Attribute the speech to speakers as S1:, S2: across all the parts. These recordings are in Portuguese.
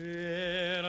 S1: Será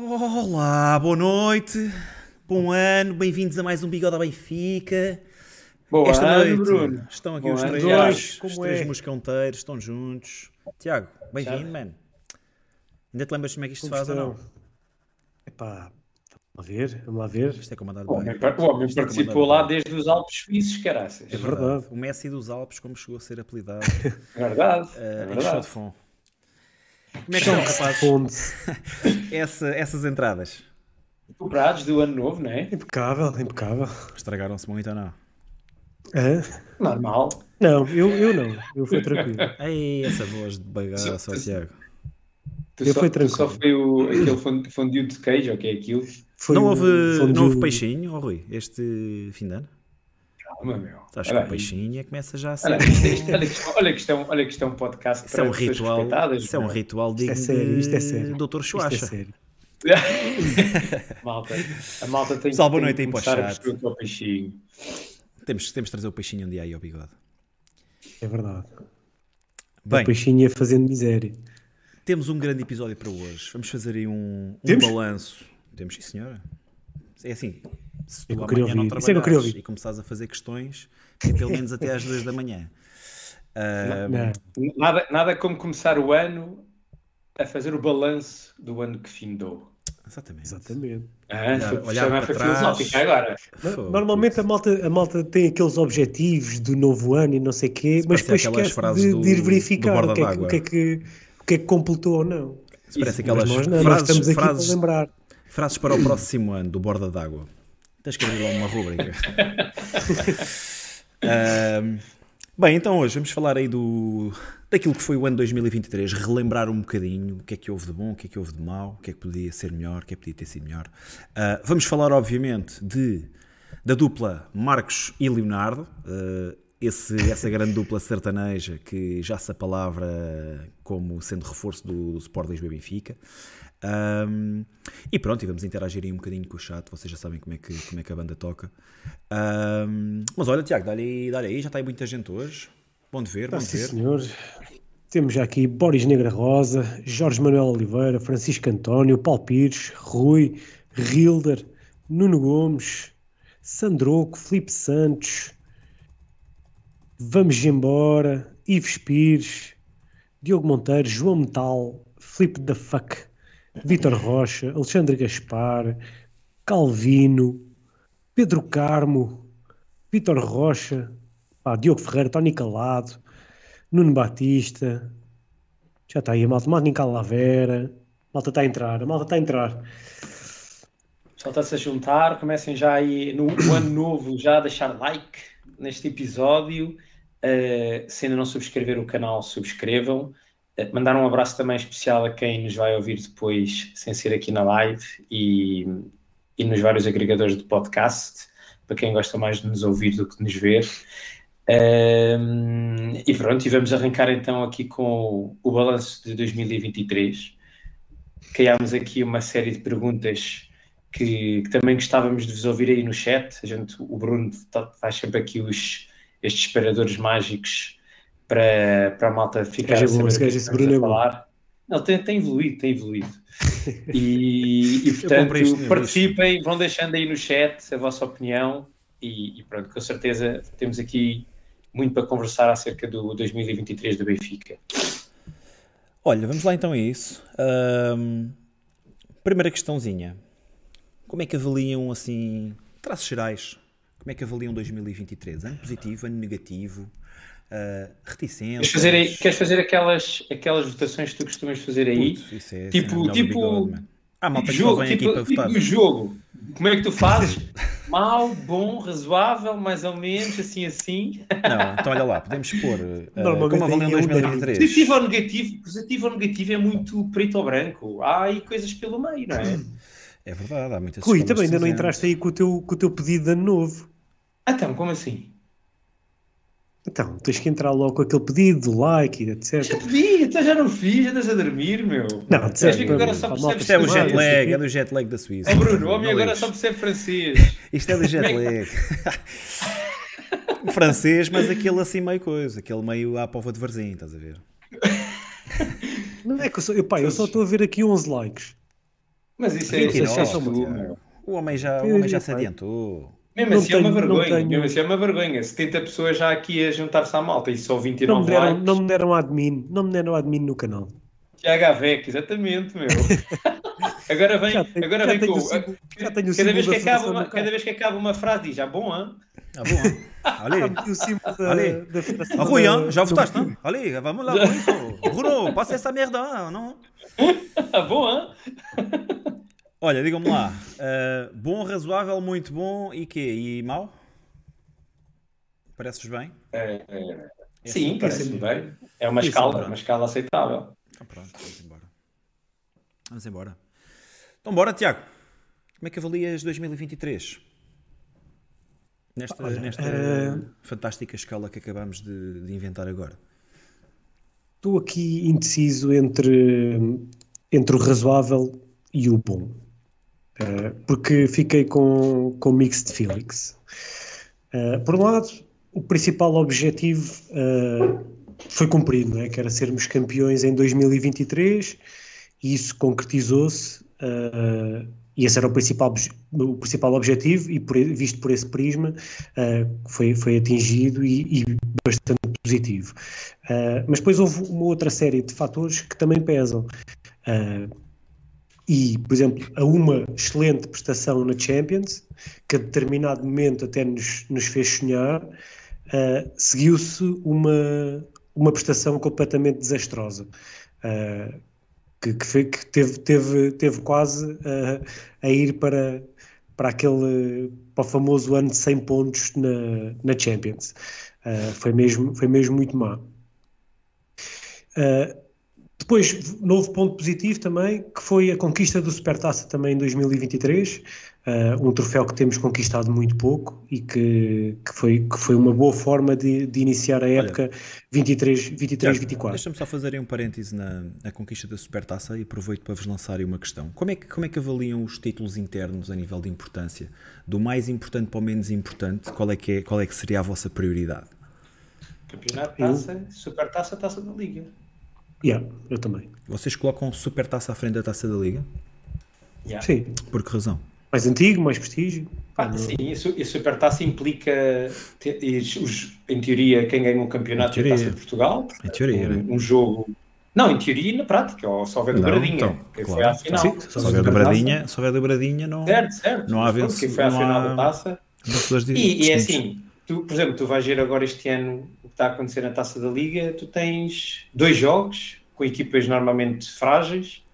S2: Olá, boa noite, bom ano, bem-vindos a mais um Bigode ao Benfica.
S3: Boa
S2: Esta
S3: ano,
S2: noite
S3: Bruno.
S2: estão aqui
S3: Bom
S2: os
S3: ano,
S2: três,
S3: Tiago.
S2: os três
S3: é?
S2: moscanteiros, estão juntos. Tiago, bem-vindo, mano. Ainda te lembras como é que isto se
S4: Como
S2: faz ou não?
S4: estão? Epá, vamos lá ver, vamos lá ver.
S2: Isto é comandado
S3: O homem, o homem
S2: é
S3: participou lá desde os Alpes Suíços, caraças.
S2: É verdade. O Messi dos Alpes, como chegou a ser apelidado
S3: Verdade.
S2: eh,
S3: é
S2: em
S3: verdade.
S2: Chão de Fon. Como é que estão, rapazes? Essa- essas entradas.
S3: recuperados do ano novo, não é?
S4: Impecável, impecável.
S2: Estragaram-se muito ou não?
S4: Hã?
S3: Normal.
S4: Não, eu, eu não. Eu fui tranquilo.
S2: Ei, essa voz de bagaço, ó, Tiago.
S3: Tu
S4: Eu
S3: só,
S4: fui
S3: tu só
S4: tranquilo.
S3: foi o, aquele fondue de queijo, ou que é aquilo?
S4: Foi
S2: Não
S4: um
S2: houve,
S4: fondue-
S2: não houve peixinho, ó Rui, este fim de ano?
S3: Calma, meu.
S2: Acho que
S3: Olha
S2: o
S3: aí.
S2: peixinho é começa já a ser.
S3: Olha, isto é- isto- olha que isto- olha que isto é um- olha que isto é um podcast
S2: Isso é um
S3: para pessoas
S2: ritual,
S3: respeitadas,
S2: isso é um
S3: não
S2: ritual
S4: Isto é
S2: digno
S4: sério, isto é
S2: de
S4: sério.
S2: Dr.
S4: Isto é
S2: Chuacha.
S4: sério.
S3: Malta, a malta tem,
S2: Pessoal, boa
S3: tem
S2: noite
S3: que
S2: aí para o
S3: começar a
S2: chat.
S3: perceber o que é o peixinho.
S2: Temos, temos de trazer o peixinho um dia aí ao bigode.
S4: É verdade.
S2: Bem,
S4: O peixinho ia fazendo miséria.
S2: temos um grande episódio para hoje. Vamos fazer aí um, um
S4: Temos?
S2: balanço. Temos, sim, senhora. É assim, se
S4: É
S2: tu
S4: que eu queria
S2: amanhã não
S4: ouvir. Isso é que
S2: trabalhares
S4: ouvir.
S2: e começares a fazer questões, é pelo menos até às duas da manhã.
S4: Não.
S3: Nada, nada como começar o ano a fazer o balanço do ano que findou.
S2: exatamente.
S4: Exatamente.
S3: Ah,
S2: Olhar-
S3: foi,
S2: olhar para trás.
S3: filosófica agora.
S4: Normalmente a malta, a malta tem aqueles objetivos do novo ano e não sei o quê, mas
S2: parece
S4: depois esquece de,
S2: do-
S4: de ir verificar o que, é que, o, que é que, o que é que completou ou não.
S2: Isso parece
S3: Isso,
S2: aquelas
S4: Mas nós não, nós
S2: frases,
S4: estamos aqui
S2: frases,
S4: para lembrar.
S2: frases para o próximo ano do Borda d'Água. Tens que abrir lá uma rúbrica. Ahm, bem, então hoje vamos falar aí do, daquilo que foi o ano 2023, relembrar um bocadinho o que é que houve de bom, o que é que houve de mau, o que é que podia ser melhor, o que é que podia ter sido melhor. Ah, vamos falar, obviamente, de, da dupla Marcos e Leonardo, ah, esse, essa grande dupla sertaneja que já se palavra como sendo reforço do, do Sport Lisboa Benfica. Ahm, e pronto, e vamos interagir aí um bocadinho com o chat, vocês já sabem como é que, como é que a banda toca. Ahm, mas olha, Tiago, dá-lhe aí, dá aí, já está aí muita gente hoje. Bom de ver, bom
S4: Ah,
S2: de ver.
S4: senhor. Temos já aqui Boris Negra Rosa, Jorge Manuel Oliveira, Francisco António, Paulo Pires, Rui, Rilder, Nuno Gomes, Sandroco, Felipe Santos, Vamos embora, Ives Pires, Diogo Monteiro, João Metal, Felipe da Fuck, Vitor Rocha, Alexandre Gaspar, Calvino, Pedro Carmo, Vitor Rocha, pá, Diogo Ferreira, Tony Calado, Nuno Batista, já está aí a malta, Martin Calavera, a malta está a entrar, a malta está a entrar.
S3: Só está-se a juntar, comecem já aí no ano novo já a deixar like neste episódio. Uh, se ainda não subscrever o canal, subscrevam. Uh, mandar um abraço também especial a quem nos vai ouvir depois, sem ser aqui na live e, e nos vários agregadores de podcast, para quem gosta mais de nos ouvir do que de nos ver. Um, e pronto, e vamos arrancar então aqui com o, o balanço de 2023. Criámos aqui uma série de perguntas que, que, também gostávamos de vos ouvir aí no chat. A gente, o Bruno tá, faz sempre aqui os, estes disparadores mágicos para, para a malta ficar
S4: Gajo
S3: a saber o que é estamos a
S4: é
S3: falar. Não, tem, tem evoluído, tem evoluído. E, e
S2: isto
S3: portanto,
S2: no
S3: participem, vão deixando aí no chat a vossa opinião e, e pronto, com certeza temos aqui muito para conversar acerca do 2023 do Benfica.
S2: Olha, vamos lá então a isso. Ahm, primeira questãozinha. Como é que avaliam, assim, traços gerais, como é que avaliam 2023? Ano positivo, ano negativo, uh, reticências?
S3: Queres fazer, aí, queres fazer aquelas, aquelas votações que tu costumas fazer aí?
S2: Putz, isso é,
S3: Tipo-
S2: é
S3: tipo-
S2: bigode. Ah, malta que só
S3: jogo,
S2: vem aqui
S3: tipo,
S2: para
S3: tipo
S2: votar.
S3: jogo. Como é que tu fazes? Mal, bom, razoável, mais ou menos, assim, assim.
S2: Não, então olha lá, podemos pôr uh,
S4: Normalmente
S2: como avaliam
S4: aí é
S2: 2023.
S3: Positivo ou negativo? Positivo ou negativo é muito preto ou branco. Há aí coisas pelo meio, não é?
S2: É verdade, há muitas
S4: Rui,
S2: escolas
S4: também ainda não entraste aí com o teu, com o teu pedido de ano novo.
S3: Então, como assim?
S4: Então, tens que entrar logo com aquele pedido do like e etc.
S3: Já te vi, então já não fiz, andas a dormir, meu.
S4: Não, disseste
S3: que agora só percebes
S2: Isto é o jet lag, é do jet lag da Suíça.
S3: Ó Bruno, o homem agora só percebe francês.
S2: Isto é do jet lag. Francês, mas aquele assim meio coisa, aquele meio à pova de Varzim, estás a ver?
S4: Não é que eu só, eu, pá, eu só estou a ver aqui 11 likes.
S3: Mas isso é, isso é
S2: 29,
S3: só tu,
S2: Tiago.
S3: meu.
S2: O homem já, o homem já se adiantou.
S3: Mesmo
S4: Não
S3: assim é uma
S4: tenho- não
S3: vergonha,
S4: tenho-
S3: mesmo assim é uma vergonha. 70 pessoas já aqui a juntar-se à malta e só
S4: Não
S3: 29
S4: me, deram,
S3: likes.
S4: não me deram admin, não me deram admin no canal.
S3: Tiago Avec, exatamente, meu. agora vem,
S4: Já tenho-
S3: agora
S4: tenho
S3: com.
S4: o símbolo- tenho
S3: cada, vez que acaba uma, cada vez que acaba uma frase diz, ah, bom, hã?
S2: Ah, bom, hein?
S4: Já
S2: Ali.
S4: meti o símbolo da,
S2: Ali.
S4: da federação
S2: Ah, Rui, hein? já votaste, hein? Ali, vamos lá. Bruno, passa essa merda, não?
S3: Ah, bom, hã?
S2: Olha, digam-me lá. uh, bom, razoável, muito bom e quê? E mau? Parece-vos bem?
S3: É, é,
S2: É
S3: sim,
S2: assim,
S3: parece-me bem. É uma
S4: Isso,
S3: escala,
S2: pronto.
S3: uma escala aceitável.
S2: Então pronto, vamos embora. Vamos embora. Então bora, Tiago. Como é que avalias 2023? Nesta,
S4: Olha,
S2: nesta
S4: eh,
S2: fantástica escala que acabamos de, de inventar agora.
S4: Estou aqui indeciso entre, entre o razoável e o bom. Eh, porque fiquei com, com mixed feelings. Eh, por um lado, o principal objetivo eh, foi cumprido, não é? que era sermos campeões em 2023 e isso concretizou-se. e esse era o principal, o principal objetivo, e por, visto por esse prisma, foi, foi atingido e, e bastante positivo. Uh, mas depois houve uma outra série de fatores que também pesam. Uh, e, por exemplo, a uma excelente prestação na Champions, que a determinado momento até nos, nos fez sonhar, uh, seguiu-se uma, uma prestação completamente desastrosa. Uh, que, que, foi- que teve, teve, teve quase uh, a ir para, para aquele para o famoso ano de 100 pontos na, na Champions. Foi, mesmo, foi mesmo muito má. Depois, novo ponto positivo também, que foi a conquista do Supertaça também em 2023, uh, um troféu que temos conquistado muito pouco e que, que, foi, que foi uma boa forma de, de iniciar a época 23-24.
S2: Deixa-me só fazer um parêntese na, na conquista da Supertaça e aproveito para vos lançar uma questão. Como é, que, como é que avaliam os títulos internos a nível de importância? Do mais importante para o menos importante, qual é que, é, qual é que seria a vossa prioridade?
S3: Campeonato, taça, super taça, taça da Liga.
S4: Yeah, eu também.
S2: Vocês colocam Supertaça à frente da Taça da Liga?
S3: Yeah.
S4: Sim.
S2: Por que razão?
S4: Mais antigo, mais prestígio.
S3: Ah, sim, isso, e a Supertaça implica, te- e os- em teoria, quem ganha um campeonato é a Taça de Portugal.
S2: Em teoria, né?
S3: um, um jogo. Não, em teoria e na prática, ou só houver dobradinha,
S2: então,
S3: que
S2: claro.
S3: foi à final.
S4: Sim,
S2: Se houver dobradinha, se houver dobradinha não,
S3: Certo, certo.
S2: Não há
S3: Quem foi à final
S2: há-
S3: da taça. E, e é assim, tu, por exemplo, tu vais ver agora este ano está a acontecer na Taça da Liga, tu tens dois jogos com equipas normalmente frágeis.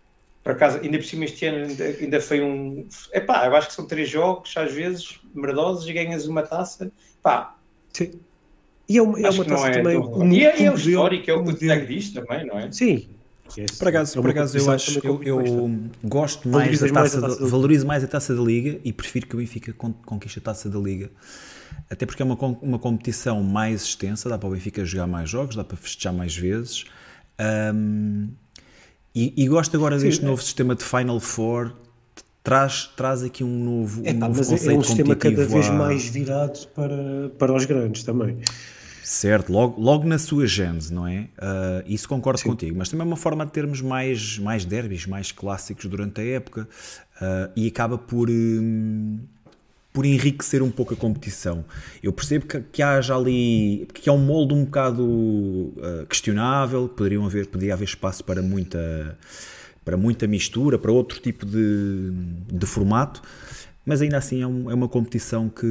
S3: Por acaso, ainda por cima este ano ainda, ainda foi um... Epá, eu acho que são três jogos, às vezes, merdosos, e ganhas uma taça. Pá,
S4: Sim. E é uma, é
S3: acho
S4: uma taça
S3: é
S4: também.
S3: tão-
S4: um-
S3: E é, é o histórico, é o que diz também, não é?
S4: Sim.
S2: Por acaso,
S4: É
S2: por acaso eu acho, eu, eu gosto mais da
S4: mais
S2: taça,
S4: a
S2: da- valorizo mais a taça da Liga e prefiro que o Benfica con- conquiste a taça da Liga. Até porque é uma, uma competição mais extensa, dá para o Benfica jogar mais jogos, dá para festejar mais vezes. Ahm, e, e gosto agora deste
S4: é.
S2: novo sistema de Final Four, traz, traz aqui um novo, um
S4: É, pá,
S2: novo
S4: mas é-
S2: conceito
S4: é um sistema cada vez
S2: à-
S4: mais virado para, para os grandes também.
S2: Certo, logo, logo na sua gênese, não é? Ah, isso concordo contigo, mas também é uma forma de termos mais, mais derbys, mais clássicos durante a época ah, e acaba por, hum, por enriquecer um pouco a competição. Eu percebo que, que haja ali, que há um molde um bocado ah, questionável, que poderiam haver, poderia haver espaço para muita, para muita mistura, para outro tipo de, de formato, mas ainda assim é, um- é uma competição que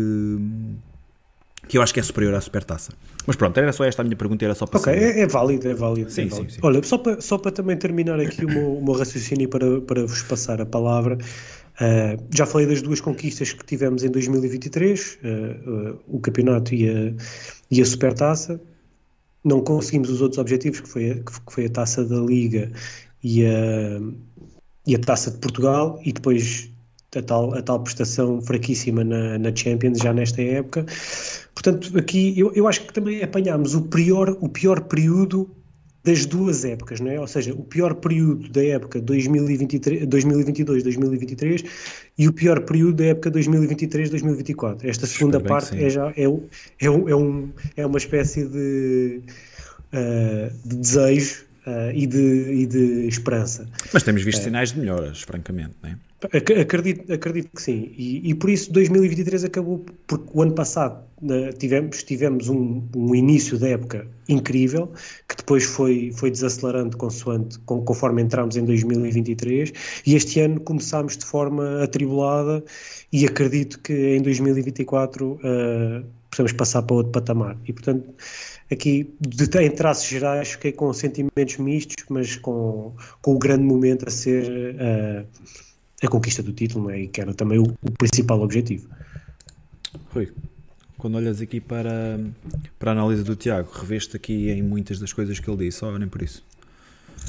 S2: que eu acho que é superior à Supertaça. Mas pronto, era só esta a minha pergunta, era só para
S4: Ok,
S2: saber.
S4: é, é válido, é válido.
S2: Sim,
S4: é
S2: sim,
S4: válido.
S2: sim.
S4: Olha, só para, só para também terminar aqui o meu, o meu raciocínio para, para vos passar a palavra, ah, já falei das duas conquistas que tivemos em 2023, ah, ah, o campeonato e a, e a supertaça. Não conseguimos os outros objetivos, que foi a, que foi a taça da Liga e a, e a taça de Portugal, e depois a tal, a tal prestação fraquíssima na, na Champions já nesta época. Portanto, aqui eu, eu acho que também apanhámos o pior, o pior período das duas épocas, não é? Ou seja, o pior período da época 2023, 2022-2023 e o pior período da época 2023-2024. Esta segunda parte é já é, é, é, um, é uma espécie de, ah, de desejo ah, e, de, e de esperança.
S2: Mas temos visto sinais de melhoras, francamente, não é?
S4: Ac- Acredito, acredito que sim. E, e por isso 2023 acabou, porque o ano passado tivemos, tivemos um, um início da época incrível, que depois foi, foi desacelerando consoante, com- conforme entramos em 2023, e este ano começámos de forma atribulada e acredito que em 2024 ah, possamos passar para outro patamar. E portanto, aqui de, em traços gerais fiquei com sentimentos mistos, mas com, com o grande momento a ser. ah, a conquista do título, não é? e que era também o, o principal objetivo.
S2: Rui, quando olhas aqui para, para a análise do Tiago, reveste aqui em muitas das coisas que ele disse, ou nem por isso?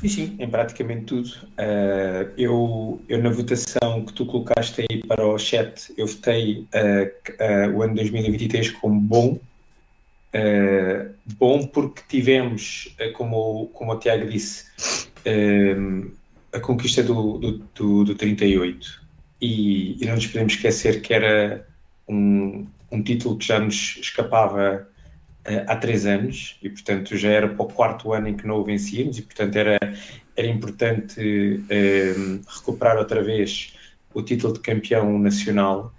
S3: Sim, sim, em praticamente tudo. Uh, eu, eu, na votação que tu colocaste aí para o chat, eu votei uh, uh, o ano 2023 como bom. Bom porque tivemos, como, como o Tiago disse, a conquista do, do, do, do 38. E, e, não nos podemos esquecer que era um, um título que já nos escapava uh, há três anos e, portanto, já era para o quarto ano em que não o vencíamos e, portanto, era, era importante uh, recuperar outra vez o título de campeão nacional.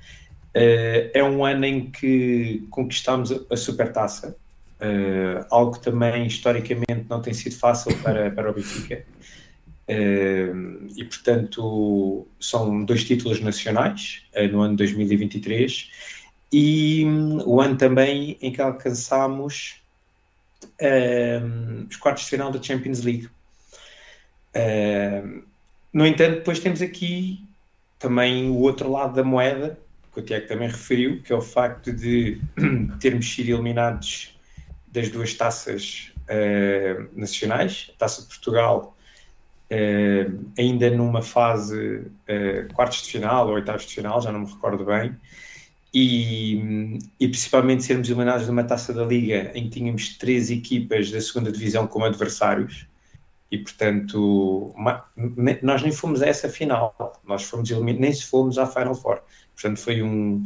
S3: Uh, é um ano em que conquistámos a, supertaça, algo que também historicamente não tem sido fácil para, para o Benfica. e portanto são dois títulos nacionais no ano 2023 e um, o ano também em que alcançámos os quartos de final da Champions League. No entanto, depois temos aqui também o outro lado da moeda, que o Tiago também referiu, que é o facto de termos sido eliminados das duas taças uh, nacionais, a Taça de Portugal, uh, ainda numa fase uh, quartos de final ou oitavos de final, já não me recordo bem, e, e, principalmente sermos eliminados numa taça da Liga em que tínhamos três equipas da segunda divisão como adversários e portanto nós nem fomos a essa final nós fomos nem se fomos à Final Four portanto foi um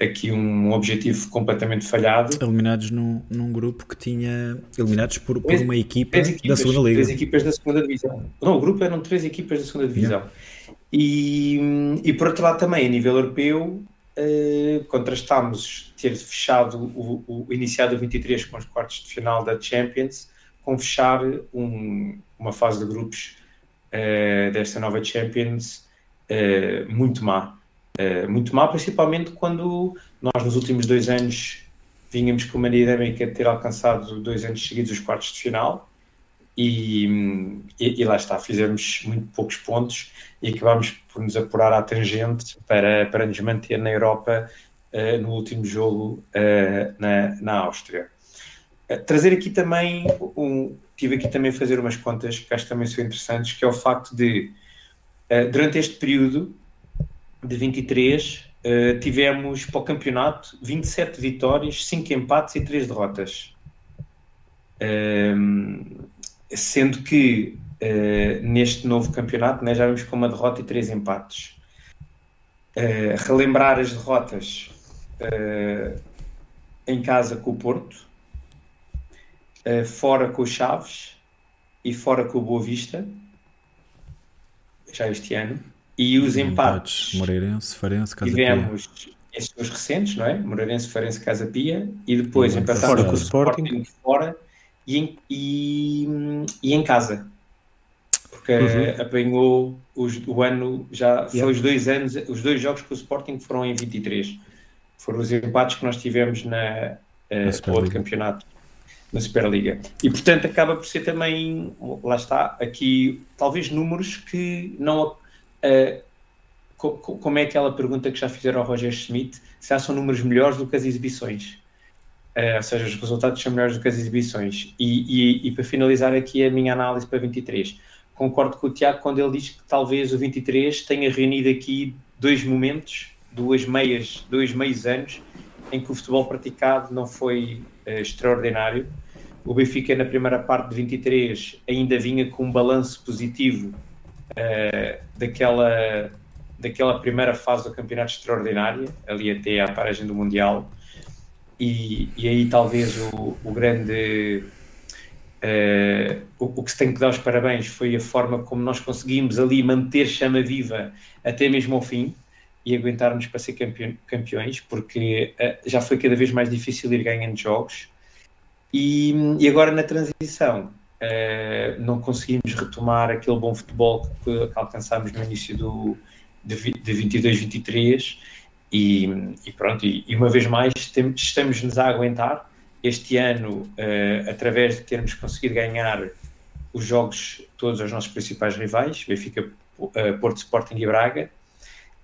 S3: aqui um objetivo completamente falhado.
S2: Eliminados num, num grupo que tinha eliminados por, por uma equipa equipas, da segunda liga.
S3: três equipas da segunda divisão. Não, o grupo eram três equipas da segunda divisão. E, e por outro lado também a nível europeu uh, contrastámos ter fechado o, o, o iniciado o 23 com os quartos de final da Champions com fechar um, uma fase de grupos uh, desta nova Champions uh, muito má. Uh, muito má, principalmente quando nós nos últimos dois anos vínhamos com uma dinâmica de ter alcançado dois anos seguidos os quartos de final e, e, e, lá está, fizemos muito poucos pontos e acabámos por nos apurar à tangente para, para nos manter na Europa uh, no último jogo uh, na, na Áustria. Trazer aqui também, um, tive aqui também fazer umas contas que acho que também são interessantes, que é o facto de, durante este período de 23, tivemos para o campeonato 27 vitórias, 5 empates e 3 derrotas. sendo que uh, neste novo campeonato, né, já vamos com uma derrota e três empates. Uh, relembrar as derrotas uh, em casa com o Porto, fora com o Chaves e fora com o Boa Vista, já este ano. E os empates.
S2: empates Moreirense, Farense, Casa
S3: tivemos Pia. esses os recentes, não é? Moreirense, Farense, Casa Pia, e depois empatámos com o Sporting, Sporting fora e em, e, e em casa porque uhum. apanhou os, o ano, já foi yeah. os dois anos, os dois jogos que o Sporting foram em 23. Foram os empates que nós tivemos na, uh, outro campeonato, na Superliga. E portanto acaba por ser também, lá está, aqui talvez números que não. Uh, co como é aquela pergunta que já fizeram ao Roger Schmidt, se há são números melhores do que as exibições. Uh, ou seja, os resultados são melhores do que as exibições. E, e, e para finalizar aqui a minha análise para 23 concordo com o Tiago quando ele diz que talvez o 23 tenha reunido aqui dois momentos, duas meias, dois meios anos em que o futebol praticado não foi uh, extraordinário. O Benfica na primeira parte de 23 ainda vinha com um balanço positivo uh, daquela, daquela primeira fase do campeonato extraordinária, ali até à paragem do Mundial. E, e aí talvez o, o grande Uh, o, o, que se tem que dar os parabéns foi a forma como nós conseguimos ali manter chama viva até mesmo ao fim e aguentarmos para ser campeões, porque uh, já foi cada vez mais difícil ir ganhando jogos. E, e agora na transição não conseguimos retomar aquele bom futebol que, alcançámos no início do, de, de 22-23 e, e, pronto, e, e, uma vez mais estamos-nos a aguentar. Este ano, uh, através de termos conseguido ganhar os jogos todos aos nossos principais rivais, Benfica, uh, Porto, Sporting e Braga,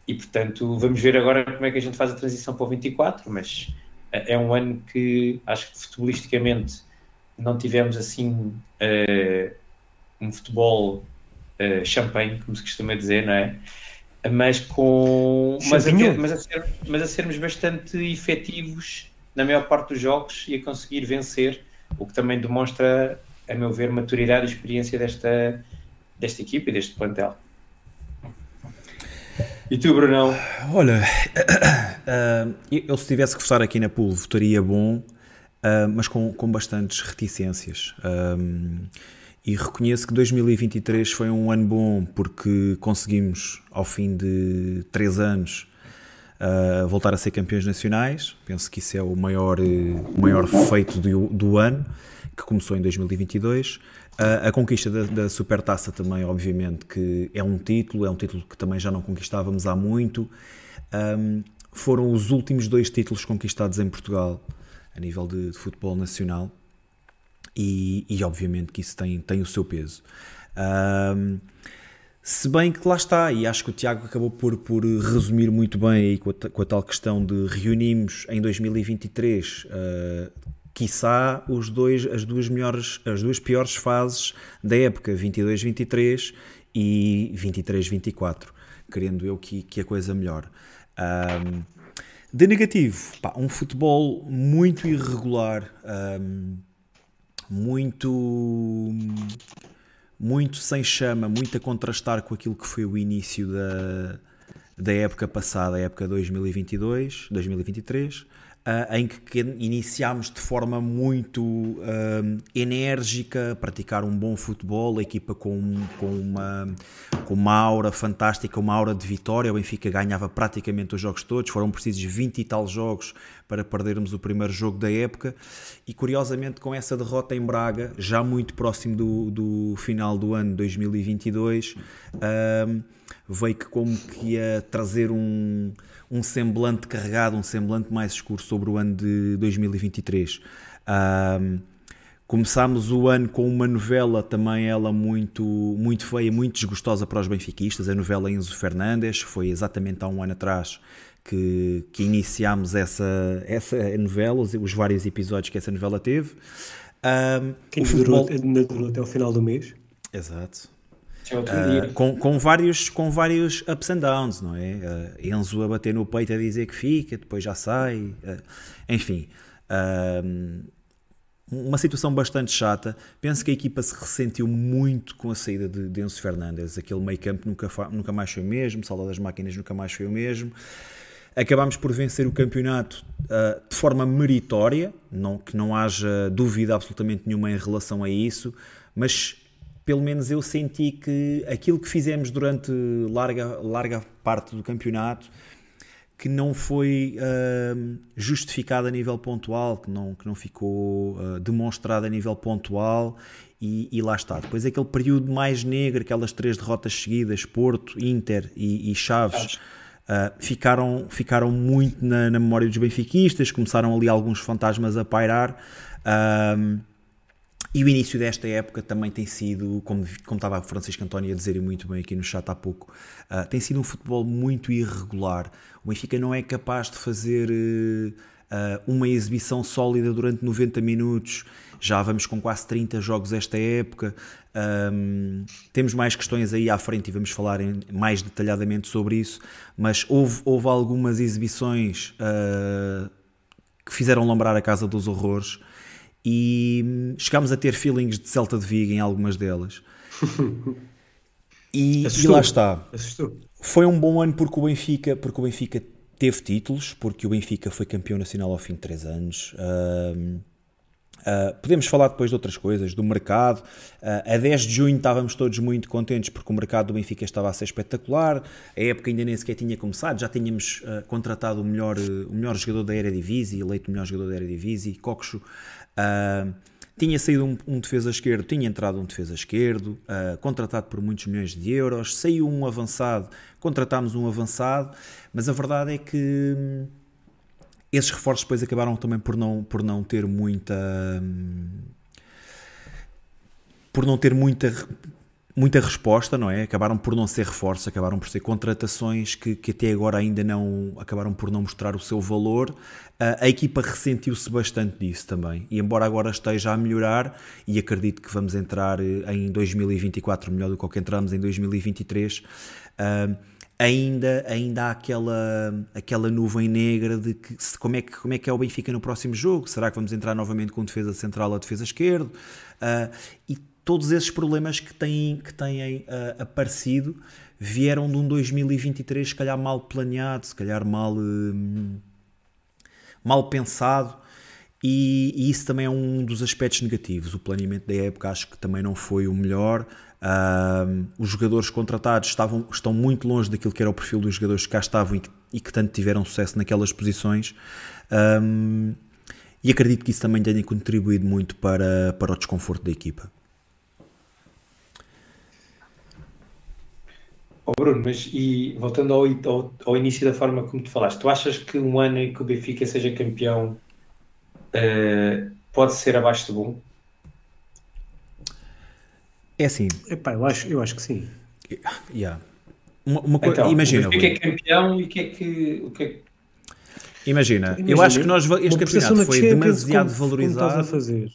S3: e portanto vamos ver agora como é que a gente faz a transição para o 24, mas é um ano que acho que futebolisticamente não tivemos assim eh, um futebol eh, champanhe, como se costuma dizer, não é? Mas com mas a, mas, a ser- mas a sermos bastante efetivos na maior parte dos jogos e a conseguir vencer, o que também demonstra, a meu ver, maturidade e experiência desta, desta equipa e deste plantel. E tu, Brunão?
S2: Olha, ah, eu se tivesse que votar aqui na pool votaria bom, ah, mas com, com bastantes reticências. Um, e reconheço que 2023 foi um ano bom porque conseguimos, ao fim de três anos, ah, voltar a ser campeões nacionais. Penso que isso é o maior, maior feito do, do ano, que começou em 2022. Ah, a conquista da, da Supertaça também, obviamente, que é um título, é um título que também já não conquistávamos há muito. Um, foram os últimos dois títulos conquistados em Portugal a nível de, de futebol nacional e, e obviamente que isso tem, tem o seu peso. Um, se bem que lá está, e acho que o Tiago acabou por, por resumir muito bem aí com a, com a tal questão de reunimos em 2023, uh, quiçá os dois, as, duas melhores, as duas piores fases da época, 22-23 e 23-24, querendo eu que, que a coisa melhore. Um, de negativo, pá, um futebol muito irregular, um, muito muito sem chama, muito a contrastar com aquilo que foi o início da, da época passada, a época 2022, 2023, ah, em que, iniciámos de forma muito ah, enérgica, praticar um bom futebol, a equipa com, com, uma, com uma aura fantástica, uma aura de vitória. O Benfica ganhava praticamente os jogos todos, foram precisos 20 e tal jogos para perdermos o primeiro jogo da época. E curiosamente, com essa derrota em Braga, já muito próximo do, do final do ano 2022, ahm, veio que como que ia trazer um, um semblante carregado, um semblante mais escuro sobre o ano de 2023. Ahm, Começámos o ano com uma novela também ela muito, muito feia, muito desgostosa para os benfiquistas, a novela Enzo Fernandes, foi exatamente há um ano atrás que, que iniciámos essa, essa novela, os, os vários episódios que essa novela teve. Ahm,
S4: Que durou,
S2: futebol-
S4: ainda durou até o final do mês.
S2: Exato.
S3: Dia.
S2: com, com, vários, com vários ups and downs, não é? Ah, Enzo a bater no peito a dizer que fica, depois já sai, ah, enfim. uma situação bastante chata. Penso que a equipa se ressentiu muito com a saída de, de Enzo Fernandes. Aquele meio campo nunca, nunca mais foi o mesmo, sala das máquinas nunca mais foi o mesmo. Acabámos por vencer o campeonato ah, de forma meritória, não, que não haja dúvida absolutamente nenhuma em relação a isso, mas pelo menos eu senti que aquilo que fizemos durante larga, larga parte do campeonato que não foi ah, justificado a nível pontual, que não, que não ficou ah, demonstrado a nível pontual e, e lá está. Depois aquele período mais negro, aquelas três derrotas seguidas, Porto, Inter e, e Chaves, ah, ficaram, ficaram muito na, na memória dos benfiquistas, começaram ali alguns fantasmas a pairar. ah, e o início desta época também tem sido, como, como estava Francisco António a dizer e muito bem aqui no chat há pouco, ah, tem sido um futebol muito irregular. O Benfica não é capaz de fazer ah, uma exibição sólida durante 90 minutos. Já vamos com quase 30 jogos esta época. Ahm, temos mais questões aí à frente e vamos falar em- mais detalhadamente sobre isso. Mas houve, houve algumas exibições ah, que fizeram lembrar a Casa dos Horrores e hum, chegámos a ter feelings de Celta de Vigo em algumas delas. E, e lá está.
S4: Assustou.
S2: Foi um bom ano porque o Benfica, porque o Benfica teve títulos, porque o Benfica foi campeão nacional ao fim de três anos. Ah, podemos falar depois de outras coisas, do mercado. Ah, a 10 de junho estávamos todos muito contentes porque o mercado do Benfica estava a ser espetacular. A época ainda nem sequer tinha começado, já tínhamos ah, contratado o melhor, o melhor jogador da Eredivisie, eleito o melhor jogador da Eredivisie, Coxo. Ah, tinha saído um, um defesa esquerdo, tinha entrado um defesa esquerdo, contratado por muitos milhões de euros. Saiu um avançado, contratámos um avançado, mas a verdade é que. Hum, esses reforços depois acabaram também por não, por não ter muita. hum, por não ter muita. muita resposta, não é? Acabaram por não ser reforços, acabaram por ser contratações que, que até agora ainda não acabaram por não mostrar o seu valor. Uh, a equipa ressentiu-se bastante disso também. E embora agora esteja a melhorar, e acredito que vamos entrar eh, em 2024 melhor do que o que entramos em 2023. Uh, ainda, ainda há aquela, aquela nuvem negra de que, se, como, é que, como é que é o Benfica no próximo jogo? Será que vamos entrar novamente com defesa central ou defesa esquerda? Uh, e todos esses problemas que têm, que têm uh, aparecido vieram de um 2023 se calhar mal planeado, se calhar mal, uh, mal pensado e, e, isso também é um dos aspectos negativos. O planeamento da época acho que também não foi o melhor. Os jogadores contratados estavam, estão muito longe daquilo que era o perfil dos jogadores que cá estavam e que, e que tanto tiveram sucesso naquelas posições. Um, e acredito que isso também tenha contribuído muito para, para o desconforto da equipa.
S3: Oh Bruno, mas e voltando ao, ao, ao, início da forma como tu falaste, tu achas que um ano em que o Benfica seja campeão uh, pode ser abaixo de bom?
S2: É assim.
S4: Epá, eu, acho, eu acho que sim.
S2: Yeah. Uma, uma coisa,
S3: então,
S2: imagina.
S3: O que é campeão e o que é que. O que, é que...
S2: Imagina, imagina, eu acho que nós, este campeonato foi demasiado como, valorizado.
S4: Como a fazer?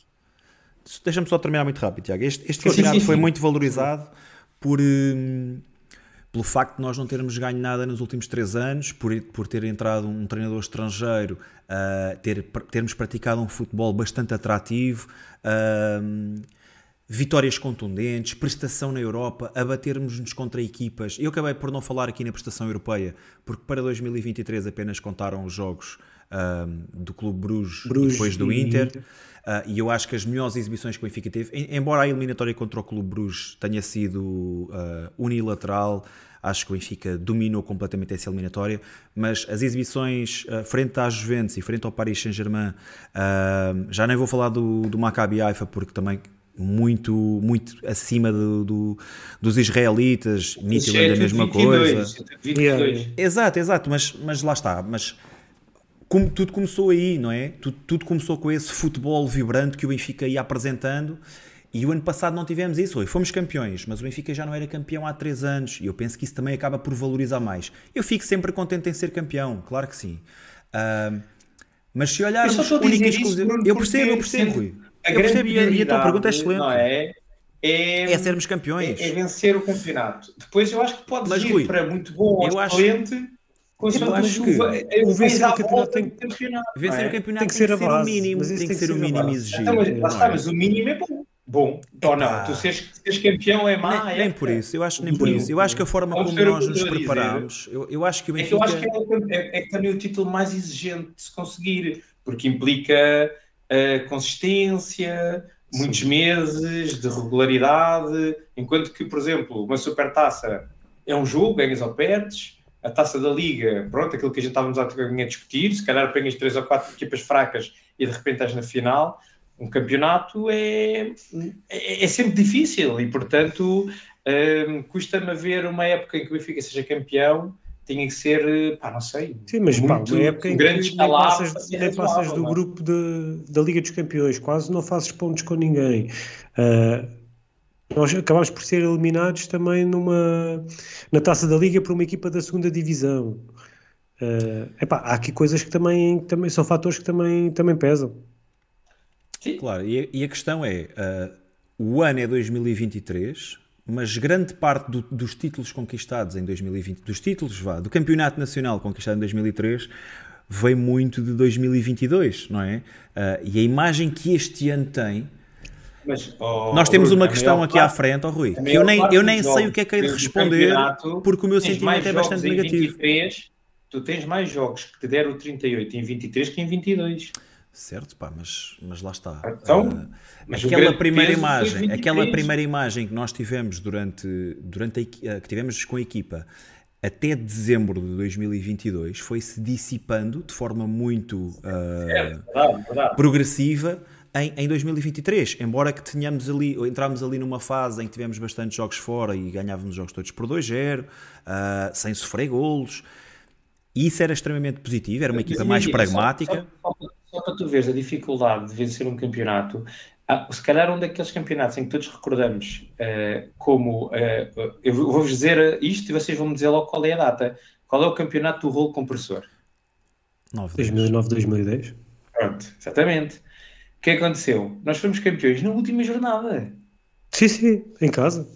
S2: Deixa-me só terminar muito rápido, Tiago. Este, este campeonato sim, sim, foi muito valorizado por. Hum, pelo facto de nós não termos ganho nada nos últimos três anos, por, por ter entrado um treinador estrangeiro, uh, ter, termos praticado um futebol bastante atrativo, uh, vitórias contundentes, prestação na Europa, abatermos-nos contra equipas. Eu acabei por não falar aqui na prestação europeia, porque para 2023 apenas contaram os jogos do Clube Bruges, Bruges e depois do Inter. Inter. Uh, e eu acho que as melhores exibições que o Benfica teve, embora a eliminatória contra o Clube Bruges tenha sido uh, unilateral, acho que o Benfica dominou completamente essa eliminatória, mas as exibições uh, frente às Juventus e frente ao Paris Saint-Germain, já nem vou falar do, do Maccabi Haifa, porque também muito, muito acima do, do, dos israelitas, Midtjylland a mesma 22, coisa. 22. Exato, exato, mas, mas lá está, mas como tudo começou aí, não é? Tudo, tudo, começou com esse futebol vibrante que o Benfica ia apresentando e o ano passado não tivemos isso. Fomos campeões, mas o Benfica já não era campeão há três anos e eu penso que isso também acaba por valorizar mais. Eu fico sempre contente em ser campeão, claro que sim. Uh, mas se olharmos única e exclusivamente. Eu percebo, eu percebo, Rui. Eu percebo e a tua pergunta é excelente. Não
S3: é? É,
S2: é sermos campeões.
S3: É, é, vencer o campeonato. Depois eu acho que pode mas, ir Rui, para muito bom ou excelente. Acho
S4: eu acho que o vencer o campeonato tem,
S2: campeonato, vencer o campeonato tem que ser, o mínimo, tem que ser o mínimo exigido.
S3: Então, mas, está, mas o mínimo é bom. Bom, ou não, tu seres, seres campeão é má.
S2: Nem, nem é, por isso, eu acho nem por isso. Eu acho que a forma como nós nos preparamos, eu, eu acho que o Benfica...
S3: É que eu acho que é, é, é também o título mais exigente de se conseguir, porque implica uh, consistência, muitos Sim. meses de regularidade, enquanto que, por exemplo, uma supertaça é um jogo, ganhas ou perdes, a taça da Liga, pronto, aquilo que a gente estávamos a, a discutir, se calhar apanhas três ou quatro equipas fracas e de repente estás na final. Um campeonato é, é, é sempre difícil e, portanto, um, custa-me ver uma época em que o Benfica seja campeão tinha que ser, pá, não sei.
S4: Sim, mas muito, pá, uma época em que nem passas, nem passas do grupo de, da Liga dos Campeões, quase não fazes pontos com ninguém. Uh, nós acabámos por ser eliminados também numa, na taça da Liga por uma equipa da segunda Divisão. Uh, epá, há aqui coisas que também, também são fatores que também, também pesam.
S2: Sim. Claro, e a, e a questão é: uh, o ano é 2023, mas grande parte do, dos títulos conquistados em 2020, dos títulos, vá, do campeonato nacional conquistado em 2003, veio muito de 2022, não é? Uh, e a imagem que este ano tem mas, oh, Nós temos uma questão aqui parte, à frente, oh, Rui, que eu nem, eu nem sei o que é que hei de responder, porque o meu sentimento é bastante negativo.
S3: 23, tu tens mais jogos que te deram 38 em 23 que em 22.
S2: Certo, pá, mas, mas lá está.
S3: Então, uh,
S2: aquela primeira imagem, aquela primeira imagem que nós tivemos durante, durante a, que tivemos com a equipa até dezembro de 2022 foi-se dissipando de forma muito uh,
S3: certo, verdade, verdade.
S2: progressiva em, em 2023, embora que tenhamos ali, entramos ali numa fase em que tivemos bastante jogos fora e ganhávamos os jogos todos por 2-0, uh, ah, sem sofrer golos, isso era extremamente positivo, era uma equipa mais pragmática.
S3: Só, só, só, para tu veres a dificuldade de vencer um campeonato, Ah, se calhar um daqueles campeonatos em que todos recordamos eh, como. eh, eu vou-vos dizer isto e vocês vão me dizer logo qual é a data. Qual é o campeonato do rolo compressor?
S2: 9
S4: 2009, 2010.
S3: Pronto, exatamente. O que aconteceu? Nós fomos campeões na última jornada.
S4: Sim, sim, em casa.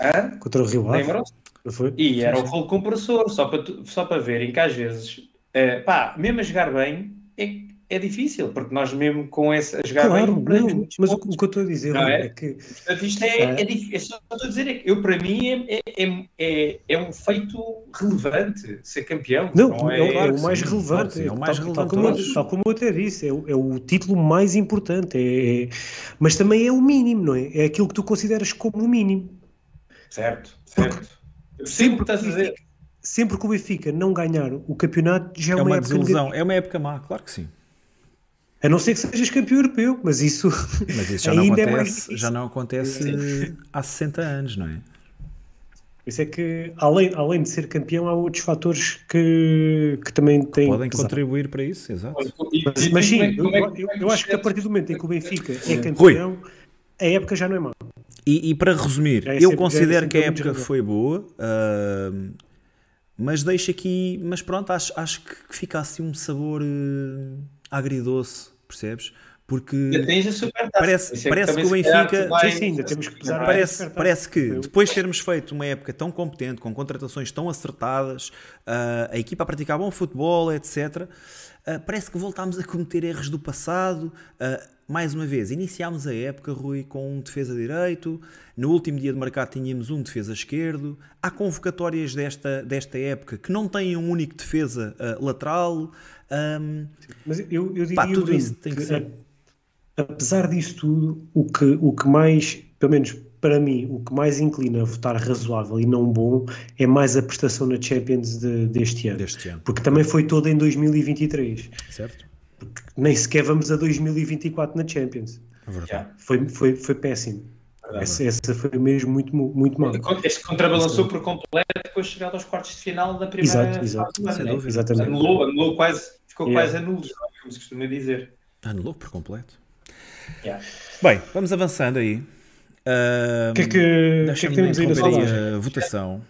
S3: Hã?
S4: Contra o Rio Ave. Foi?
S3: E era o rolo compressor, só para, tu- só para verem que às vezes, eh, pá, mesmo a jogar bem, é, é difícil, porque nós mesmo com esse a jogar
S4: Claro,
S3: bem,
S4: não, mas o, que eu estou a dizer
S3: Não é?
S4: é que
S3: Portanto, isto é,
S4: É.
S3: é, difícil. É só estou a dizer é que eu, para mim, é, é, é, é um feito relevante ser campeão.
S4: Não, é, é
S2: claro
S4: o mais
S2: sim,
S4: relevante.
S2: sim, é o mais
S4: tal,
S2: relevante
S4: tal, como,
S2: todos.
S4: tal como eu até disse, é, o- é o título mais importante. É, é- mas também é o mínimo, não é? É aquilo que tu consideras como o mínimo.
S3: Certo, certo. Eu percebo o que estás a dizer.
S4: Sempre que o Benfica não ganhar o campeonato, já é,
S2: É uma
S4: época
S2: desilusão,
S4: negativa.
S2: é uma época má, claro que sim.
S4: A não ser que sejas campeão europeu, mas isso,
S2: Mas isso já não
S4: ainda é mais
S2: acontece, já não acontece há 60 anos, não é?
S4: Isso é que, além, além de ser campeão, há outros fatores que, que também têm
S2: Podem
S4: pesado.
S2: contribuir para isso, exato.
S4: Mas, mas sim,
S3: é-
S4: eu,
S3: como é
S4: eu- eu acho que a partir do momento em que o Benfica é
S2: Rui.
S4: campeão, a época já não é má.
S2: E, e para resumir,
S4: é
S2: eu
S4: sempre- é
S2: considero
S4: sempre
S2: que a época
S4: jogador.
S2: foi boa, ahm, mas deixo aqui, mas pronto, acho, acho que fica assim um sabor eh, agridoce, percebes? Porque. Parece-
S3: é
S2: parece que o Benfica-
S3: tu vais-
S4: Sim, sim, ainda temos que pesar
S3: Não
S2: parece, parece que depois de termos feito uma época tão competente, com contratações tão acertadas, ah, a equipa a praticar bom futebol, etc., ah, parece que voltámos a cometer erros do passado. Mais uma vez, iniciámos a época, Rui, com um defesa direito. No último dia de mercado tínhamos um defesa esquerdo. Há convocatórias desta, desta época que não têm um único defesa ah, lateral. Ahm,
S4: Mas eu, eu diria,
S2: Pá, tudo
S4: Bruno,
S2: isso tem que ser.
S4: apesar disso tudo, o que, o que mais, pelo menos para mim, o que mais inclina a votar razoável e não bom é mais a prestação na Champions de- deste ano.
S2: Deste ano.
S4: Porque também foi toda em 2023.
S2: certo?
S4: Nem sequer vamos a 2024 na Champions.
S2: É verdade.
S3: Já.
S4: Foi, foi, foi péssimo. Essa, essa foi mesmo muito, muito mal.
S3: Este contrabalançou por completo depois de chegar aos quartos de final da primeira
S4: Exato, exato.
S3: fase né?
S4: Exatamente.
S3: Anulou, anulou quase, ficou
S4: Yeah.
S3: quase anulo, como se costuma dizer.
S2: Anulou por completo.
S3: Yeah.
S2: Bem, vamos avançando aí.
S4: O que é que, que, é que temos aí na
S2: votação.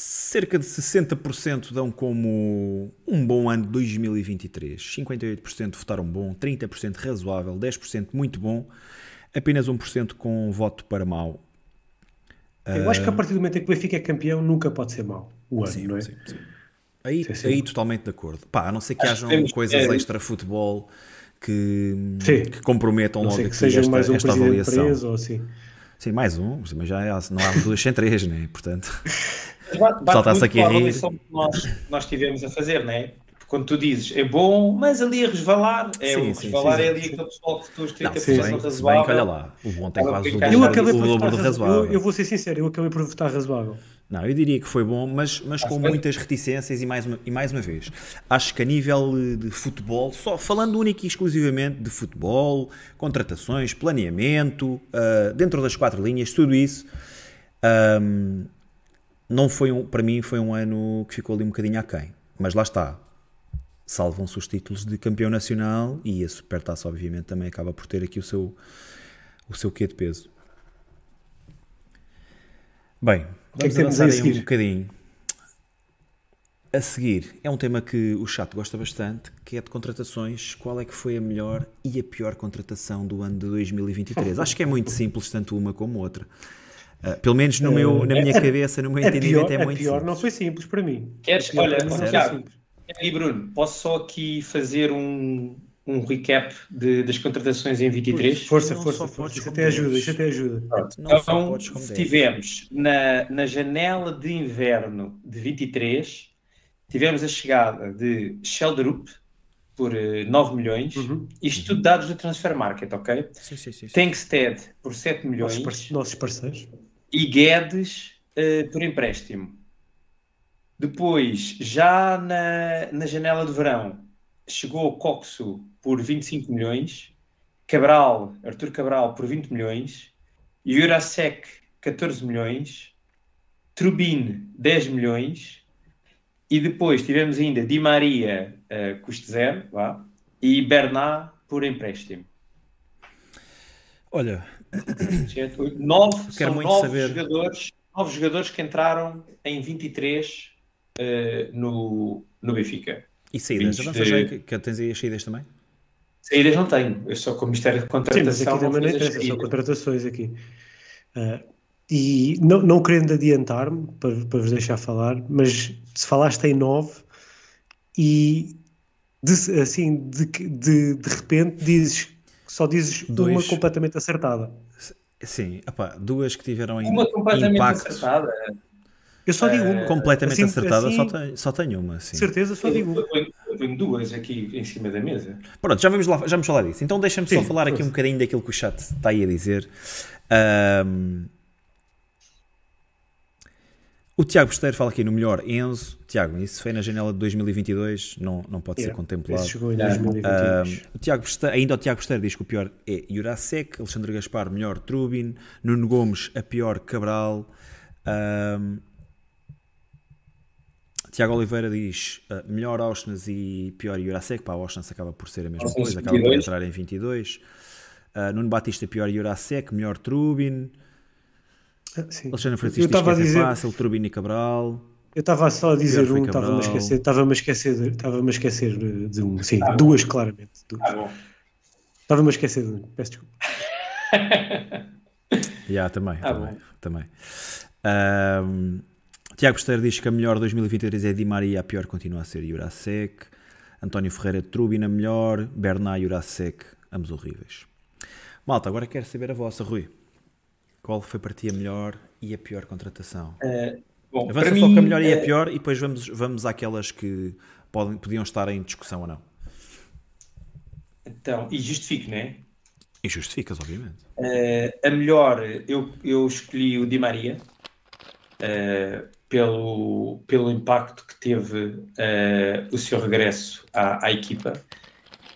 S2: Cerca de 60% dão como um bom ano de 2023. 58% votaram bom, 30% razoável, 10% muito bom, apenas 1% com voto para mau.
S4: Eu acho que a partir do momento em que o Benfica é campeão, nunca pode ser mau o ano,
S2: Sim,
S4: não é?
S2: sim, sim. Aí,
S4: Sim,
S2: aí totalmente de acordo. Pá, a não ser que
S3: Acho
S2: hajam
S3: que
S2: coisas
S3: é-
S2: extra-futebol que, que comprometam
S4: não
S2: logo
S4: que seja
S2: esta,
S4: mais um
S2: esta avaliação.
S4: preso ou assim.
S2: Sim, mais um, mas já não há duas sem três, né? Portanto,
S3: Muito
S2: aqui a rir.
S3: que nós, nós tivemos a fazer, não é? Quando tu dizes é bom, mas ali a resvalar, é
S2: Sim,
S3: o
S2: sim,
S3: resvalar
S2: sim,
S3: é ali aquele pessoal que tu os
S2: não,
S3: 30%
S2: se bem,
S3: razoável.
S2: que olha lá, o bom tem quase o
S4: Eu acabei
S2: o dobro
S4: razo-
S2: razoável.
S4: Eu, eu vou ser sincero, eu acabei por votar razoável.
S2: Não, eu diria que foi bom, mas, mas com
S3: que-
S2: muitas reticências e mais, uma, e mais uma vez, acho que a nível de futebol, só falando única e exclusivamente de futebol, contratações, planeamento, ah, dentro das quatro linhas, tudo isso, ahm, não foi um, para mim foi um ano que ficou ali um bocadinho aquém. Mas lá está, salvam-se os títulos de campeão nacional e a Supertaça obviamente também acaba por ter aqui o seu, o seu quê de peso. Bem,
S4: que é que
S2: vamos avançar
S4: aí
S2: um bocadinho. A seguir, é um tema que o chat gosta bastante, que é de contratações. Qual é que foi a melhor e a pior contratação do ano de 2023? Acho que é muito simples, tanto uma como outra. Ah, pelo menos no meu, na minha cabeça, no meu entendimento,
S4: pior,
S2: é
S4: a
S2: muito
S4: pior
S2: simples.
S4: não foi simples para mim.
S3: Queres,
S4: pior
S3: olha, Tiago,
S4: simples.
S3: e Bruno, posso só aqui fazer um, um recap de- das contratações em 23?
S4: Força,
S2: Não
S4: força, força. Isso até ajuda, isso até ajuda.
S3: Então, tivemos na, na janela de inverno de 23, tivemos a chegada de Sheldrup por eh, 9 milhões,
S4: Uhum.
S3: isto tudo dados do Transfer Market, ok?
S2: Sim, sim, sim, sim.
S3: Tankstead por 7 milhões
S4: Nossos, nossos parceiros.
S3: E Guedes eh, por empréstimo. Depois, já na, na janela de verão, chegou Coxo por 25 milhões, Cabral, Arthur Cabral por 20 milhões, Jurasek 14 milhões, Trubin 10 milhões, e depois tivemos ainda Di Maria, eh, custo zero, vá, e Bernat por empréstimo.
S2: Olha,
S3: Nove, são
S2: muito
S3: nove
S2: saber.
S3: jogadores, nove jogadores que entraram em 23 eh, no, no Benfica.
S2: e saídas? Avança
S3: de-
S2: já que, que tens aí as saídas também?
S3: Saídas não tenho, eu só com o mistério de
S4: Sim,
S3: contratação.
S4: aqui também não interessa, são contratações aqui. Ah, e não, não querendo adiantar-me para, para vos deixar falar, mas se falaste em nove e de, assim de, que- de, de repente dizes só dizes
S2: Dois.
S4: uma completamente acertada.
S2: Sim, epá, duas que tiveram
S3: Uma completamente
S2: impacto
S3: acertada.
S4: Eu só digo uma.
S2: completamente
S4: Assim-
S2: acertada,
S4: assim,
S2: só, tenho, só tenho uma. Sim.
S4: Certeza, só digo uma.
S3: Eu tenho, duas aqui em cima da mesa.
S2: Pronto, já vamos, lá, já vamos falar disso. Então deixa-me só falar aqui um bocadinho daquilo que o chat está aí a dizer. Ahm, o Tiago Besteiro fala aqui no melhor Enzo. Tiago, isso foi na janela de 2022, não, não pode ser
S4: Yeah,
S2: contemplado.
S4: esse chegou em
S3: Yeah.
S4: 2022.
S2: Um, o Tiago Besteiro, ainda o Tiago Besteiro diz que o pior é Jurasek, Alexandre Gaspar, melhor Trubin, Nuno Gomes, a pior Cabral. Um, Tiago Oliveira diz uh, melhor Auschwitz e pior Jurasek. Pá, o Auschwitz acaba por ser a mesma coisa, acaba por
S3: 22.
S2: entrar em 22. Uh, Nuno Batista, pior Jurasek, melhor Trubin.
S4: Ah, sim.
S2: Alexandre
S4: Eu
S2: Francisco diz que
S4: estava a
S2: é
S4: dizer,
S2: fácil, Trubin e Cabral.
S4: eu estava só a dizer um, estava-me a esquecer, estava-me a esquecer, de- estava-me a esquecer de, de um, sim,
S3: Ah,
S4: duas claramente. duas.
S3: Ah, bom.
S4: Estava-me a esquecer de um, peço desculpa.
S2: Já, também,
S3: Ah,
S2: também,
S3: bom.
S2: também. Ahm, Tiago Besteiro diz que a melhor 2023 é Di Maria, a pior continua a ser Jurasek. António Ferreira Trubin a melhor, Bernat Jurasek, ambos horríveis. Malta, agora quero saber a vossa, Rui. Qual foi para ti a melhor e a pior contratação?
S3: Bom,
S2: Avança
S3: para
S2: só
S3: mim,
S2: com a melhor e a
S3: eh,
S2: pior e depois vamos, vamos àquelas que podem, podiam estar em discussão ou não.
S3: Então, e justifico, não é?
S2: E justificas, obviamente.
S3: Eh, a melhor, eu, eu escolhi o Di Maria pelo, pelo impacto que teve o seu regresso à, à equipa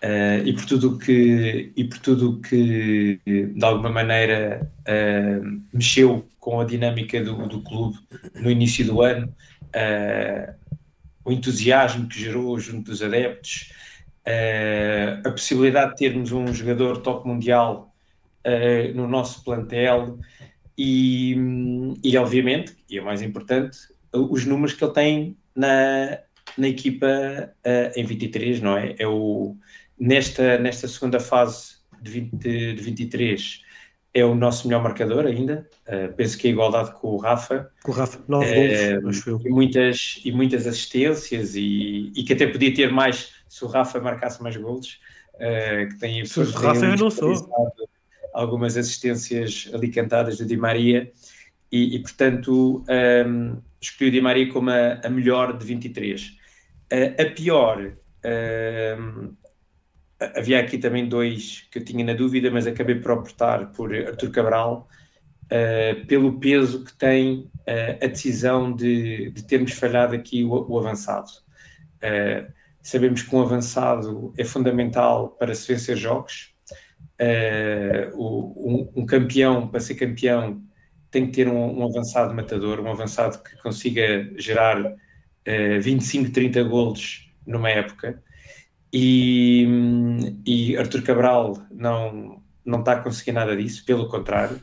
S3: eh, e por tudo que e por tudo que de alguma maneira eh, mexeu com a dinâmica do, do clube no início do ano, eh, o entusiasmo que gerou junto dos adeptos, a possibilidade de termos um jogador top mundial no nosso plantel e, e, obviamente, e é mais importante, os números que ele tem na, na equipa em 23, não é? É o, nesta, nesta segunda fase de, 20, de 23 é o nosso melhor marcador ainda, eh, penso que é igualdade com o Rafa,
S4: Com o Rafa, nove
S3: É,
S4: gols, acho eu.
S3: e muitas, e muitas assistências e, e que até podia ter mais se o Rafa marcasse mais golos eh, que tem
S4: Se o Rafa eu não sou.
S3: algumas assistências ali cantadas do Di Maria e, e, portanto ehm, escolhi o Di Maria como a, a melhor de 23 Eh, a pior ehm, havia aqui também dois que eu tinha na dúvida mas acabei por optar por Artur Cabral Uh, pelo peso que tem uh, a decisão de, de, termos falhado aqui o, o avançado. Uh, sabemos que um avançado é fundamental para se vencer jogos. Um, um, campeão, para ser campeão, tem que ter um, um, avançado matador, um avançado que consiga gerar 25, 30 golos numa época. E, e Artur Cabral não, não está a conseguir nada disso, pelo contrário.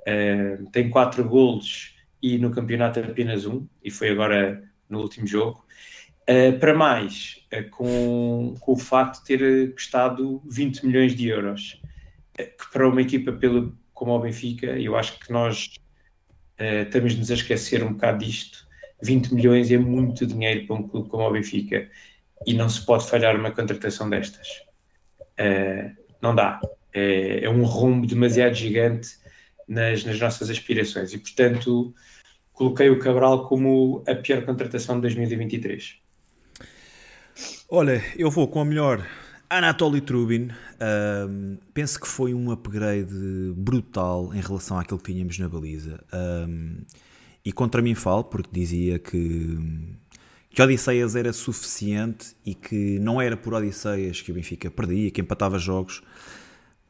S3: Uh, tem quatro golos e no campeonato apenas um, e foi agora no último jogo. Uh, para mais, uh, com, com, o facto de ter custado 20 milhões de euros, que para uma equipa pelo, como o Benfica, eu acho que nós estamos-nos a esquecer um bocado disto. 20 milhões é muito dinheiro para um clube como o Benfica e não se pode falhar uma contratação destas. não dá. É, é um rombo demasiado gigante nas, nas, nossas aspirações e, portanto, coloquei o Cabral como a pior contratação de 2023.
S2: Olha, eu vou com a melhor Anatoly Trubin. Um, penso que foi um upgrade brutal em relação àquilo que tínhamos na baliza. Um, e contra mim falo, porque dizia que, que Odisseias era suficiente e que não era por Odisseias que o Benfica perdia, que empatava jogos.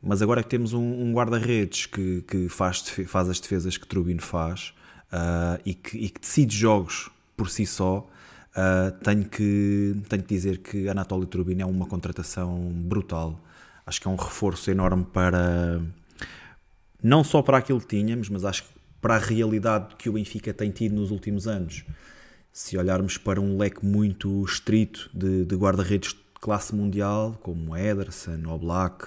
S2: Mas agora que temos um, um guarda-redes que, que faz, faz, as defesas que Trubin faz uh, e, que, e, que, decide jogos por si só, uh, tenho, que, tenho que dizer que Anatoly Trubin é uma contratação brutal. Acho que é um reforço enorme para, não só para aquilo que tínhamos, mas acho que para a realidade que o Benfica tem tido nos últimos anos. Se olharmos para um leque muito estrito de, de guarda-redes de classe mundial, como Ederson, Oblak,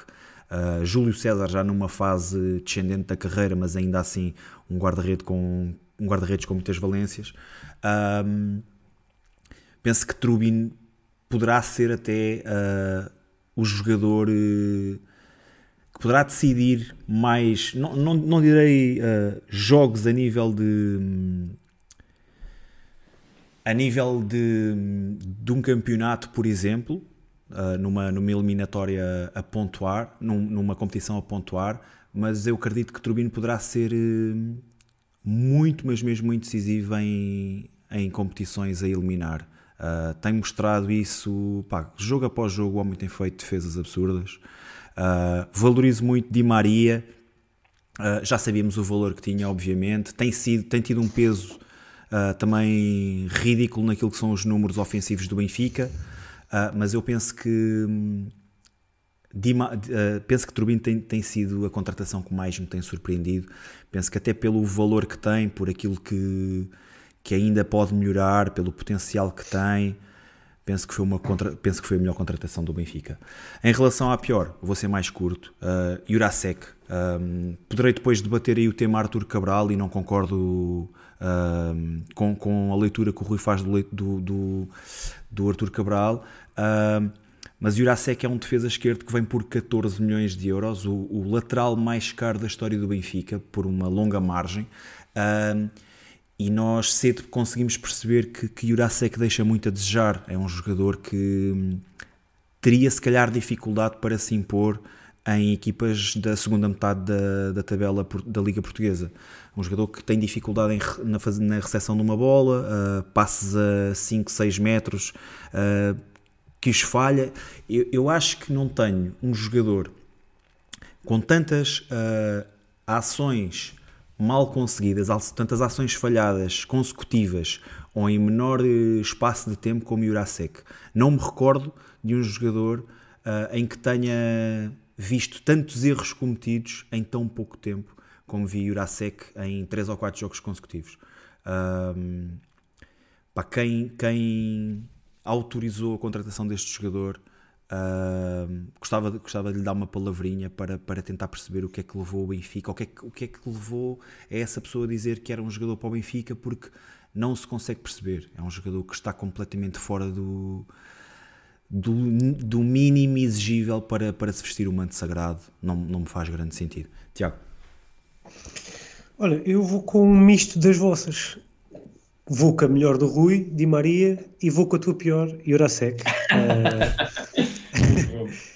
S2: uh, Júlio César já numa fase descendente da carreira, mas ainda assim um guarda-redes com, um guarda com muitas valências. Um, penso que Trubin poderá ser até uh, o jogador uh, que poderá decidir mais, não, não, não direi uh, jogos a nível de a nível de, de um campeonato, por exemplo, numa, numa eliminatória a pontuar, num, numa competição a pontuar, mas eu acredito que Turbino poderá ser muito, mas mesmo muito decisivo em, em competições a eliminar. Uh, tem mostrado isso, pá, jogo após jogo, o homem tem feito defesas absurdas. Uh, valorizo muito Di Maria, uh, já sabíamos o valor que tinha, obviamente. Tem, sido, tem tido um peso também ridículo naquilo que são os números ofensivos do Benfica, mas eu penso que. Dima, uh, penso que Turbino tem, tem sido a contratação que mais me tem surpreendido. Penso que até pelo valor que tem, por aquilo que, que ainda pode melhorar, pelo potencial que tem, penso que foi, uma contra, penso que foi a melhor contratação do Benfica. Em relação à pior, vou ser mais curto, uh, Jurasek. Um, poderei depois debater aí o tema Arthur Cabral e não concordo um, com, com a leitura que o Rui faz do, do, do, Arthur Cabral. Um, mas Jurasek é um defesa esquerdo que vem por 14 milhões de euros, o, o, lateral mais caro da história do Benfica, por uma longa margem. Um, e nós cedo conseguimos perceber que, que Jurasek deixa muito a desejar. É um jogador que hum, teria se calhar dificuldade para se impor em equipas da segunda metade da, da tabela da Liga Portuguesa. Um jogador que tem dificuldade em, na, na recepção de uma bola, uh, passes a 5, 6 metros, uh, que os falha. Eu, eu, acho que não tenho um jogador com tantas uh, ações mal conseguidas, tantas ações falhadas consecutivas ou em menor eh, espaço de tempo como Jurasek. Não me recordo de um jogador uh, em que tenha visto tantos erros cometidos em tão pouco tempo como vi Jurasek em 3 ou 4 jogos consecutivos. Um, quem, quem autorizou a contratação deste jogador Uh, gostava, de, gostava de lhe dar uma palavrinha para, para tentar perceber o que é que levou o Benfica, o que, é que, o que é que levou a essa pessoa a dizer que era um jogador para o Benfica, porque não se consegue perceber. É um jogador que está completamente fora do, do, do mínimo exigível para, para se vestir o manto sagrado. Não, não me faz grande sentido. Tiago.
S4: Olha, eu vou com um misto das vossas. Vou com a melhor do Rui, Di Maria, e vou com a tua pior, Jurasek. Uh,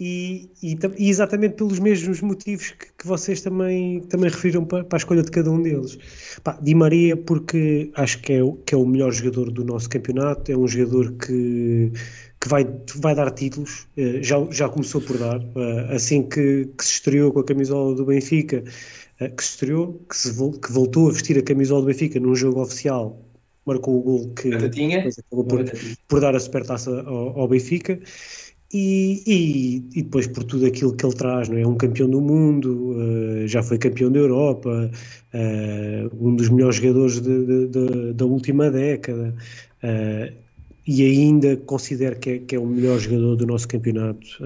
S4: e, e, e, exatamente pelos mesmos motivos que, que, vocês também, também referiram para, para, a escolha de cada um deles. Pá, Di Maria, porque acho que é, que é o melhor jogador do nosso campeonato, é um jogador que, que vai, vai dar títulos, eh, já, já começou por dar, eh, assim que, que se estreou com a camisola do Benfica, eh, que se estreou, que, se, que voltou a vestir a camisola do Benfica num jogo oficial, marcou o gol que acabou por, por, dar a supertaça ao, ao Benfica. E, e, e, depois por tudo aquilo que ele traz, não é? Um campeão do mundo, uh, já foi campeão da Europa, uh, um dos melhores jogadores de, de, de, da última década, uh, e ainda considero que é, que é, o melhor jogador do nosso campeonato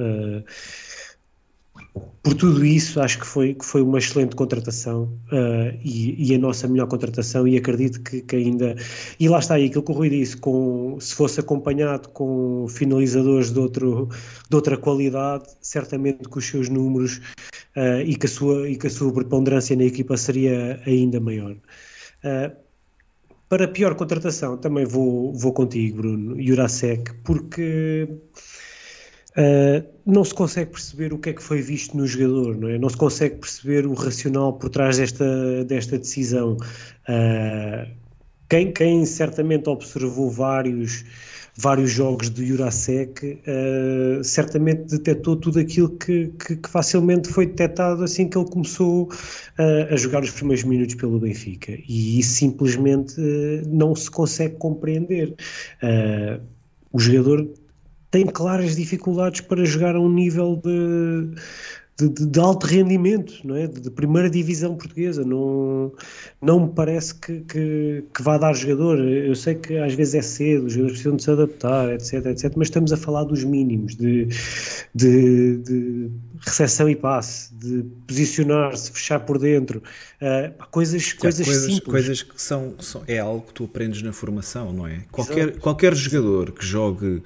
S4: por tudo isso, acho que foi, que foi uma excelente contratação uh, e, e, a nossa melhor contratação. E acredito que, que, ainda. E lá está aí, aquilo que o Rui disse: com, se fosse acompanhado com finalizadores de, outro, de outra qualidade, certamente que os seus números uh, e, que a sua, e que a sua preponderância na equipa seria ainda maior. Uh, para pior contratação, também vou, vou contigo, Bruno, Jurasek, porque Uh, não se consegue perceber o que é que foi visto no jogador, não é? Não se consegue perceber o racional por trás desta, desta decisão. Uh, quem, quem certamente observou vários, vários jogos do Jurasek, uh, certamente detectou tudo aquilo que, que, que, facilmente foi detectado assim que ele começou a jogar os primeiros minutos pelo Benfica. E isso simplesmente não se consegue compreender. o jogador tem claras dificuldades para jogar a um nível de, de, de- de alto rendimento, não é? De, de primeira divisão portuguesa. Não, não me parece que, que, que vá dar jogador. Eu sei que às vezes é cedo, os jogadores precisam de se adaptar, etc, etc, mas estamos a falar dos mínimos, de, de, de recepção e passe, de posicionar-se, fechar por dentro, pá, coisas, coisas,
S2: coisas,
S4: simples.
S2: coisas que são, são- é algo que tu aprendes na formação, não é? Qualquer, qualquer jogador que jogue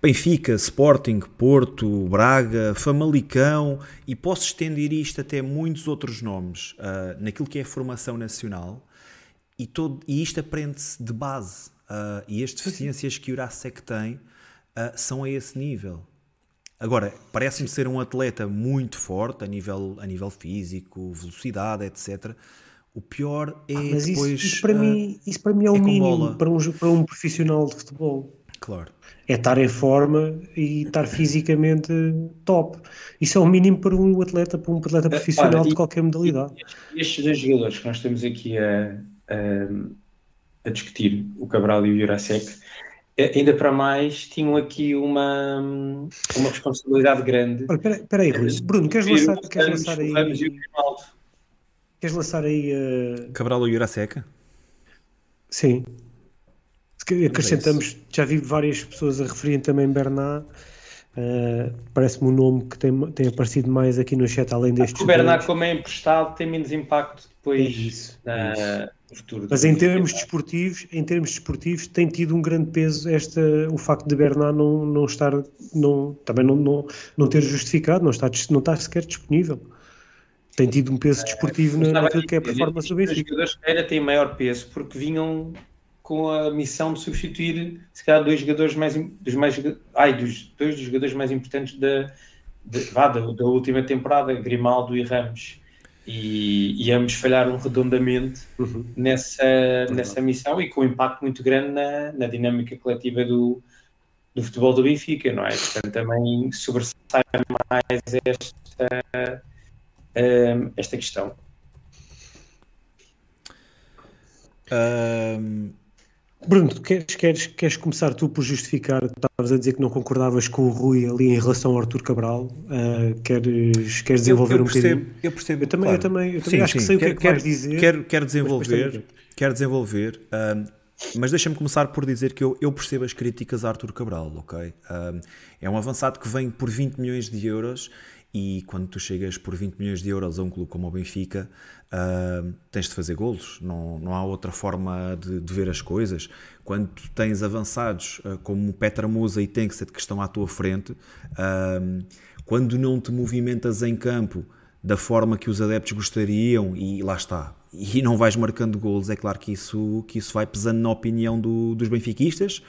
S2: Benfica, Sporting, Porto, Braga, Famalicão e posso estender isto até muitos outros nomes ah, naquilo que é a formação nacional e, todo, e isto aprende-se de base ah, e as deficiências que o Urasec tem são a esse nível. Agora, parece-me ser um atleta muito forte a nível, a nível físico, velocidade, etc. O pior é
S4: Ah, Mas isso,
S2: depois.
S4: isso para
S2: ah,
S4: mim, isso para mim é o
S2: é
S4: mínimo para um, para um profissional de futebol.
S2: Claro.
S4: É estar em forma e estar fisicamente top. Isso é o mínimo para um atleta, para um atleta profissional
S3: olha,
S4: de
S3: e-
S4: qualquer modalidade.
S3: Estes dois jogadores que nós estamos aqui a, a, a discutir, o Cabral e o Jurasek, eh, ainda para mais tinham aqui uma, uma responsabilidade grande.
S4: Espera- espera aí, Rui. Bruno, queres lançar, queres lançar aí, queres lançar aí, eh,
S2: Cabral ou Juraseca?
S4: sim. Acrescentamos, já vi várias pessoas a referirem também Bernat. Eh, Parece-me um nome que tem, tem aparecido mais aqui no chat, além destes.
S3: O Bernat,
S4: dois.
S3: como é emprestado, tem menos impacto
S4: É
S3: depois
S4: isso,
S3: na-
S4: é isso.
S3: no futuro.
S4: Mas em termos desportivos, em termos desportivos, tem tido um grande peso esta, o facto de Bernat não, não estar, não, também não, não, não ter justificado, não está, não está sequer disponível. Tem tido um peso desportivo
S3: Estava
S4: naquilo que é a performance do
S3: Os
S4: Benfica.
S3: jogadores que ainda têm maior peso porque vinham com a missão de substituir, se calhar, dois jogadores mais, dos mais ai, dos, dois dos jogadores mais importantes da, de- vá, da, da última temporada, Grimaldo e Ramos. E, e ambos falharam redondamente
S4: Uhum.
S3: nessa, nessa missão e com um impacto muito grande na, na dinâmica coletiva do, do futebol do Benfica, não é? Portanto, também sobressai mais esta, hum, esta questão.
S2: Ahm,
S4: Bruno, queres, queres, queres começar tu por justificar? Estavas a dizer que não concordavas com o Rui ali em relação ao Arthur Cabral. Ah, queres, queres desenvolver
S2: eu, eu
S4: um
S2: percebo,
S4: bocadinho?
S2: eu percebo.
S4: Eu também- eu também- eu também acho que sei o que é que
S2: quero,
S4: vais dizer,
S2: Quero, quero desenvolver, quero desenvolver, ahm, mas deixa-me começar por dizer que eu, eu percebo as críticas a Arthur Cabral, ok? Ahm, é um avançado que vem por 20 milhões de euros e quando tu chegas por 20 milhões de euros a um clube como o Benfica, ahm, tens de fazer golos, não, não há outra forma de, de ver as coisas. Quando tens avançados ah, como Petra Musa e Tenkset que estão à tua frente, ahm, quando não te movimentas em campo da forma que os adeptos gostariam e lá está. E não vais marcando golos, é claro que isso, que isso vai pesando na opinião do- dos benfiquistas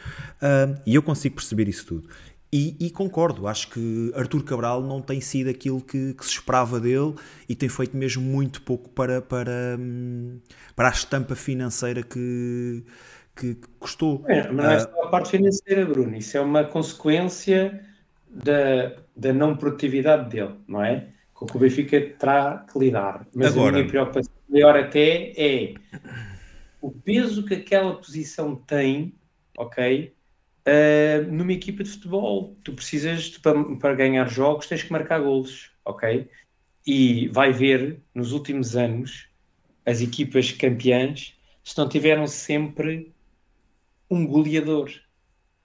S2: e eu consigo perceber isso tudo. E, e concordo, acho que Artur Cabral não tem sido aquilo que, que se esperava dele e tem feito mesmo muito pouco para, para, hum, para a estampa financeira que, que custou.
S3: É, mas não é
S2: Ah,
S3: só a parte financeira, Bruno. Isso é uma consequência da, da não produtividade dele, não é? Com o que o Benfica terá que lidar. Mas
S2: Agora-
S3: a minha preocupação maior até é o peso que aquela posição tem, ok? Ah, numa equipa de futebol. Tu precisas, de- para, para ganhar jogos, tens que marcar golos, ok? E vai ver, nos últimos anos, as equipas campeãs, se não tiveram sempre um goleador.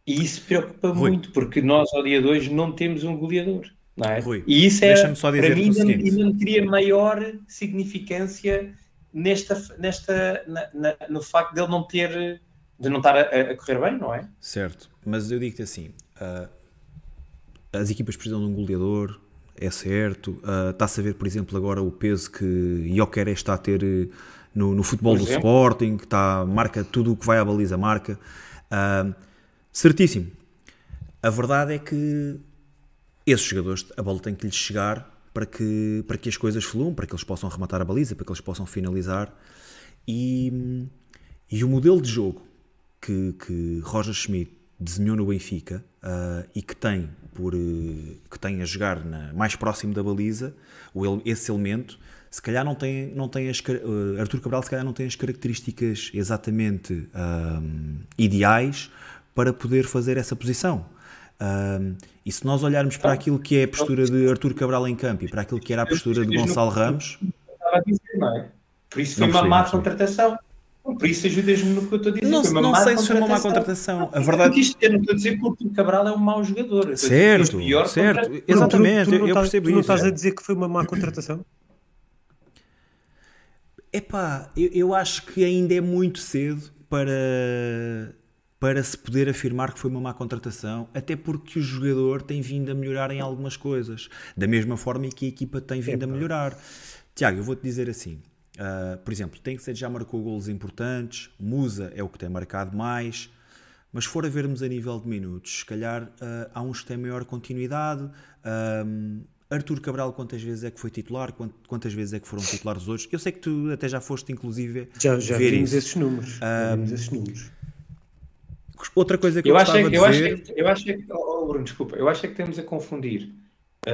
S3: E isso preocupa
S2: Rui.
S3: muito, porque nós, ao dia de hoje, não temos um goleador. Não é?
S2: Rui,
S3: e isso é, para mim,
S2: o
S3: ainda,
S2: seguinte.
S3: ainda não teria maior significância nesta, nesta, na- na- no facto de ele não ter, de não estar a, a correr bem, não é?
S2: Certo, mas eu digo-te assim: ah, as equipas precisam de um goleador, é certo. ah, Está-se a ver, por exemplo, agora o peso que Joker está a ter eh, no, no futebol do. Sporting, que está, marca tudo o que vai à baliza, marca. Ah, certíssimo. A verdade é que esses jogadores, a bola tem que lhes chegar para que, para que as coisas fluam, para que eles possam rematar a baliza, para que eles possam finalizar. E, e o modelo de jogo que, que Roger Schmidt desenhou no Benfica ah, e que tem, por, eh, que tem a jogar na- mais próximo da baliza, o esse elemento, se calhar não tem, não tem as, eh, Artur Cabral se calhar não tem as características exatamente ah, ideais para poder fazer essa posição. Ahm, e se nós olharmos para aquilo que é a postura de Artur Cabral em campo e para aquilo que era a postura de Gonçalo Ramos,
S3: Estava a dizer, não é? Por isso foi uma má contratação. Por isso ajudas-me no que eu estou a dizer.
S2: não, não sei se foi uma má contratação. A verdade.
S3: Porque isto, eu não estou a dizer que o Cabral é um mau jogador. Eu estou a dizer que
S2: Certo,
S3: pior
S2: certo.
S3: contratação.
S2: Exatamente,
S4: Tu não
S2: eu, eu
S4: estás-
S2: percebo
S4: Tu não
S2: isso.
S4: estás a dizer que foi uma má contratação?
S2: Epá, eu, eu acho que ainda é muito cedo para, para se poder afirmar que foi uma má contratação, até porque o jogador tem vindo a melhorar em algumas coisas, da mesma forma que a equipa tem vindo a melhorar. Tiago, eu vou-te dizer assim, ah, por exemplo, tem que ser já marcou golos importantes, Musa é o que tem marcado mais, mas se for a vermos a nível de minutos, se calhar ah, há uns que têm maior continuidade. ahm, Arthur Cabral, quantas vezes é que foi titular? Quant- Quantas vezes é que foram titulares os outros? Eu sei que tu até já foste, inclusive,
S4: Já, já
S2: ver
S4: vimos
S2: isso.
S4: esses números. Já vimos esses números.
S2: Outra coisa que eu,
S3: Eu acho, é que,
S2: de
S3: eu, acho
S2: ver...
S3: que, eu acho é que, oh, oh, Bruno, desculpa, eu acho é que temos a confundir o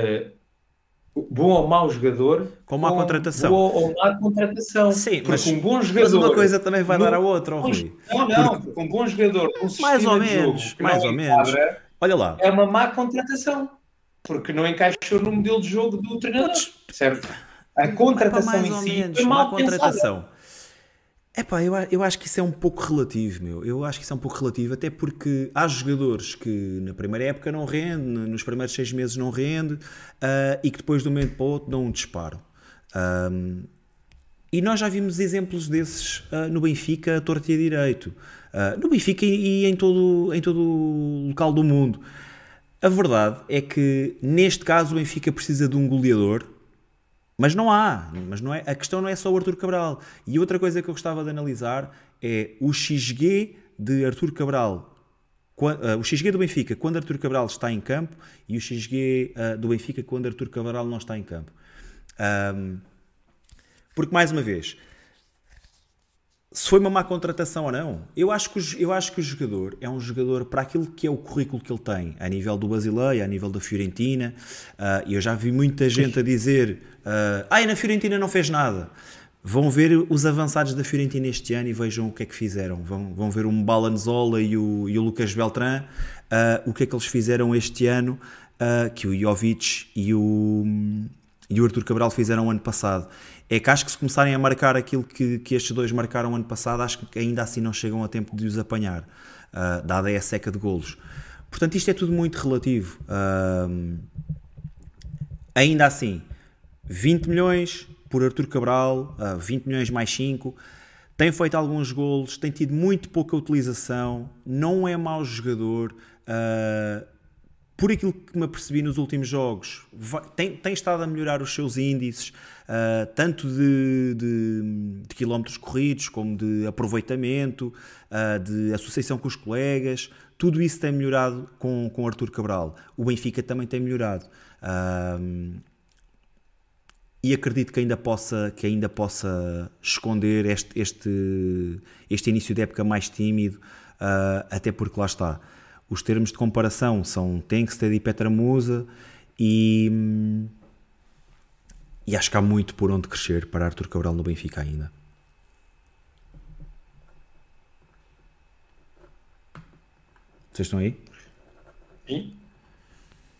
S3: bom ou mau jogador
S2: Com má contratação.
S3: boa ou má contratação.
S2: Sim,
S3: porque
S2: mas-
S3: um bom
S2: Mas
S3: jogador.
S2: uma coisa também vai dar à outra, Rui.
S3: Não, não, porque um bom jogador com um
S2: Mais ou menos,
S3: jogo
S2: mais ou menos. Olha lá,
S3: É uma má contratação. Porque não encaixou no modelo de jogo do treinador. Certo? A
S2: Epá,
S3: contratação
S2: mais
S3: em
S2: ou
S3: si
S2: menos,
S3: foi
S2: má
S3: mal pensada.
S2: Epá, eu, eu acho que isso é um pouco relativo, meu. Eu acho que isso é um pouco relativo, até porque há jogadores que na primeira época não rende, nos primeiros seis meses não rende, ah, e que depois de um momento para o outro dão um disparo. Ahm, e nós já vimos exemplos desses ah, no Benfica, a torto e a direito. Ah, no Benfica e, e em, todo, em todo o local do mundo. A verdade é que, neste caso, o Benfica precisa de um goleador, mas não há. Mas não é, a questão não é só o Arthur Cabral. E outra coisa que eu gostava de analisar é o XG de Arthur Cabral. ah, o XG do Benfica quando Arthur Cabral está em campo e o XG ah, do Benfica quando Arthur Cabral não está em campo. Ahm, porque, mais uma vez, se foi uma má contratação ou não, eu acho, que o, eu acho que o jogador é um jogador para aquilo que é o currículo que ele tem, a nível do Basileia, a nível da Fiorentina. ah, E eu já vi muita gente a dizer: ah, ah, e na Fiorentina não fez nada. Vão ver os avançados da Fiorentina este ano e vejam o que é que fizeram. Vão, vão ver o Mbalanzola e o, e o Lucas Beltrán, ah, o que é que eles fizeram este ano, ah, que o Jovic e o, e o Arthur Cabral fizeram ano passado. É que acho que se começarem a marcar aquilo que, que estes dois marcaram ano passado, acho que ainda assim não chegam a tempo de os apanhar, ah, dada a seca de golos. Portanto, isto é tudo muito relativo. Ah, ainda assim, 20 milhões por Arthur Cabral, ah, 20 milhões mais 5. Tem feito alguns golos, tem tido muito pouca utilização, não é mau jogador. ah, por aquilo que me apercebi nos últimos jogos, vai- tem, tem estado a melhorar os seus índices, ah, tanto de, de- de quilómetros corridos, como de aproveitamento, ah, de associação com os colegas. Tudo isso tem melhorado com, com Arthur Cabral. O Benfica também tem melhorado. Ah, e acredito que ainda possa, que ainda possa esconder este, este, este início de época mais tímido, até porque lá está. Os termos de comparação são Tenkstead e Petra Musa e, hum, e acho que há muito por onde crescer para Arthur Cabral no Benfica ainda. Vocês estão aí?
S3: Sim.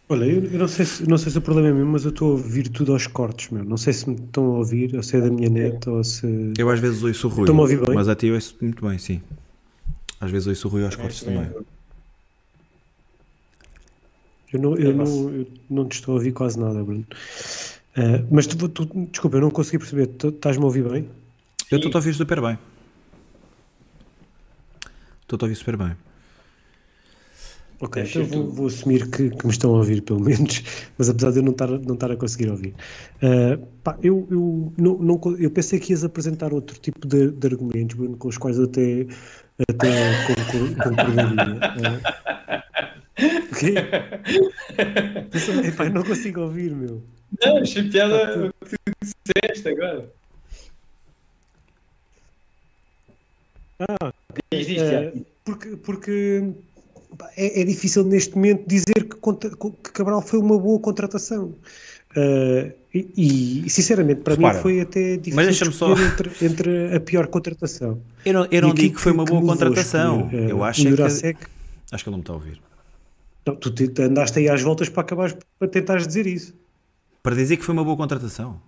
S4: Olha, eu, eu não, sei se, não sei se o problema é meu, mas eu estou a ouvir tudo aos cortes, meu. Não sei se me estão a ouvir, ou se é da minha net, ou se...
S2: Eu às vezes ouço o Rui,
S4: Estão-me a ouvir bem?
S2: mas a ti eu ouço muito bem, sim. Às vezes ouço o Rui aos cortes também.
S4: Eu não, eu não, eu não te estou a ouvir quase nada, Bruno. Ah, mas tu, tu- desculpa, eu não consegui perceber. Estás-me a ouvir bem?
S2: Eu estou a ouvir super bem. Estou a ouvir super bem.
S4: Ok,
S3: Deixa
S4: então vou, vou assumir que, que me estão a ouvir, pelo menos, mas apesar de eu não estar, não estar a conseguir ouvir. Ah, pá, eu, eu, não, não eu pensei que ias apresentar outro tipo de, de argumentos, Bruno, com os quais eu até, até concor- concordaria. Ah, o quê? Epá, eu não consigo ouvir, meu.
S3: Não, achei piada o que tu disseste agora.
S4: Ah,
S3: Diz, diz, Tiago.
S4: porque porque é, é difícil neste momento dizer que, contra- que Cabral foi uma boa contratação. Eh, e, e, sinceramente, para
S2: Repara,
S4: mim foi até difícil
S2: mas deixa-me só-
S4: entre, entre a pior contratação.
S2: Eu não, eu não digo que foi uma boa contratação.
S4: escolher,
S2: eu acho é que. Acho que ele não me está a ouvir.
S4: Não, tu te- andaste aí às voltas para acabares para tentares dizer isso.
S2: Para dizer que foi uma boa contratação.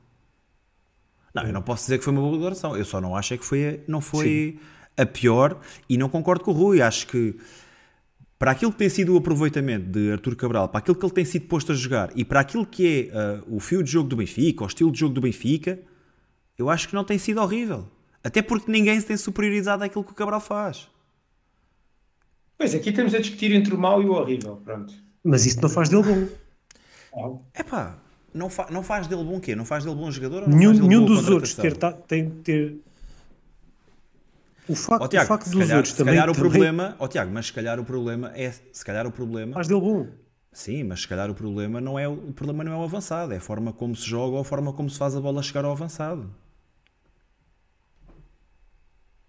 S2: Não, eu não posso dizer que foi uma boa contratação. Eu só não acho é que foi, não foi a pior e não concordo com o Rui. Acho que para aquilo que tem sido o aproveitamento de Artur Cabral, para aquilo que ele tem sido posto a jogar e para aquilo que é ah, o fio de jogo do Benfica, o estilo de jogo do Benfica, eu acho que não tem sido horrível. Até porque ninguém se tem superiorizado àquilo que o Cabral faz.
S3: Pois, aqui estamos a discutir entre o mau e o horrível. Pronto.
S4: Mas isso não faz dele bom.
S3: Mau.
S2: Epá, não, fa não faz dele bom quê? Não faz dele bom jogador ou não
S4: Nenhum,
S2: faz dele
S4: nenhum dos outros ter, ta- tem ter. O facto,
S2: Ó, Tiago,
S4: o facto
S2: se
S4: dos
S2: calhar,
S4: outros
S2: se
S4: também,
S2: calhar o
S4: também
S2: problema, ó Tiago, mas se calhar o problema é, se calhar o problema,
S4: faz dele bom.
S2: sim, mas se calhar o problema não é o o problema não é o avançado, é a forma como se joga ou a forma como se faz a bola chegar ao avançado.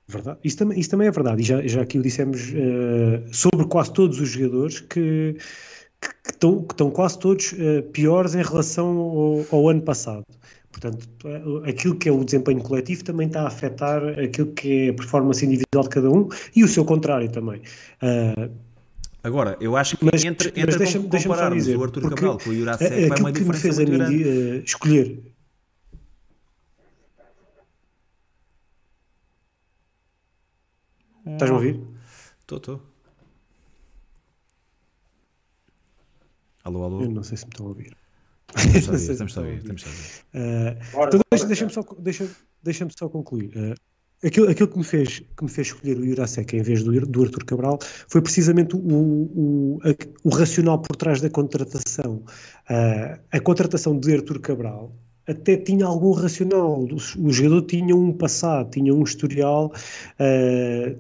S4: Verdade. Isso, também, isso também é verdade. E já, já aqui o dissemos eh, sobre quase todos os jogadores que, que, que estão, que estão quase todos eh, piores em relação ao, ao ano passado. Portanto, eh, aquilo que é o desempenho coletivo também está a afetar aquilo que é a performance individual de cada um e o seu contrário também. Eh,
S2: Agora, eu acho que
S4: mas
S2: entre,
S4: mas
S2: entre
S4: deixa-me só
S2: compararmos
S4: dizer,
S2: o Arthur Cabral com o Jurasek vai uma
S4: que me
S2: diferença
S4: fez a mim eh, escolher. Estás-me a ouvir?
S2: Estou, estou. Alô, alô.
S4: Eu não sei se me estão a ouvir.
S2: Estamos a ouvir, estamos a ouvir.
S4: Eh, então deixa- deixa-me só, deixa, deixa-me só concluir. Eh, aquilo, aquilo que, me fez, que me fez escolher o Jurasek em vez do, do Arthur Cabral foi precisamente o, o, a- o racional por trás da contratação. Eh, a contratação de Arthur Cabral até tinha algum racional. O, o jogador tinha um passado, tinha um historial eh,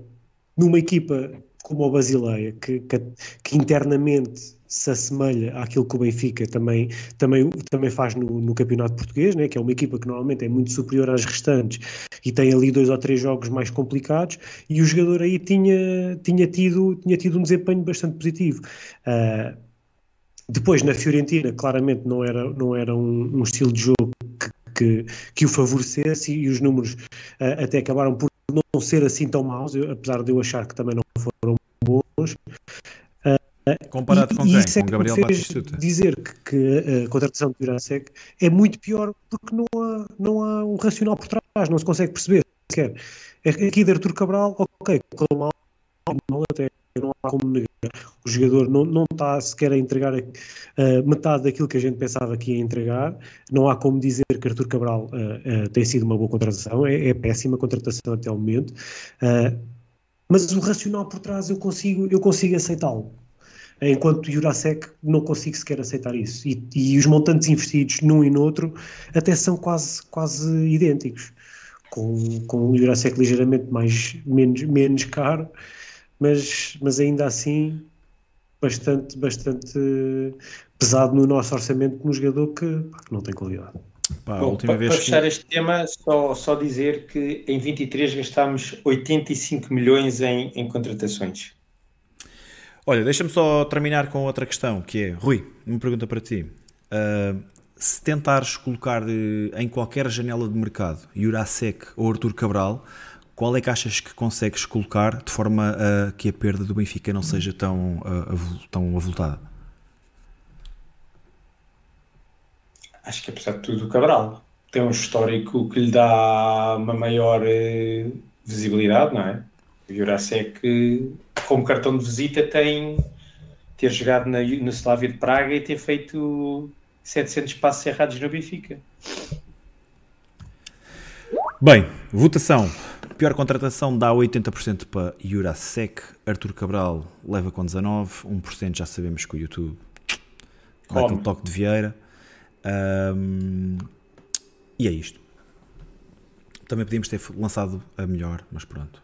S4: numa equipa como a Basileia, que, que, que internamente se assemelha àquilo que o Benfica também, também, também faz no, no campeonato português, né? que é uma equipa que normalmente é muito superior às restantes e tem ali dois ou três jogos mais complicados, e o jogador aí tinha, tinha, tido, tinha tido um desempenho bastante positivo. Ah, depois, na Fiorentina, claramente não era, não era um, um estilo de jogo que, que, que o favorecesse e os números ah, até acabaram por não ser assim tão maus, eu- apesar de eu achar que também não foram bons.
S2: Comparado
S4: E-
S2: com quem?
S4: isso é
S2: Com
S4: que
S2: Gabriel
S4: fez
S2: Batistuta.
S4: dizer que, que a contratação de Jurasek é muito pior porque não há, não há um racional por trás, não se consegue perceber sequer. É- Aqui de Artur Cabral, ok, correu mal, mal até não há como negar. O jogador não, não está sequer a entregar eh, metade daquilo que a gente pensava que ia entregar. Não há como dizer que Artur Cabral eh, eh, tem sido uma boa contratação, é, é péssima contratação até o momento. Eh, mas o racional por trás eu consigo, eu consigo aceitá-lo. Enquanto Jurasek não consigo sequer aceitar isso. E, e os montantes investidos num e no outro até são quase, quase idênticos. Com, com o Jurasek ligeiramente mais, menos, menos caro, mas, mas ainda assim bastante, bastante pesado no nosso orçamento num jogador que, pá, que não tem qualidade.
S2: Pá,
S3: Bom,
S2: última
S3: para,
S2: vez
S3: para
S2: que-
S3: fechar este tema, só, só dizer que em 23 gastámos 85 milhões em, em contratações.
S2: Olha, deixa-me só terminar com outra questão, que é, Rui, uma pergunta para ti. Ah, se tentares colocar eh, em qualquer janela de mercado Jurasek ou Artur Cabral, qual é que achas que consegues colocar de forma a que a perda do Benfica não seja tão, tão avultada?
S3: Acho que apesar de tudo o Cabral tem um histórico que lhe dá uma maior eh, visibilidade, não é? O Jurasek, como cartão de visita, tem ter jogado na, no Slavia de Praga e ter feito 700 passos errados no Benfica.
S2: Bem, votação. Pior contratação dá 80% para Jurasek. Artur Cabral leva com 19%. 1% já sabemos que o YouTube dá aquele toque de Vieira. Ahm, e é isto. Também podíamos ter lançado a melhor, mas pronto.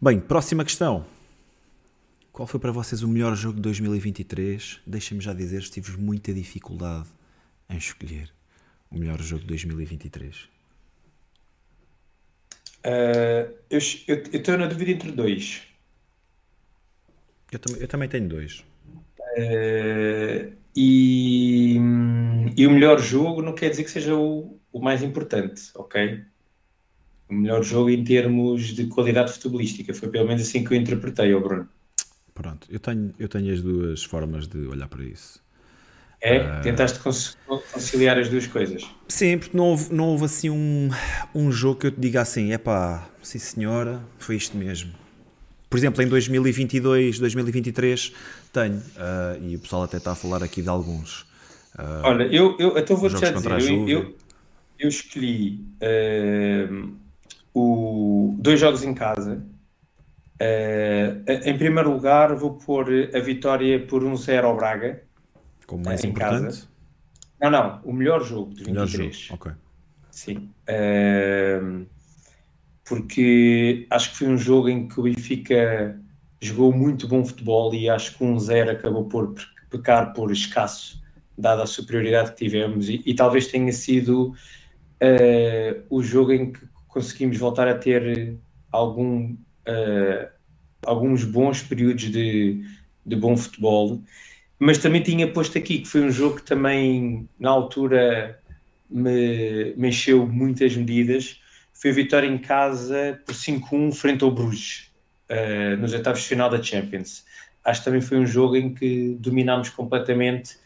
S2: Bem, próxima questão. Qual foi para vocês o melhor jogo de 2023? Deixem-me já dizer, tive muita dificuldade em escolher o melhor jogo de 2023.
S3: Eh, eu estou na dúvida entre dois.
S2: Eu, tam- eu também tenho dois.
S3: Eh, e, e o melhor jogo não quer dizer que seja o, o mais importante, ok? O melhor jogo em termos de qualidade futebolística. Foi pelo menos assim que eu interpretei, ó Bruno.
S2: Pronto, eu tenho, eu tenho as duas formas de olhar para isso.
S3: É?
S2: Ah.
S3: Tentaste conciliar as duas coisas.
S2: Sim, porque não houve, não houve assim um, um jogo que eu te diga assim, é pá, sim senhora, foi isto mesmo. Por exemplo, em 2022, 2023 tenho, ah, e o pessoal até está a falar aqui de alguns. Ah,
S3: Olha, eu, eu então vou-te já dizer, eu, eu, eu escolhi ehm, o, dois jogos em casa. Em primeiro lugar, vou pôr a vitória por 1-0 ao Braga.
S2: Como mais
S3: em
S2: importante,
S3: casa. Não, não, o melhor jogo de
S2: melhor
S3: 23.
S2: jogo. Ok.
S3: Sim. Ehm, porque acho que foi um jogo em que o Benfica jogou muito bom futebol e acho que um 0 acabou por pecar por escasso, dada a superioridade que tivemos, e, e talvez tenha sido eh, o jogo em que conseguimos voltar a ter algum, eh, alguns bons períodos de, de bom futebol. Mas também tinha posto aqui que foi um jogo que também, na altura, me, encheu muitas medidas. Foi a vitória em casa por 5-1 frente ao Bruges, eh, nos oitavos de final da Champions. Acho que também foi um jogo em que dominámos completamente.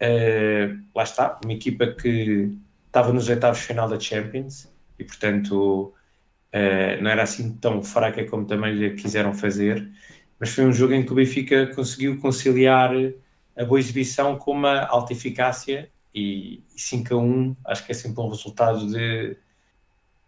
S3: eh, lá está, uma equipa que estava nos oitavos de final da Champions e, portanto, eh, não era assim tão fraca como também lhe quiseram fazer. Mas foi um jogo em que o Benfica conseguiu conciliar a boa exibição com uma alta eficácia e, e 5 a 1 acho que é sempre um resultado de,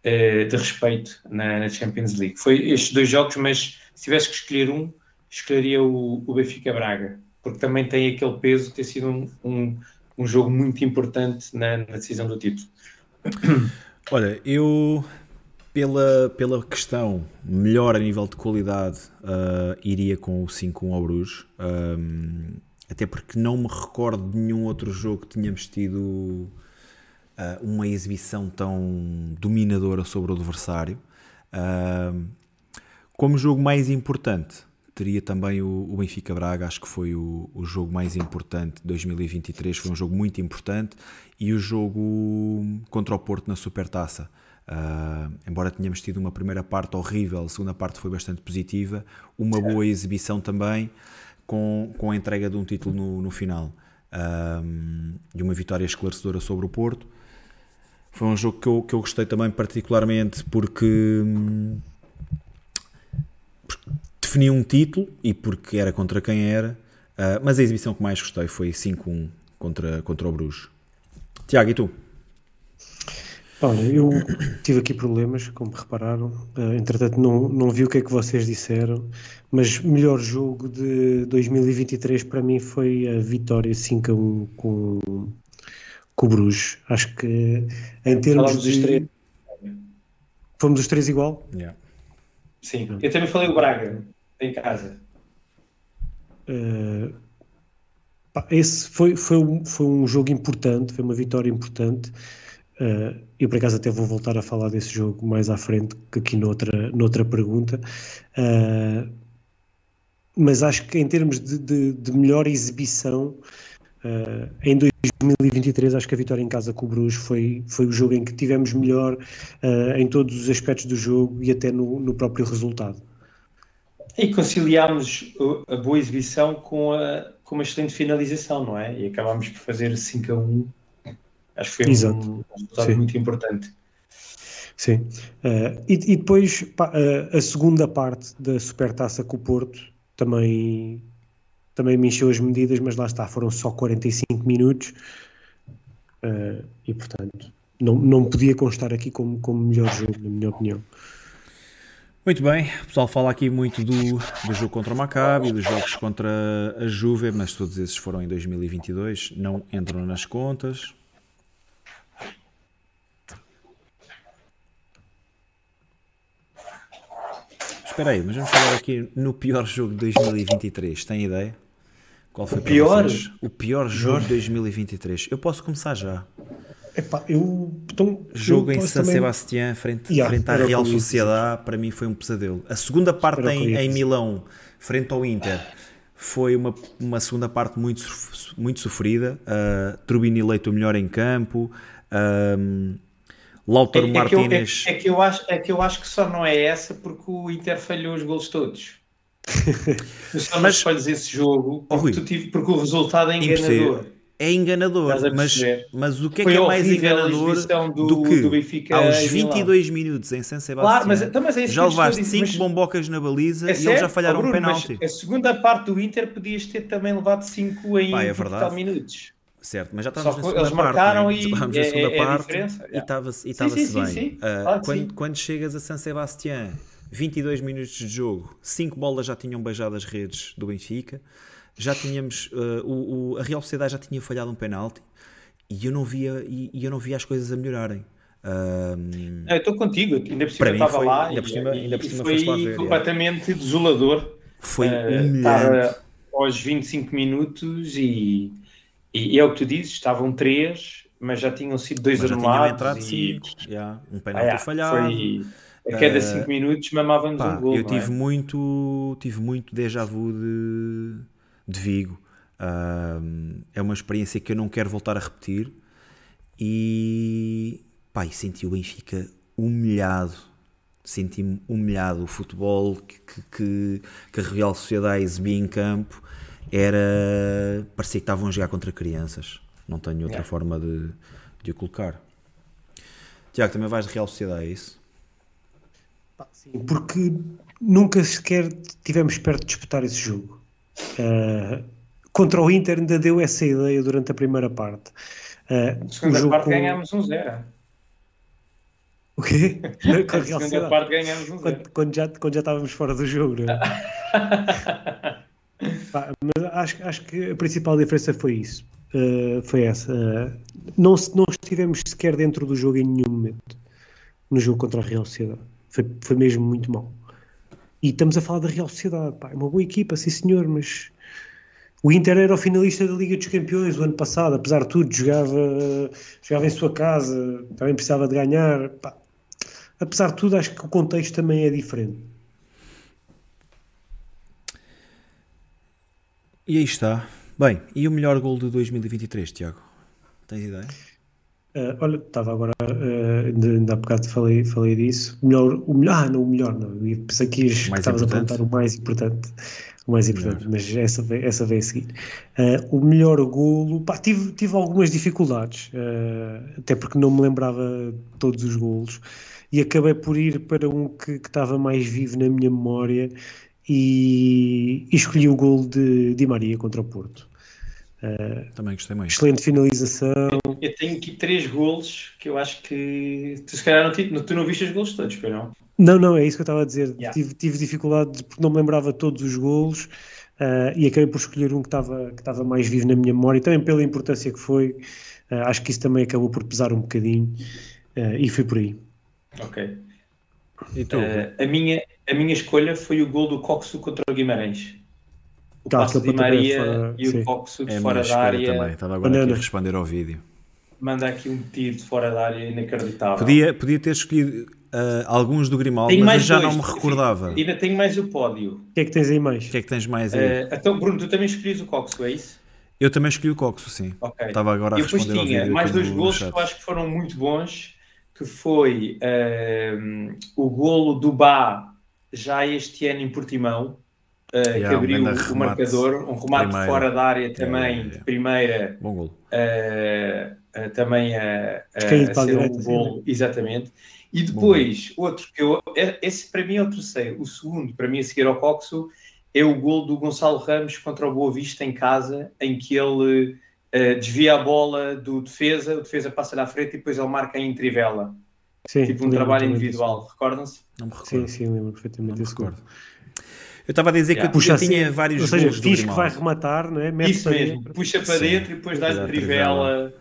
S3: de respeito na, Champions League. Foi estes dois jogos, mas se tivesse que escolher um, escolheria o, o Benfica Braga, porque também tem aquele peso de ter sido um, um, um jogo muito importante na, na decisão do título.
S2: Olha, eu pela, pela questão melhor a nível de qualidade ah, iria com o 5-1 ao Bruges. Ahm, até porque não me recordo de nenhum outro jogo que tenhamos tido ah, uma exibição tão dominadora sobre o adversário. Ahm, como jogo mais importante, teria também o, o Benfica Braga, acho que foi o, o jogo mais importante de 2023, foi um jogo muito importante, e o jogo contra o Porto na Supertaça. Ah, embora tenhamos tido uma primeira parte horrível, a segunda parte foi bastante positiva, uma boa exibição também, com, com a entrega de um título no, no final. Ah, e uma vitória esclarecedora sobre o Porto. Foi um jogo que eu, que eu gostei também particularmente porque hum, defini um título e porque era contra quem era, ah, mas a exibição que mais gostei foi 5-1 contra, contra o Bruges. Tiago, e tu?
S4: Olha, eu tive aqui problemas, como repararam. Eh, entretanto, não, não vi o que é que vocês disseram, mas melhor jogo de 2023 para mim foi a vitória 5 a 1 com, com o Bruges. Acho que em termos
S3: Falamos dos
S4: de.
S3: três.
S4: Fomos os três igual?
S3: Sim, eu também falei o Braga em casa.
S4: Uh, pá, esse foi, foi, um, foi um jogo importante, foi uma vitória importante. Uh, eu, por acaso, até vou voltar a falar desse jogo mais à frente, que aqui noutra, noutra pergunta. Uh, mas acho que, em termos de, de, de melhor exibição, uh, em 2023, acho que a vitória em casa com o Bruges foi, foi o jogo em que tivemos melhor em todos os aspectos do jogo e até no, no próprio resultado.
S3: E conciliámos a boa exibição com, a, com uma excelente finalização, não é? E acabámos por fazer 5 a 1. Acho que foi
S4: Exato.
S3: um resultado
S4: Sim.
S3: muito importante.
S4: Sim. Uh, e, e depois pá, uh, a segunda parte da Supertaça com o Porto também, também me encheu as medidas, mas lá está, foram só 45 minutos uh, e portanto não, não podia constar aqui como, como melhor jogo, na minha opinião.
S2: Muito bem, o pessoal fala aqui muito do, do jogo contra o Maccabi, dos jogos contra a Juve, mas todos esses foram em 2022, não entram nas contas. Espera aí, mas vamos falar aqui no pior jogo de 2023, tem ideia? Qual foi
S3: O pior?
S2: vocês? O pior jogo de 2023. Eu posso começar já.
S4: Epá, eu, então,
S2: Jogo
S4: eu
S2: em San
S4: também-
S2: Sebastián, frente,
S4: Yeah,
S2: frente à Real. Sociedade, para mim foi um pesadelo. A segunda parte em, em. Milão, frente ao Inter, foi uma, uma segunda parte muito, muito sofrida. Uh, Trubini eleito o melhor em campo. Um, Lautaro
S3: É, que eu, é,
S2: Martínez.
S3: é que eu acho, é que eu acho que só não é essa porque o Inter falhou os gols todos. Tu só não
S2: Mas-
S3: escolhes esse jogo
S2: Rui.
S3: porque, tu tive, porque o resultado é
S2: Impossível.
S3: enganador.
S2: É enganador, mas, mas o que é
S3: Foi
S2: que é mais enganador
S3: do-
S2: do que
S3: do Benfica
S2: aos
S3: em Milão.
S2: 22 minutos em San Sebastião
S3: Claro, mas, então, mas é
S2: já levaste
S3: dizer,
S2: 5
S3: mas-
S2: bombocas na baliza
S3: É
S2: e eles já falharam
S3: oh, Bruno,
S2: um penalti.
S3: A segunda parte do Inter podias ter também levado 5 em
S2: Pá, é
S3: 30
S2: verdade.
S3: minutos.
S2: Certo, mas já
S3: Só
S2: estávamos na segunda
S3: eles
S2: parte. é?
S3: e
S2: Já estávamos
S3: é-
S2: na segunda
S3: é- é
S2: parte e estava-se e
S3: Sim,
S2: estava-se
S3: sim,
S2: bem. Ah,
S3: claro
S2: quando,
S3: sim.
S2: quando chegas a San Sebastián, 22 minutos de jogo, 5 bolas já tinham beijado as redes do Benfica, já tínhamos ah, o, o- a Real Sociedade já tinha falhado um penalti e eu não via e, e eu não via as coisas a melhorarem. Ah,
S3: Não, eu estou contigo, ainda por cima estava
S2: foi-
S3: lá
S2: ainda por cima-
S3: e-
S2: ainda por cima
S3: foi
S2: ver, é.
S3: completamente desolador.
S2: foi
S3: Eh,
S2: humilhante.
S3: aos 25 minutos e, e é o que tu dizes, estavam 3, mas já tinham sido dois
S2: Mas
S3: anulados.
S2: entrado
S3: e-
S2: 5, já, um
S3: Ah,
S2: penalti
S3: é,
S2: falhado.
S3: foi, a cada
S2: Eh,
S3: 5 minutos mamávamos
S2: Pá,
S3: um gol.
S2: eu tive
S3: é?
S2: muito, tive muito déjà vu de, de Vigo. Ahm, é uma experiência que eu não quero voltar a repetir. E, pá, e senti o Benfica humilhado. Senti-me humilhado. O futebol que, que, que, que a Real Sociedade exibia em campo era. parecia que estavam a jogar contra crianças. Não tenho outra
S3: É.
S2: forma de, de o colocar. Tiago, também vais de Real Sociedade, é isso?
S4: Sim, porque nunca sequer tivemos perto de disputar esse jogo. Ah, contra o Inter ainda deu essa ideia durante a primeira parte. Ah,
S3: Na segunda
S4: o jogo
S3: parte
S4: com-
S3: ganhámos um 0.
S4: O quê? Com a
S3: Na
S4: Real
S3: segunda parte ganhámos um 0.
S4: quando, quando já, quando já estávamos fora do jogo, não é? Mas acho, acho que a principal diferença foi isso. Uh, foi essa. Uh, não, não estivemos sequer dentro do jogo em nenhum momento. No jogo contra a Real Sociedade. Foi, foi mesmo muito mal. E estamos a falar da Real Sociedade. Pá, é uma boa equipa, sim senhor, mas o Inter era o finalista da Liga dos Campeões o ano passado. Apesar de tudo, jogava, jogava em sua casa, também precisava de ganhar. Pá, apesar de tudo, acho que o contexto também é diferente.
S2: E aí está. Bem, e o melhor gol de 2023, Tiago? Tens ideia?
S4: Uh, olha, estava agora, uh, ainda, ainda há bocado falei, falei disso. O melhor, o melhor, ah, não, o melhor, não. Eu pensei que estavas a perguntar o mais importante. O mais importante, mas essa essa veio a seguir. Uh, o melhor golo, pá, tive, tive algumas dificuldades, uh, até porque não me lembrava todos os golos, e acabei por ir para um que, que estava mais vivo na minha memória e, e escolhi o golo de Di Maria contra o Porto.
S2: Também gostei muito.
S4: Excelente finalização.
S3: Eu tenho aqui três golos que eu acho que tu se calhar não, ti- tu não viste os golos todos, pois não?
S4: Não, não, é isso que eu estava a dizer.
S3: Yeah.
S4: Tive, tive dificuldade porque não me lembrava todos os golos ah, e acabei por escolher um que estava, que estava mais vivo na minha memória, e também pela importância que foi. ah, acho que isso também acabou por pesar um bocadinho ah, e fui por aí.
S3: Ok.
S2: E tu?
S3: Eh, a, minha, a minha escolha foi o gol do Coxo contra o Guimarães. O
S4: Tá,
S3: passo de Maria
S4: fora,
S3: e
S4: sim.
S3: o Coxo de
S2: é
S3: fora da área
S2: também. Estava agora aqui
S4: Banana.
S2: a responder ao vídeo.
S3: manda aqui um tiro de fora da área inacreditável.
S2: Podia, podia ter escolhido ah, alguns do Grimaldo,
S3: Tenho
S2: mas já
S3: dois.
S2: não me recordava.
S3: Ainda tenho mais o pódio.
S4: O que é que tens aí mais?
S2: O que é que tens mais aí?
S3: Eh, então, Bruno, tu também escolhias o Coxo, é isso?
S2: Eu também escolhi o Coxo, sim.
S3: Ok.
S2: Estava agora a
S3: E depois
S2: responder ao
S3: tinha
S2: vídeo
S3: mais
S2: aqui
S3: dois
S2: chat.
S3: que eu acho que foram muito bons, que foi ehm, o golo do Bá já este ano em Portimão, que
S2: Yeah, um
S3: abriu
S2: grande
S3: o
S2: remate
S3: marcador, um remate
S2: primeira.
S3: fora da área também,
S2: Yeah, yeah, yeah.
S3: de primeira,
S2: Bom golo.
S3: eh, eh, também a, a, a ser um golo, exatamente. E depois, outro que eu, é- esse para mim é o terceiro, o segundo, para mim a seguir ao Coxo, é o gol do Gonçalo Ramos contra o Boa Vista em casa, em que ele desvia a bola do defesa, o defesa passa-lhe à frente e depois ele marca em trivela.
S4: Sim,
S3: Tipo um trabalho individual, recordam-se?
S2: Não me recordo.
S4: Sim, sim, lembro perfeitamente
S2: me
S4: desse
S2: recordo. Eu estava a dizer
S3: Yeah.
S2: que
S4: Puxa
S2: eu tinha
S4: assim,
S2: vários
S4: ou seja, diz que vai rematar, não é? Mete
S3: Isso
S4: para
S3: mesmo,
S4: dentro.
S3: puxa para
S2: Sim,
S3: dentro e depois dá-lhe
S2: dá
S3: trivela.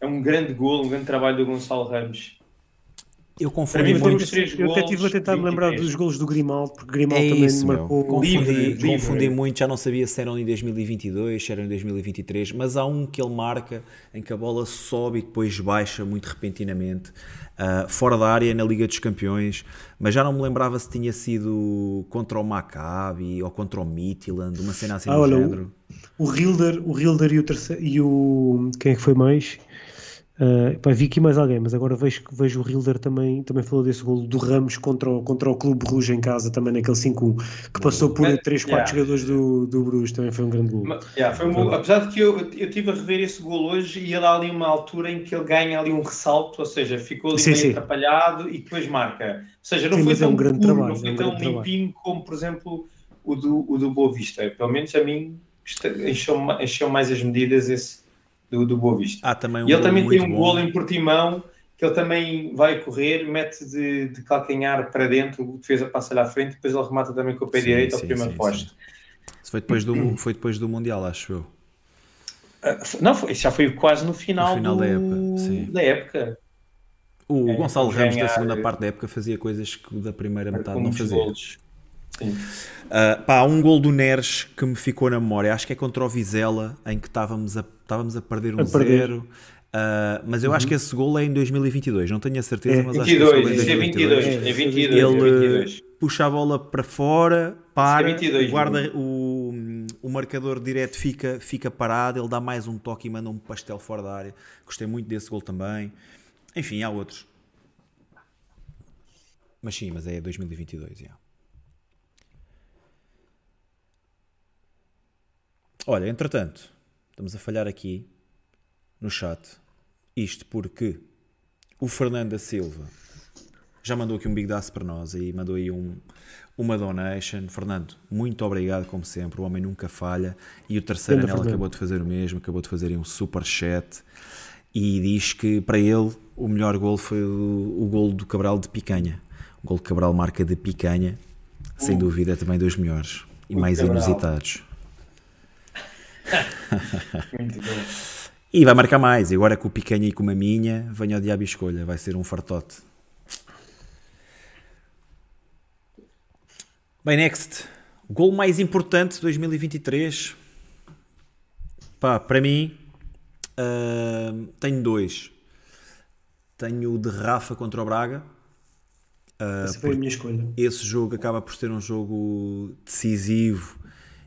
S3: É um grande gol, um grande trabalho do Gonçalo Ramos.
S2: Eu confundi
S3: mim
S2: muito.
S4: Eu até estive a tentar me lembrar
S3: 23.
S4: dos golos do Grimaldo, porque Grimaldo
S2: É
S4: também
S2: isso,
S4: marcou
S2: Confundi,
S3: livre, livre.
S2: confundi muito, já não sabia se eram em 2022, se eram em 2023, mas há um que ele marca em que a bola sobe e depois baixa muito repentinamente, ah, fora da área na Liga dos Campeões, mas já não me lembrava se tinha sido contra o Maccabi ou contra o Midtjylland, uma cena assim
S4: Ah,
S2: do
S4: olha, o-
S2: género.
S4: O Hilder, o Hilder e o terceiro e o quem é que foi mais? Uh, pá, vi aqui mais alguém, mas agora vejo, vejo o Hilder também, também falou desse golo do Ramos contra o, contra o Clube Bruges em casa, também naquele 5-1, que passou por
S3: Mas-
S4: 3, 4
S3: yeah.
S4: jogadores do, do Bruges, também foi um grande golo.
S3: Yeah, foi um gol- apesar de que eu, eu tive a rever esse gol hoje e ele há ali uma altura em que ele ganha ali um ressalto, ou seja, ficou ali
S4: Sim,
S3: meio
S4: sim.
S3: atrapalhado e depois marca. Ou seja, não
S4: Sim,
S3: foi
S4: mas é
S3: tão
S4: um grande
S3: puro,
S4: trabalho,
S3: não foi
S4: é um
S3: tão limpinho como, por exemplo, o do, o do Boa Vista. Pelo menos a mim encheu, encheu mais as medidas esse do, do Boa Vista.
S2: Há também um
S3: E ele também tem um
S2: bom.
S3: gol em Portimão que ele também vai correr, mete de, de calcanhar para dentro, o defesa passa-lhe à frente, depois ele remata também com o pé
S2: Sim,
S3: direito ao
S2: sim,
S3: primeiro
S2: sim,
S3: poste.
S2: Isso foi depois, do, foi depois do Mundial, acho eu.
S3: Ah, Não, foi, já foi quase no final,
S2: No final
S3: do-
S2: da época, sim.
S3: da época.
S2: O
S3: É,
S2: Gonçalo
S3: ganhar-
S2: Ramos, da segunda parte da época, fazia coisas que da primeira metade não fazia.
S3: golos. Sim.
S2: Uh, pá, há um gol do Neres que me ficou na memória. Acho que é contra o Vizela, em que estávamos a, estávamos a perder um
S4: A perder.
S2: zero. Uh, mas eu acho que esse gol é em 2022. Não tenho a certeza,
S4: É.
S2: mas acho que esse gol é
S3: 22,
S2: em
S3: esse é 22,
S2: 2022.
S3: é 22, é
S2: Ele
S3: 22.
S2: puxa a bola para fora, para,
S3: Esse é 22,
S2: o, guarda, o, o marcador direto fica, fica parado, ele dá mais um toque e manda um pastel fora da área. Gostei muito desse gol também. Enfim, há outros. Mas sim, mas é 2022, já. Olha, entretanto, estamos a falhar aqui no chat. Isto porque o Fernando da Silva já mandou aqui um big daço para nós e mandou aí um, uma donation. Fernando, muito obrigado, como sempre. O homem nunca falha. E o terceiro anel acabou de fazer o mesmo, acabou de fazer aí um super chat e diz que para ele o melhor gol foi o, o gol do Cabral de Picanha. O gol de Cabral marca de Picanha, sem dúvida, é também dos melhores e mais
S3: Cabral.
S2: inusitados.
S3: Muito bom.
S2: E vai marcar mais. E agora com o Picanha e com uma minha, venha ao diabo e escolha. Vai ser um fartote. Bem, next. Gol mais importante de 2023. Pá, para mim, ah, tenho dois. Tenho o de Rafa contra o Braga.
S4: Essa foi a minha escolha.
S2: esse jogo acaba por ser um jogo decisivo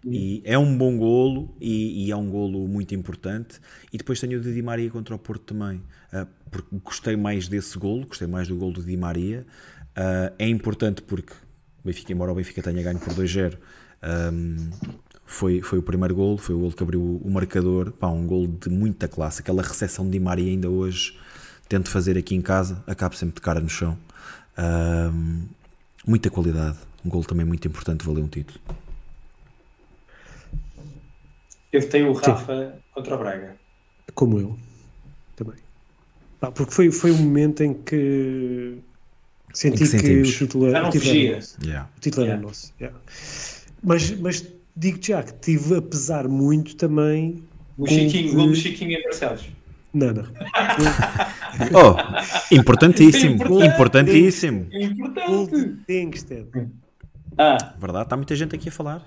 S2: e é um bom golo e, e é um golo muito importante. E depois tenho o de Di Maria contra o Porto também. Ah, porque gostei mais desse golo gostei mais do golo do Di Maria. Ah, é importante porque o Benfica, embora o Benfica tenha ganho por 2-0 ahm, foi, foi o primeiro golo foi o golo que abriu o marcador. Pá, um golo de muita classe. Aquela recepção de Di Maria ainda hoje tento fazer aqui em casa acabo sempre de cara no chão. Ahm, muita qualidade. Um gol também muito importante, valeu um título.
S3: Eu tenho o Rafa contra o Braga.
S4: Como eu. Também. Pá, porque foi, foi um momento em que senti
S2: Em que
S4: que, o título, era- o título era nosso.
S2: Yeah.
S4: O título era
S3: Yeah.
S4: nosso. yeah. Mas, mas digo já que tive a pesar muito também.
S3: O Chiquinho,
S4: de-
S3: o Chiquinho em Barcelos.
S4: Não, não.
S2: Oh, importantíssimo,
S3: Importante.
S2: importantíssimo.
S3: Importante.
S4: de Tengsted.
S3: Ah,
S2: Verdade, está muita gente aqui a falar.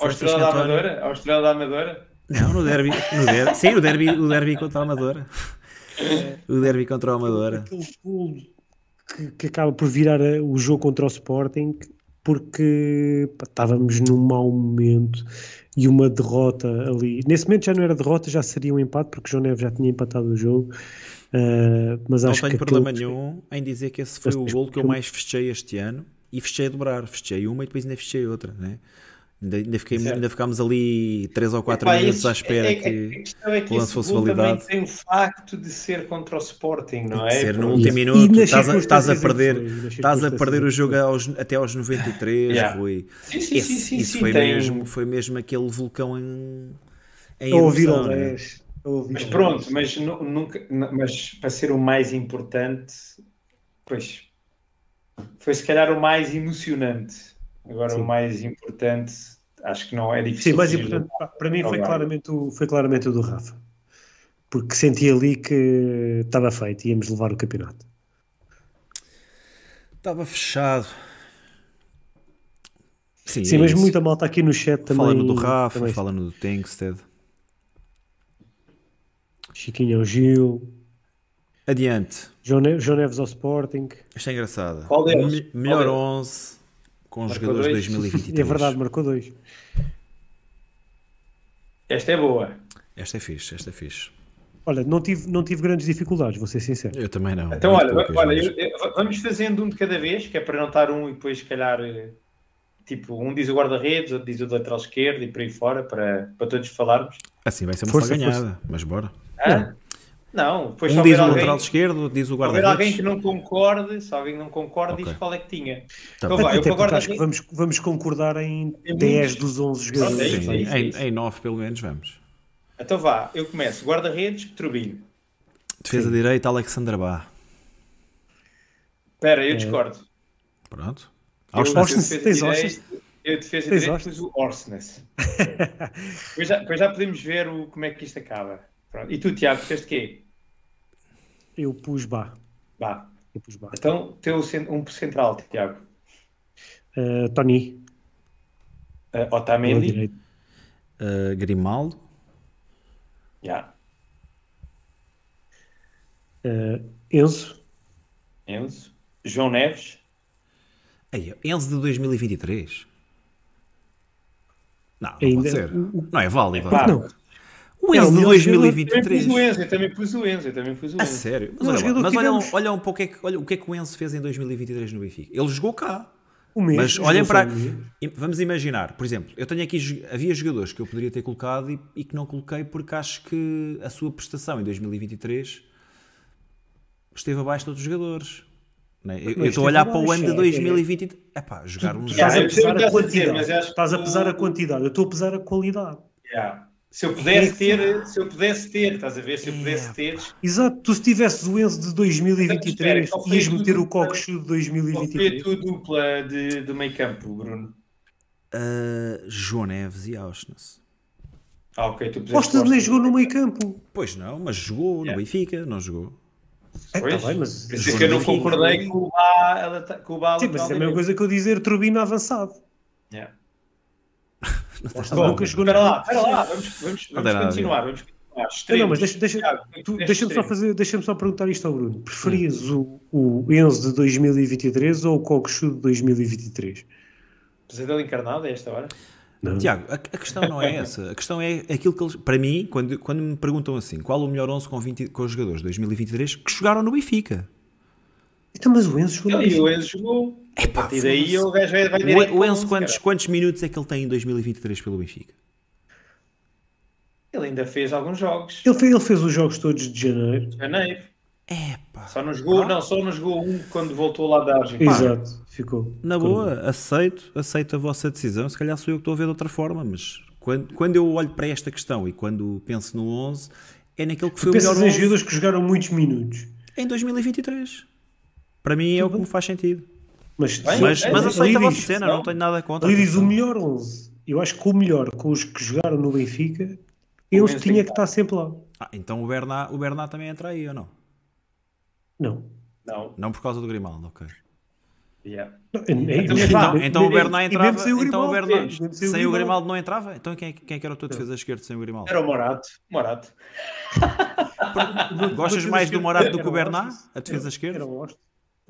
S3: Ao Estrela da. Amadora? Ao Estrela da Amadora?
S2: Não, no derby, no derby. Sim, o derby, o derby contra a Amadora. O derby contra a Amadora.
S4: Aquele que, que acaba por virar o jogo contra o Sporting porque pá, estávamos num mau momento e uma derrota ali. Nesse momento já não era derrota, já seria um empate porque o João Neves já tinha empatado o jogo. Ah, mas
S2: Não
S4: acho
S2: tenho
S4: que
S2: problema
S4: aquele-
S2: nenhum em dizer que esse foi o gol que eu mais festejei este ano e festejei a dobrar. Festejei uma e depois ainda festejei outra. Né? Ainda, ainda, fiquei, ainda ficámos ali 3 ou 4
S3: Epá,
S2: minutos
S3: esse-
S2: à espera
S3: é- é-
S2: que.
S3: a questão é que
S2: o lance fosse validado.
S3: tem o facto de ser contra o Sporting, não é?
S2: ser no último minuto, estás a, estás a perder, estás a perder o jogo aos- até aos 93,
S3: Yeah.
S2: Rui.
S3: Sim, sim,
S2: Esse-
S3: sim, sim,
S2: isso
S3: sim,
S2: foi,
S3: tem-
S2: mesmo, foi mesmo aquele vulcão em, em erupção, né?
S4: 10. a ouvir
S3: Mas pronto,
S4: 10.
S3: mas, nu- nunca, nu- mas para ser o mais importante, pois foi se calhar o mais emocionante. Agora
S4: Sim.
S3: o mais importante, acho que não é difícil.
S4: Sim, mais
S3: fugir
S4: importante para mim foi claramente, o, foi claramente o do Rafa. Porque senti ali que estava feito, íamos levar o campeonato.
S2: Estava fechado. Sim,
S4: Sim,
S2: é
S4: mas
S2: isso.
S4: muita malta aqui no chat também.
S2: Fala no do Rafa,
S4: também-
S2: fala no do Tengsted.
S4: Chiquinho ao Gil,
S2: Adiante.
S4: João, Ne- João Neves ao Sporting.
S2: Esta é engraçada.
S3: Qual deles?
S2: Me-
S3: Qual
S2: melhor
S3: deles?
S2: 11 com os
S3: Marcou
S2: jogadores de
S3: dois.
S2: 2023.
S4: É verdade, marcou dois.
S3: Esta é boa.
S2: Esta é fixe, esta é fixe.
S4: Olha, não tive, não tive grandes dificuldades, vou ser sincero.
S2: Eu também não.
S3: Então, olha,
S2: poucas,
S3: olha
S2: mas-
S3: eu- eu- vamos fazendo um de cada vez, que é para não estar um e depois, se calhar, eh, tipo, um diz o guarda-redes, outro diz o lateral esquerdo e por aí fora, para, para todos falarmos.
S2: Assim vai ser uma
S4: Força,
S2: ganhada, mas bora.
S3: Hã? Não, depois se
S2: Um diz o
S3: alguém,
S2: lateral esquerdo, diz o
S3: se houver alguém que
S2: guarda-redes.
S3: não concorde, se alguém não concorde,
S2: Ok.
S3: diz qual é que tinha.
S2: Tá
S3: então vai, eu
S4: porque acho que
S3: guarda-redes.
S4: vamos, vamos concordar em
S3: Em
S4: 10
S3: muitos.
S4: dos 11
S3: Pronto, é
S4: jogadores.
S2: Sim,
S3: é é
S2: em, em 9 pelo menos vamos.
S3: Então vá, eu começo. Guarda-redes, Trubinho.
S2: Defesa direita, Alexandra Bá.
S3: Espera,
S2: É.
S3: eu discordo.
S2: Pronto.
S3: Eu-
S2: Austin-
S3: eu
S4: Austin,
S3: defesa
S4: tens Austin?
S3: Eu defesa
S4: Austin?
S3: pus o Orsnes. depois, já, depois já podemos ver o, como é que isto acaba. Pronto. E tu, Tiago, fizeste quê?
S4: Eu pus Bá.
S3: Vá.
S4: Eu pus Bá.
S3: Então, teu um central, Tiago.
S4: Uh, Tony,
S3: Uh, Otamendi.
S2: Uh, Grimaldo.
S3: Já.
S4: Uh, Enzo,
S3: Enzo. João Neves.
S2: Aí, Enzo de 2023. Não, não
S4: Ainda-
S2: pode ser. Não é válido.
S4: Não. É,
S2: Enzo
S4: o
S3: Eu também
S2: 2023.
S3: pus o Enzo, eu também pus o Enzo, eu também pus o
S2: A
S3: Enzo.
S2: sério? Mas
S4: Não,
S2: olha, lá, mas
S4: tivemos.
S2: olha um pouco é que, olha, o que é que o Enzo fez em 2023 no Benfica. Ele jogou cá.
S4: o mesmo.
S2: Mas olhem para. Vamos imaginar, por exemplo, eu tenho aqui. Havia jogadores que eu poderia ter colocado e, e que não coloquei porque acho que a sua prestação em 2023 esteve abaixo de outros jogadores. né? Eu- Eu
S4: Mas
S2: estou a olhar para o ano de
S4: abaixo, é.
S2: 2023. É pá, jogar uns.
S4: Estás a
S3: eu
S4: pesar a
S3: a
S4: quantidade. Estás a pesar a quantidade. Eu estou a pesar a qualidade.
S3: Já. Se eu pudesse ter, se eu pudesse ter, estás a ver? Se eu pudesse ter,
S4: Exato, tu se tivesses o Enzo de 2023,
S3: Espera, qual foi
S4: ias meter o Cockchu de
S3: qual foi a
S4: 2023.
S3: tua dupla de, de meio campo, Bruno?
S2: Ah, João Neves e Auschwitz.
S3: Ah, ok, tu puseste
S4: Costa nem jogou no meio campo.
S2: Pois não, mas jogou
S3: Yeah.
S2: no Benfica, não jogou.
S4: É,
S3: Pois,
S4: tá bem, mas,
S3: Por isso é que eu não concordei com o Bá, com o Bá
S4: Sim, mas é a mesma coisa que eu dizer Turbina avançado.
S3: Yeah.
S4: Bom, nunca jogou na-
S3: Espera lá, espera lá, vamos, vamos,
S2: Não
S3: vamos
S2: nada
S3: continuar, vamos continuar.
S4: Não,
S3: Extremos.
S4: não, mas deixa, deixa, tu- deixa-me só fazer, deixa-me só perguntar isto ao Bruno. Preferias o, o Enzo de 2023 ou o Cockchu de 2023?
S3: Pesadelo encarnado a esta hora?
S4: Não.
S2: Tiago, a, a questão não é essa. A questão é aquilo que eles. Para mim, quando, quando me perguntam assim, qual o melhor 11 com, 20, com os jogadores de 2023 que jogaram no Benfica?
S4: Então, mas o Enzo jogou no
S3: E o. Enzo jogou. A
S2: Epá,
S3: partir daí o gajo vai, vai
S2: O,
S3: direito
S2: o Enzo,
S3: 11,
S2: quantos, quantos minutos é que ele tem em 2023 pelo Benfica?
S3: Ele ainda fez alguns jogos.
S4: Ele fez, ele fez os jogos todos de janeiro.
S3: Janeiro.
S2: Epá,
S3: Só não jogou, não, só não jogou um quando voltou lá da Argentina.
S4: Exato, ficou.
S2: na boa, aceito, aceito a vossa decisão. Se calhar sou eu que estou a ver de outra forma, mas quando, quando eu olho para esta questão e quando penso no 11, é naquele que foi o melhor
S4: Pensas em
S2: 11
S4: jogadores que jogaram muitos minutos.
S2: em 2023. Para mim é o que me faz sentido.
S4: Mas,
S3: Bem,
S2: Mas,
S3: é,
S2: mas a cena,
S3: não.
S2: não tenho nada contra.
S4: ali diz o melhor 11. Eu acho que o melhor com os que jogaram no Benfica, Enzo tinha que estar sempre lá.
S2: Ah, então o Bernat, o Bernat também entra aí ou não?
S4: Não.
S3: Não.
S2: Não por causa do Grimaldo, ok.
S3: Yeah.
S4: Não, é-
S3: Então,
S2: Então, então o Bernat entrava.
S4: sem o
S2: Então o
S4: Grimaldo,
S2: Bernat,
S4: mesmo
S2: sem o Grimaldo não entrava? Então quem, é que- quem é que era o teu defesa esquerdo sem o Grimaldo?
S3: Era o Morato. Morato.
S2: Gostas mais do
S4: esquerda
S2: Morato do que o Bernat? A defesa esquerda?
S4: Era o Austin.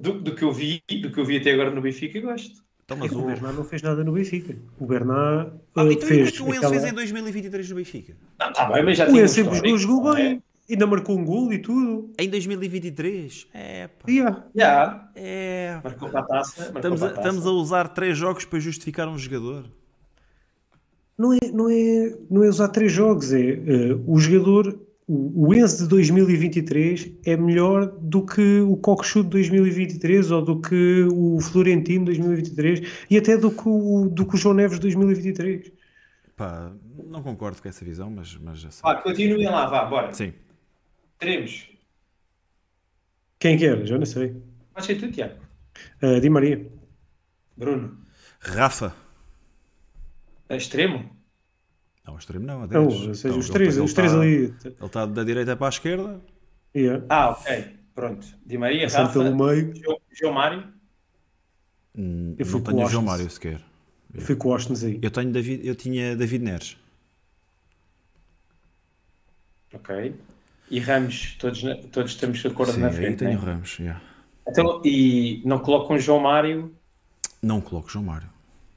S3: Do, do que eu vi, do que eu vi até agora no Benfica, eu gosto.
S2: Então,
S4: É
S2: mas
S4: que
S2: o...
S4: o Bernat não fez nada no Benfica. O Bernat
S2: Ah,
S4: eh,
S2: então e o que é
S4: fez.
S2: que o Enzo
S4: aquela-
S2: fez em 2023 no Benfica?
S3: Não, tá bem, mas já
S4: O
S3: tinha
S4: Enzo sempre jogou,
S3: é?
S4: bem. Ainda marcou um gol e tudo.
S2: Em 2023? É, pá.
S4: Yeah.
S3: Já.
S2: É.
S3: Marcou para a taça. marcou
S2: Estamos a,
S3: a taça.
S2: estamos a usar três jogos para justificar um jogador.
S4: Não, é, não, é, não é usar três jogos, é eh, o jogador. O, Enzo de 2023 é melhor do que o Cockchu de 2023 ou do que o Florentino de 2023 e até do que o, do que o João Neves de 2023.
S2: Pá, não concordo com essa visão, mas, mas já sei.
S3: Vá, continuem lá, vá, bora.
S2: Sim.
S3: Teremos.
S4: Quem que era? Já não sei.
S3: Pode ser tu, Tiago.
S4: Eh, Di Maria.
S3: Bruno.
S2: Rafa.
S3: A extremo?
S2: Não, extremo não, a
S4: Não,
S2: 10.
S4: ou seja,
S2: Então,
S4: os
S2: ele-
S4: três,
S2: ele
S4: os três
S2: está-
S4: ali.
S2: Ele está da direita para a esquerda.
S4: Yeah.
S3: Ah, ok. Pronto. Di Maria,
S4: Passando
S3: Rafa,
S4: pelo meio.
S3: João, João Mário.
S2: Hum,
S4: Eu fui
S2: não
S4: com
S2: tenho
S4: o
S2: João
S4: Austin.
S2: Mário sequer.
S4: Eu fui com o Austin aí.
S2: Eu, tenho David, eu tinha David Neres.
S3: Ok. E Ramos, todos, todos estamos de acordo
S2: Sim,
S3: na frente.
S2: tenho
S3: né?
S2: Ramos. yeah.
S3: Então, e não colocam João Mário
S2: Não coloco João Mário.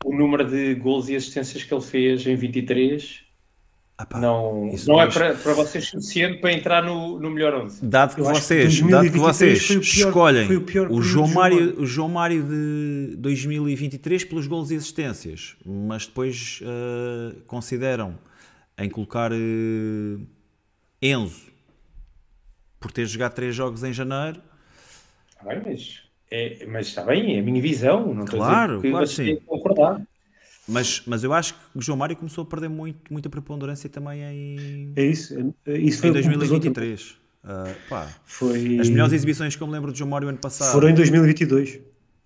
S3: o número de gols e assistências que ele fez em 23
S2: Ah, pá,
S3: não
S2: isso
S3: não é para, para vocês suficiente para entrar no, no melhor 11.
S2: Dado que
S4: Eu acho que
S2: vocês, dado que
S4: 2023
S2: vocês
S4: foi o pior-
S2: escolhem
S4: o pior
S2: o João, Mário, o João Mário de 2023 pelos golos e assistências, mas depois eh, consideram em colocar eh, Enzo por ter jogado três jogos em janeiro.
S3: Está bem, mas, é, mas está bem, é a minha visão. Não estou a dizer
S2: Claro,
S3: que
S2: claro
S3: vocês
S2: sim.
S3: concordar.
S2: Mas, mas eu acho que o João Mário começou a perder muito, muita preponderância também em,
S4: É isso. é- Isso foi
S2: em
S4: o que me pesou também.
S2: 2023. Ah, pá,
S4: Foi...
S2: as melhores exibições que eu me lembro de João Mário ano passado.
S4: Foram em 2022.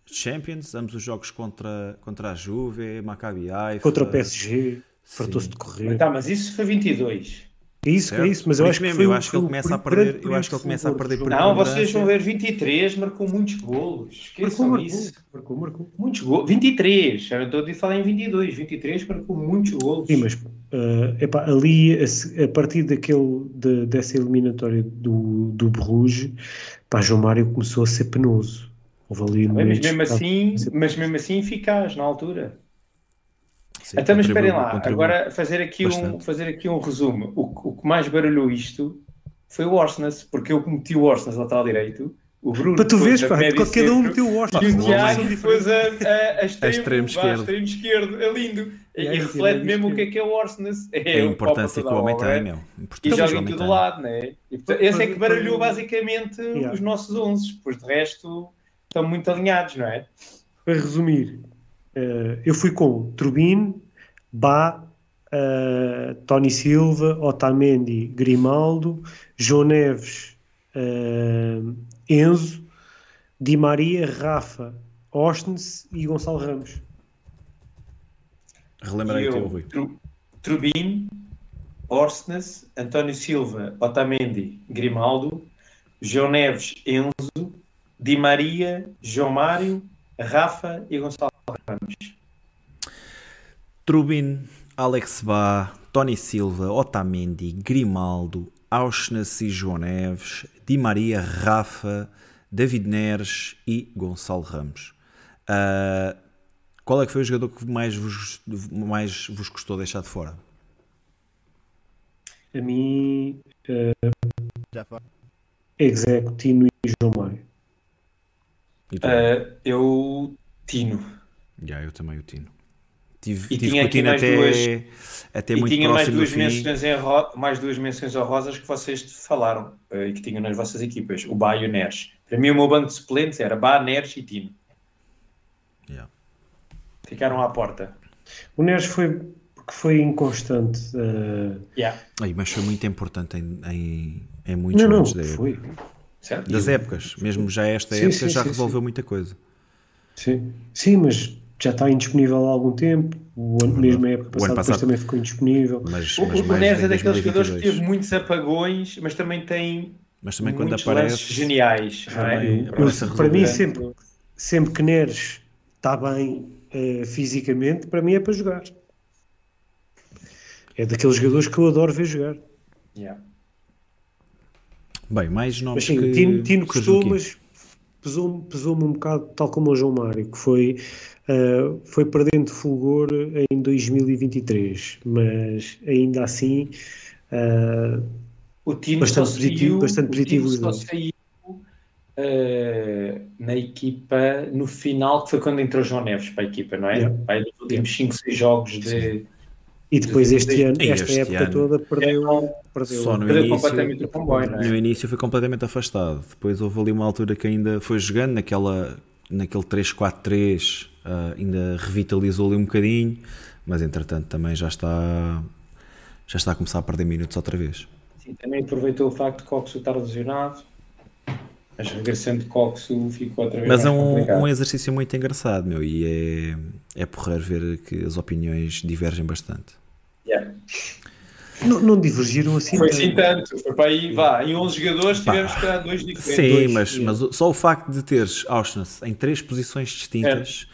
S2: Champions, ambos os jogos contra, contra a Juve, Maccabi Haifa.
S4: Contra o PSG. Fartou-se de correr.
S3: Tá, mas isso foi 22.
S4: É isso,
S2: Certo.
S4: é isso. Mas eu
S2: Por
S4: acho
S2: mesmo, eu acho que ele começa a perder- eu acho que ele começa a perder
S4: fulgor.
S3: Não, vocês vão ver 23, marcou muitos golos. Esqueçam
S4: marcou,
S3: isso.
S4: marcou, marcou.
S3: Muitos golos. 23. Eu estou a falar em 22. 23 marcou muitos golos.
S4: Sim, mas eh, epá, ali, a, a partir daquele, de- dessa eliminatória do, do Bruges, pá, João Mário começou a ser penoso. Houve ali
S3: mas mesmo assim, mas mesmo assim eficaz na altura.
S2: Sim,
S3: Então, mas esperem lá,
S2: contribuiu.
S3: agora fazer aqui, um, fazer aqui um resumo. O, o que mais baralhou isto foi o Orsnes, porque eu meti o Orsnes lateral direito, o Bruno
S4: Para tu
S3: a
S4: pá, cada um meteu o Austin.
S3: e o
S2: o
S3: Tiago pôs a, a, a extremo,
S2: extremo
S3: vá,
S2: esquerdo.
S3: extremo esquerdo. É lindo. E,
S4: É,
S3: e
S4: é,
S3: reflete
S4: é,
S3: mesmo
S4: é.
S3: o que é que é o Orsnes. É,
S2: a importância que o homem
S3: a
S2: tem, meu. A
S3: E joga em todo lado, né? E, portanto, esse é que baralhou basicamente
S4: Yeah.
S3: os nossos 11, pois de resto estão muito alinhados, não é?
S4: Para resumir, eh, eu fui com Turbine, Bá, eh, Tony Silva, Otamendi, Grimaldo, João Neves, eh, Enzo, Di Maria, Rafa, Ostens e Gonçalo Ramos.
S2: Relembra aí o teu,
S3: eu,
S2: Rui.
S3: Tru- Trubin, Orsnes, António Silva, Otamendi, Grimaldo, João Neves, Enzo, Di Maria, João Mário, Rafa e Gonçalo Ramos.
S2: Trubin, Alex Bá, Tony Silva, Otamendi, Grimaldo, Auschnes e João Neves, Di Maria, Rafa, David Neres e Gonçalo Ramos. Ah, qual é que foi o jogador que mais vos, mais vos custou deixar de fora?
S4: A mim,
S5: Já foi.
S4: Executino e João Mário.
S3: Ah, eu, Tino.
S2: Já, eu também o Tino. Tive,
S3: E
S2: tive
S3: tinha
S2: com o
S3: aqui
S2: Tino
S3: mais
S2: até,
S3: duas-
S2: até
S3: e
S2: muito
S3: tinha mais duas,
S2: fim.
S3: menções mais duas menções honrosas que vocês falaram eh, e que tinham nas vossas equipas, o Bá e o Neres. Para mim, o meu banco de suplentes era Bá, Neres e Tino.
S2: Yeah.
S3: Ficaram à porta.
S4: O Neres foi porque foi inconstante. eh,
S3: Yeah.
S2: Ai, mas foi muito importante em, em, em muitos
S4: não, não,
S2: momentos da época.
S4: foi.
S3: Certo?
S2: Das épocas, mesmo já esta
S4: Sim,
S2: época
S4: sim,
S2: já
S4: sim,
S2: resolveu
S4: sim.
S2: muita coisa.
S4: Sim, sim, mas já está indisponível há algum tempo. O ano, mesmo a época passada, depois
S2: passado-
S4: também ficou indisponível.
S2: Mas,
S3: O,
S2: mas
S3: o Neres é daqueles jogadores que
S2: 2022.
S3: teve muitos apagões, mas também tem
S2: Mas também quando aparece.
S3: geniais. não é?
S2: também
S4: Eu-
S2: aparece a
S4: para mim, sempre, sempre que Neres está bem eh, fisicamente, para mim é para jogar. É daqueles jogadores que eu adoro ver jogar.
S3: Yeah.
S2: Bem, mais
S4: Mas
S2: nomes
S4: sim,
S2: que
S4: o Tino, Tino custou, mas pesou-me pesou-me um bocado, tal como o João Mário, que foi, eh, foi perdendo fulgor em 2023, mas ainda assim. eh,
S3: O Tino
S4: Bastante
S3: só
S4: positivo-
S3: saiu,
S4: bastante
S3: o Tino
S4: positivo
S3: só saiu eh, na equipa no final, que foi quando entrou João Neves para a equipa, não é?
S4: Yeah.
S3: Vai nos últimos 5, 6 jogos de.
S4: E depois este ano,
S2: E
S4: esta
S2: este
S4: época
S2: ano-
S4: toda, perdeu.
S3: Então,
S4: perdeu
S2: Só no
S3: Perdeu
S2: início,
S3: completamente o comboio, é?
S2: no início foi completamente afastado. Depois houve ali uma altura que ainda foi jogando naquela, naquele 3-4-3, ah, ainda revitalizou ali um bocadinho, mas entretanto também já está, já está a começar a perder minutos outra vez.
S3: Sim, também aproveitou o facto de Coxo estar lesionado, mas regressando de Coxo ficou outra vez
S2: Mas é um,
S3: complicado.
S2: um exercício muito engraçado, meu, e é, é porreiro ver que as opiniões divergem bastante.
S3: Yeah.
S4: Não, não divergiram assim.
S3: Foi assim tanto, foi para aí, vá, em 11 jogadores tivemos que dar dois diferentes.
S2: Sim,
S4: dois,
S2: mas,
S4: yeah.
S2: mas só o facto de teres Auschwitz em três posições distintas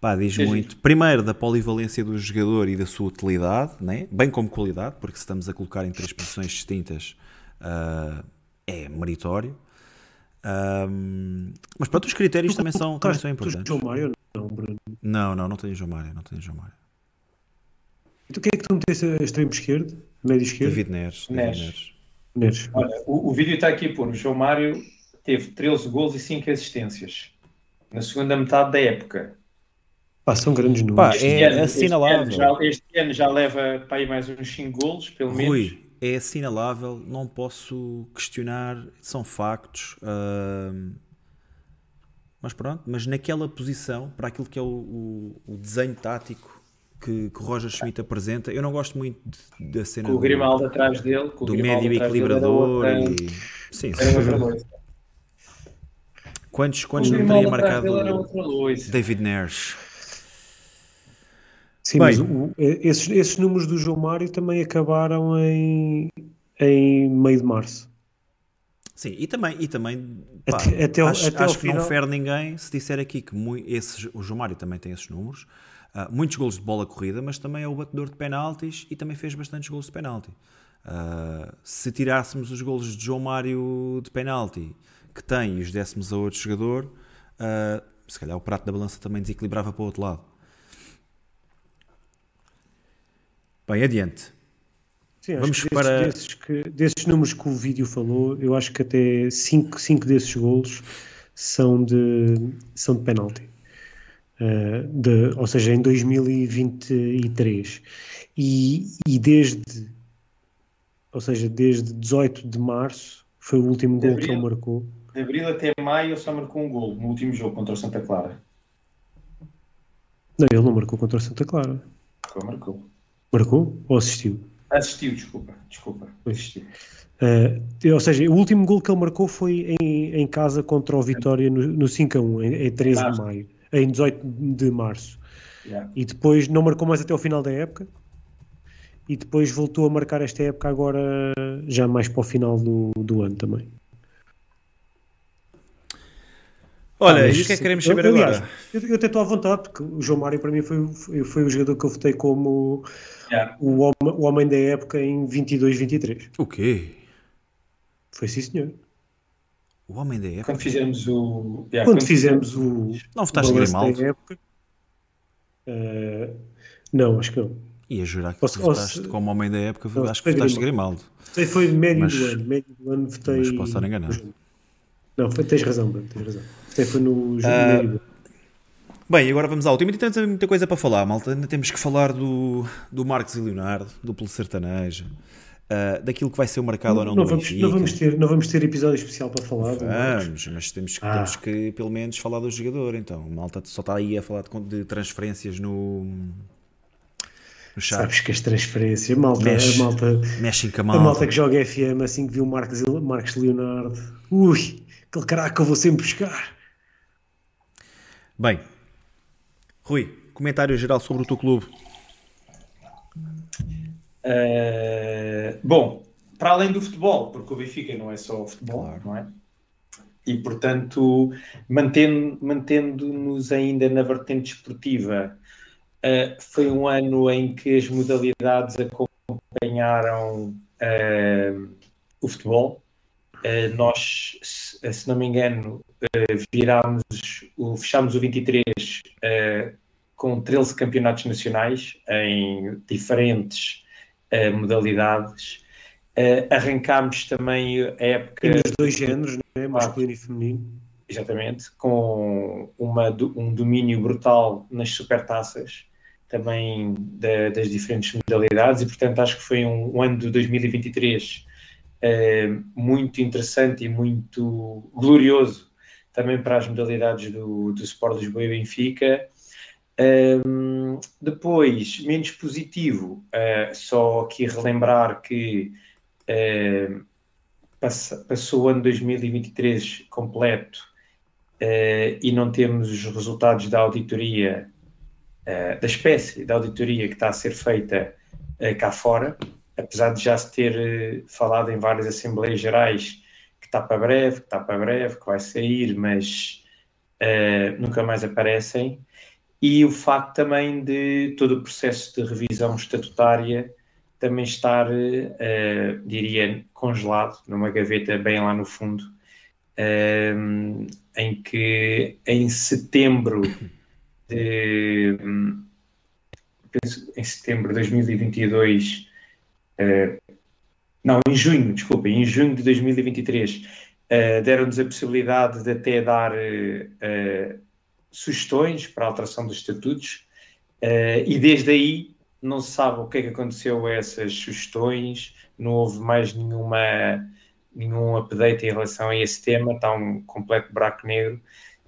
S2: pá, diz
S3: Sim, sim.
S2: muito. Primeiro, da polivalência do jogador e da sua utilidade, né? bem como qualidade, porque se estamos a colocar em três posições distintas ah, é meritório. Mas pronto, os critérios também são, também são
S4: Tu,
S2: importantes.
S4: João Mário, não, Bruno.
S2: Não, não, não tenho João Mário, não tenho João Mário.
S4: Então o que é que tu meteste a extremo esquerdo? Médio esquerdo.
S2: David Neres.
S3: Neres.
S2: David Neres.
S4: Neres.
S3: Olha, o, o vídeo está aqui a pôr. O João Mário teve 13 gols e 5 assistências na segunda metade da época.
S4: Pá, são grandes
S2: Pá,
S4: números.
S2: é
S3: ano-
S2: assinalável.
S3: Este ano, já, este ano já leva para aí mais uns 5 golos, pelo menos.
S2: Rui, é assinalável, não posso questionar, são factos. ahm, mas pronto, mas naquela posição, para aquilo que é o, o- o desenho tático que, que Roger Schmidt apresenta, eu não gosto muito da cena
S3: Com o
S2: do,
S3: Grimaldo atrás dele.
S2: Do médio
S3: dele,
S2: equilibrador
S3: outra-
S2: e. Sim,
S3: loiça.
S2: quantos, quantos não teria marcado
S3: dele.
S2: David Neres?
S4: Sim,
S2: Bem.
S4: mas o- esses, esses números do João Mário também acabaram em, em meio de março.
S2: Sim, e também, e também pá,
S4: Até- até
S2: acho,
S4: até
S2: acho que não
S4: final-
S2: fere ninguém se disser aqui que esses, o João Mário também tem esses números, ah, muitos golos de bola corrida, mas também é o batedor de penaltis e também fez bastantes golos de penalti. Ah, se tirássemos os golos de João Mário de penalti que tem e os dessemos a outro jogador, ah, se calhar o prato da balança também desequilibrava para o outro lado. Bem, adiante.
S4: Sim, acho
S2: Vamos
S4: que
S2: para-
S4: desses, que- desses números que o vídeo falou, eu acho que até 5 cinco, desses golos são de, são de penalti. Uh, de, ou seja, em 2023. E, e desde, ou seja, desde 18 de março foi o último
S3: De
S4: gol que ele marcou.
S3: De abril até maio ele só marcou um gol no último jogo contra o Santa Clara.
S4: Não, ele não marcou contra o Santa Clara.
S3: Ele marcou.
S4: Marcou ou assistiu?
S3: Assistiu, desculpa. Desculpa. Assistiu.
S4: Uh, ou seja, o último gol que ele marcou foi em, em casa contra o Vitória no, no 5 a 1, em, em 13 de maio, em 18 de março.
S3: Yeah.
S4: E depois não marcou mais até o final da época. E depois voltou a marcar esta época agora já mais para o final do, do ano também.
S2: Olha,
S4: Ah,
S2: e
S4: mas
S2: o que é que queremos
S4: eu-
S2: saber
S4: aliás,
S2: agora?
S4: Eu, eu até estou à vontade, porque o João Mário para mim foi, foi, foi o jogador que eu votei como
S3: Yeah.
S4: o, homem, o homem da época em 22-23.
S2: O quê?
S4: Foi sim, senhor.
S2: O homem da época?
S3: Quando fizemos o. yeah,
S4: Quando fizemos o,
S2: Não votaste Grimaldo?
S4: da época. eh, não, acho que não.
S2: Ia jurar que
S4: Posso-
S2: votaste
S4: posso-
S2: como homem da época,
S4: Posso-
S2: acho que votaste Grimaldo.
S4: Sei foi médio
S2: Mas-
S4: do ano. Médio do ano votei.
S2: mas posso estar enganado.
S4: Não, foi, tens razão, Bruno, tens razão. Votei foi no jogo do ano.
S2: Bem, agora vamos à última. Ainda temos muita coisa para falar, malta. Ainda temos que falar do, do Marcos e Leonardo, duplo sertaneja, ah, daquilo que vai ser o mercado ou não,
S4: Não
S2: do
S4: vamos,
S2: Benfica.
S4: não, vamos ter, não vamos ter episódio especial para falar. do Marcos.
S2: Vamos, mas temos, que-
S4: Ah.
S2: temos que pelo menos falar do jogador. Então, malta só está aí a falar de, de transferências no.
S4: Sabes que as transferências, malta,
S2: Mexe.
S4: a malta,
S2: Mexem com a
S4: a
S2: malta.
S4: malta que joga FM assim que viu Marcos, Marcos Leonardo. Ui, aquele caraca que eu vou sempre buscar.
S2: Bem, Rui, comentário geral sobre o teu clube.
S3: Uh, bom, para além do futebol, porque o Benfica não é só o futebol,
S2: Claro.
S3: não é? E portanto, mantendo- mantendo-nos ainda na vertente esportiva, uh, foi um ano em que as modalidades acompanharam uh, o futebol. Nós, se, se não me engano, uh, virámos, o, fechámos o 23 uh, com 13 campeonatos nacionais em diferentes uh, modalidades. Arrancámos também a época,
S4: E nos dois géneros, né? masculino e feminino.
S3: exatamente, com uma, um domínio brutal nas supertaças, também da- das diferentes modalidades, e portanto acho que foi um, um ano de 2023 uh, muito interessante e muito glorioso também para as modalidades do, do Sport Lisboa e Benfica. Um, depois, menos positivo, uh, só aqui relembrar que uh, passou o ano 2023 completo uh, e não temos os resultados da auditoria, uh, da espécie da auditoria que está a ser feita cá fora, apesar de já se ter falado em várias Assembleias Gerais está para breve, que está para breve, que vai sair, mas uh, nunca mais aparecem. E o facto também de todo o processo de revisão estatutária também estar, eh, diria, congelado numa gaveta bem lá no fundo, eh, em que em setembro de penso, em setembro de 2022 eh, não, em junho, desculpa, em junho de 2023, eh, deram-nos a possibilidade de até dar eh, sugestões para a alteração dos estatutos e desde aí não se sabe o que é que aconteceu a essas sugestões, não houve mais nenhuma, nenhum update em relação a esse tema, está um completo buraco negro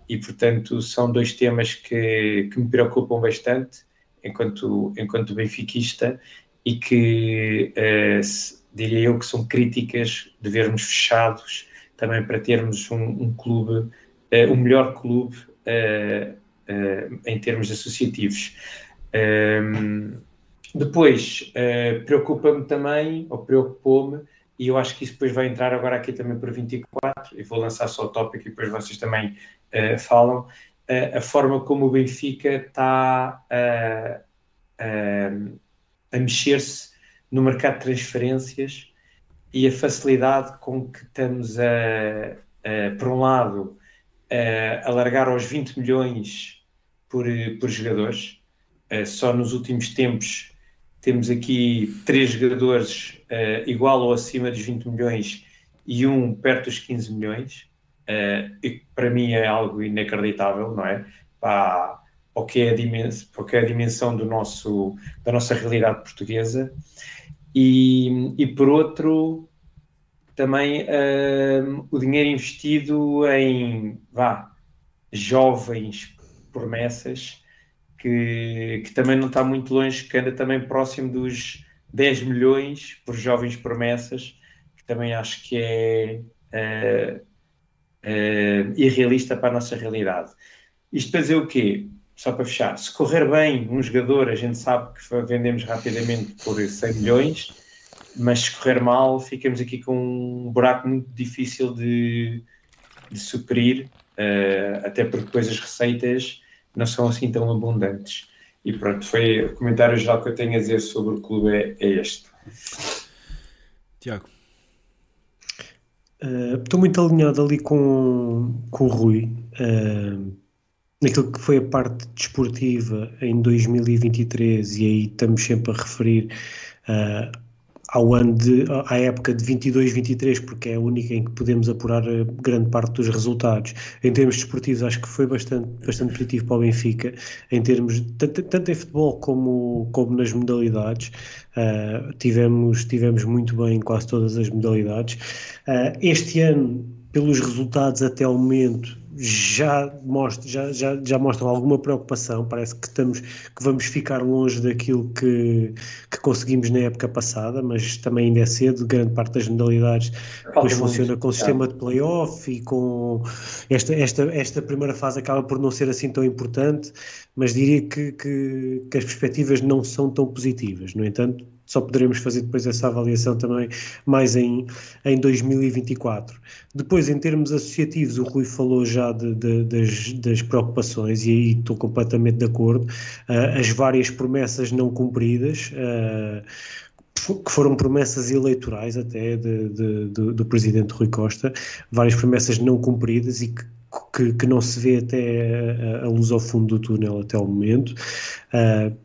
S3: e portanto são dois temas que, que me preocupam bastante enquanto, enquanto benfiquista e que eh, se- diria eu que são críticas de vermos fechados também para termos um, um clube, eh, o melhor clube eh, eh, em termos associativos. Ehm, depois, preocupa-me também, ou preocupou-me, e eu acho que isso depois vai entrar agora aqui também para 24, e vou lançar só o tópico e depois vocês também falam, a forma como o Benfica está a mexer-se no mercado de transferências e a facilidade com que estamos a, a, por um lado, a alargar aos 20 milhões por, por jogadores. Eh, Só nos últimos tempos temos aqui três jogadores eh, igual ou acima dos 20 milhões e um perto dos 15 milhões. Que para mim é algo inacreditável, não é? Para, para o que é a dimensão, para o que é a dimensão do nosso, da nossa realidade portuguesa. E, e por outro, também hum, o dinheiro investido em vá, jovens promessas que, que também não está muito longe, que anda também próximo dos 10 milhões por jovens promessas, que também acho que é eh, eh, irrealista para a nossa realidade. Isto para dizer o quê? Só para fechar, se correr bem um jogador, a gente sabe que vendemos rapidamente por 100 milhões, mas se correr mal, ficamos aqui com um buraco muito difícil de, de suprir, eh, até porque depois as receitas não são assim tão abundantes. E pronto, foi o comentário geral que eu tenho a dizer sobre o clube é, é este.
S2: Tiago.
S4: Uh, Estou muito alinhado ali com, com o Rui, uh, naquilo que foi a parte desportiva em 2023, e aí estamos sempre a referir uh, ao ano de, à época de 22-23, porque é a única em que podemos apurar a grande parte dos resultados. Em termos desportivos, acho que foi bastante, bastante positivo para o Benfica, em termos tanto em futebol como, como nas modalidades. Uh, tivemos, tivemos muito bem em quase todas as modalidades. Uh, este ano, pelos resultados até ao momento, já, mostra, já, já, já mostram alguma preocupação. Parece que, estamos, que vamos ficar longe daquilo que, que conseguimos na época passada, mas também ainda é cedo. Grande parte das modalidades depois funciona com o sistema de playoff e com esta, esta, esta primeira fase acaba por não ser assim tão importante, mas diria que, que, que as perspectivas não são tão positivas. No entanto, só poderemos fazer depois essa avaliação também mais em, em 2024. Depois, em termos associativos, o Rui falou já de, de, das, das, preocupações, e aí estou completamente de acordo, uh, as várias promessas não cumpridas, uh, que foram promessas eleitorais até de, de, do presidente Rui Costa, várias promessas não cumpridas e que que, que, não se vê até a, a, luz ao fundo do túnel até o momento. Uh,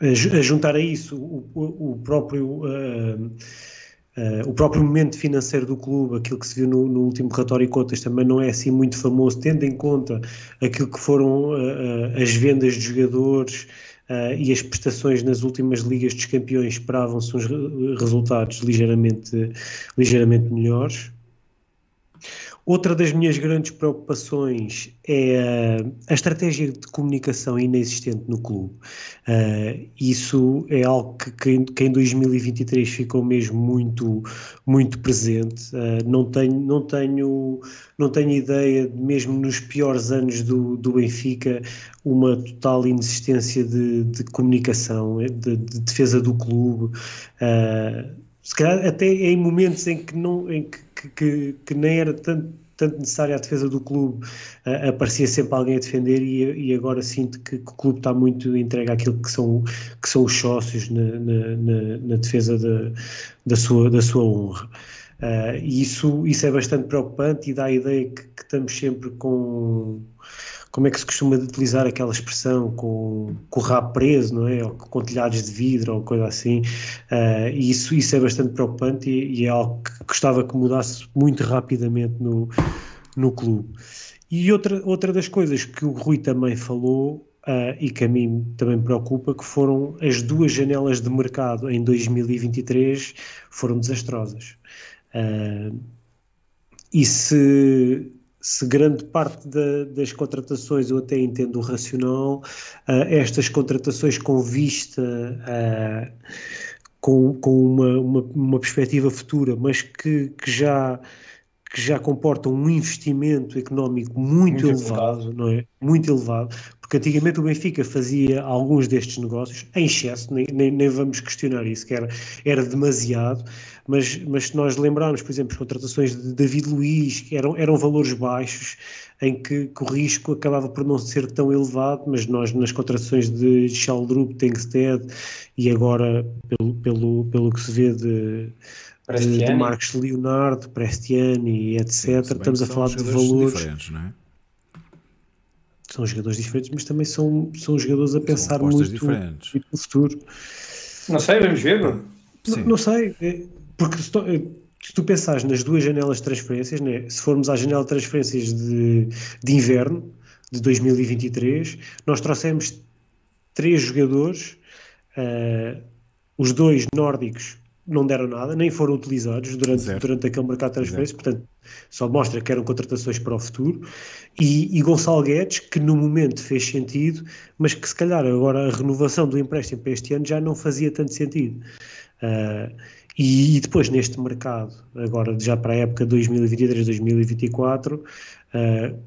S4: a juntar a isso o, o próprio uh, uh, o próprio momento financeiro do clube, aquilo que se viu no, no, último relatório de contas também não é assim muito famoso, tendo em conta aquilo que foram uh, as vendas de jogadores e as prestações nas últimas ligas dos campeões esperavam-se uns resultados ligeiramente, ligeiramente melhores. Outra das minhas grandes preocupações é a estratégia de comunicação inexistente no clube. Uh, isso é algo que, que, que, em 2023 ficou mesmo muito, muito presente. Uh, não, tenho, não, tenho, não tenho ideia, mesmo nos piores anos do, do Benfica, uma total inexistência de, de comunicação, de, de, defesa do clube. Uh, se calhar até em momentos em que, não, em que, que, que nem era tanto, tanto necessária a defesa do clube, uh, aparecia sempre alguém a defender e, e agora sinto que, que, o clube está muito entregue àquilo que são, que são os sócios na, na, na, na defesa da, da, sua, da sua honra. Uh, e isso, isso é bastante preocupante e dá a ideia que, que estamos sempre com como é que se costuma utilizar aquela expressão com, com o rabo preso, não é? Ou com telhados de vidro ou coisa assim. Uh, e isso, isso é bastante preocupante e, e, é algo que gostava que mudasse muito rapidamente no, no clube. E outra, outra das coisas que o Rui também falou Uh, e que a mim também me preocupa, que foram as duas janelas de mercado em 2023 foram desastrosas. Uh, e se, se grande parte da, das contratações eu até entendo o racional, uh, estas contratações com vista com, com uma, uma, uma, perspectiva futura, mas que, que já que já comportam um investimento económico muito, muito elevado, elevado, não é? Muito elevado, porque antigamente o Benfica fazia alguns destes negócios em excesso, nem, nem, nem vamos questionar isso, que era, era demasiado, mas, mas se nós lembrarmos, por exemplo, as contratações de David Luiz, que eram, eram valores baixos, em que, que, o risco acabava por não ser tão elevado, mas nós nas contratações de Schaldrup, Tengsted e agora, pelo, pelo, pelo que se vê de de, de Marcos Leonardo, Prestiani, etc. Sim, Estamos a falar de valores. Diferentes, não é? São jogadores diferentes, mas também são, são jogadores a pensar muito, diferentes. muito no futuro.
S3: Não sei, vamos ver.
S4: Não, não sei, é, porque se tu, se tu pensares nas duas janelas de transferências, né, se formos à janela de transferências de, de inverno de 2023, nós trouxemos três jogadores, uh, os dois nórdicos não deram nada, nem foram utilizados durante, durante aquele mercado de transferências, portanto, só mostra que eram contratações para o futuro. E, e Gonçalo Guedes, que no momento fez sentido, mas que se calhar agora a renovação do empréstimo para este ano já não fazia tanto sentido. Uh, e, e, depois neste mercado, agora já para a época 2023-2024, uh,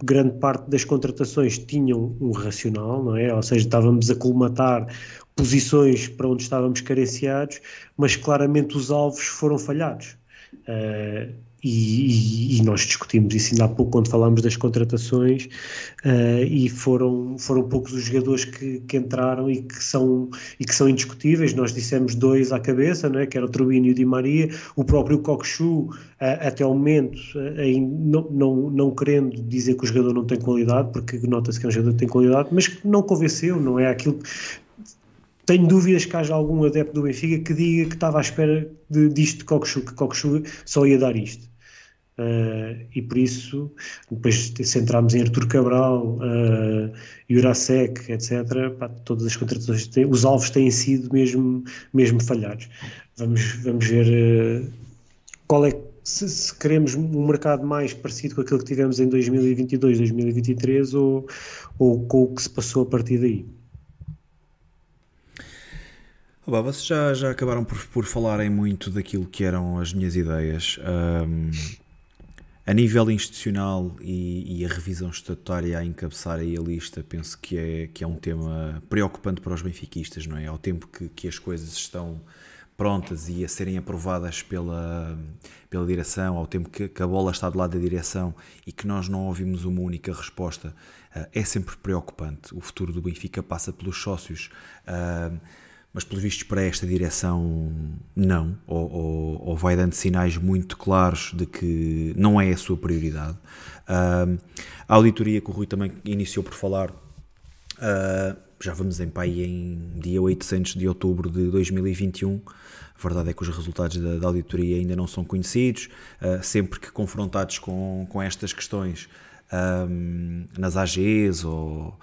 S4: grande parte das contratações tinham um racional, não é? Ou seja, estávamos a colmatar posições para onde estávamos carenciados, mas claramente os alvos foram falhados. Uh, e, e, nós discutimos isso ainda há pouco quando falámos das contratações uh, e foram, foram poucos os jogadores que, que, entraram e que, são, e que são indiscutíveis, nós dissemos dois à cabeça, né, que era o Trubino e o Di Maria, o próprio Coxu uh, até o momento uh, não, não, não querendo dizer que o jogador não tem qualidade, porque nota-se que é um jogador que tem qualidade, mas que não convenceu, não é? Aquilo tenho dúvidas que haja algum adepto do Benfica que diga que estava à espera de, disto de Coxu, que Coxu só ia dar isto. Uh, e por isso, depois centramos em Artur Cabral, uh, Jurasek, etc., pá, todas as contratações, têm, os alvos têm sido mesmo, mesmo falhados. Vamos, vamos ver uh, qual é, se, se, queremos um mercado mais parecido com aquele que tivemos em 2022, 2023 ou, ou com o que se passou a partir daí.
S2: Olá, vocês já, já acabaram por, por falarem muito daquilo que eram as minhas ideias. Um, a nível institucional e, e, a revisão estatutária a encabeçar aí a lista, penso que é, que é um tema preocupante para os benfiquistas, não é? Ao tempo que, que as coisas estão prontas e a serem aprovadas pela, pela direção, ao tempo que, que, a bola está do lado da direção e que nós não ouvimos uma única resposta, uh, é sempre preocupante. O futuro do Benfica passa pelos sócios. Mas pelos vistos para esta direção não, ou, ou, ou, vai dando sinais muito claros de que não é a sua prioridade. Uh, a auditoria que o Rui também iniciou por falar, uh, já vamos em pai em dia 800 de outubro de 2021, a verdade é que os resultados da, da auditoria ainda não são conhecidos, uh, sempre que confrontados com, com estas questões nas AGs ou,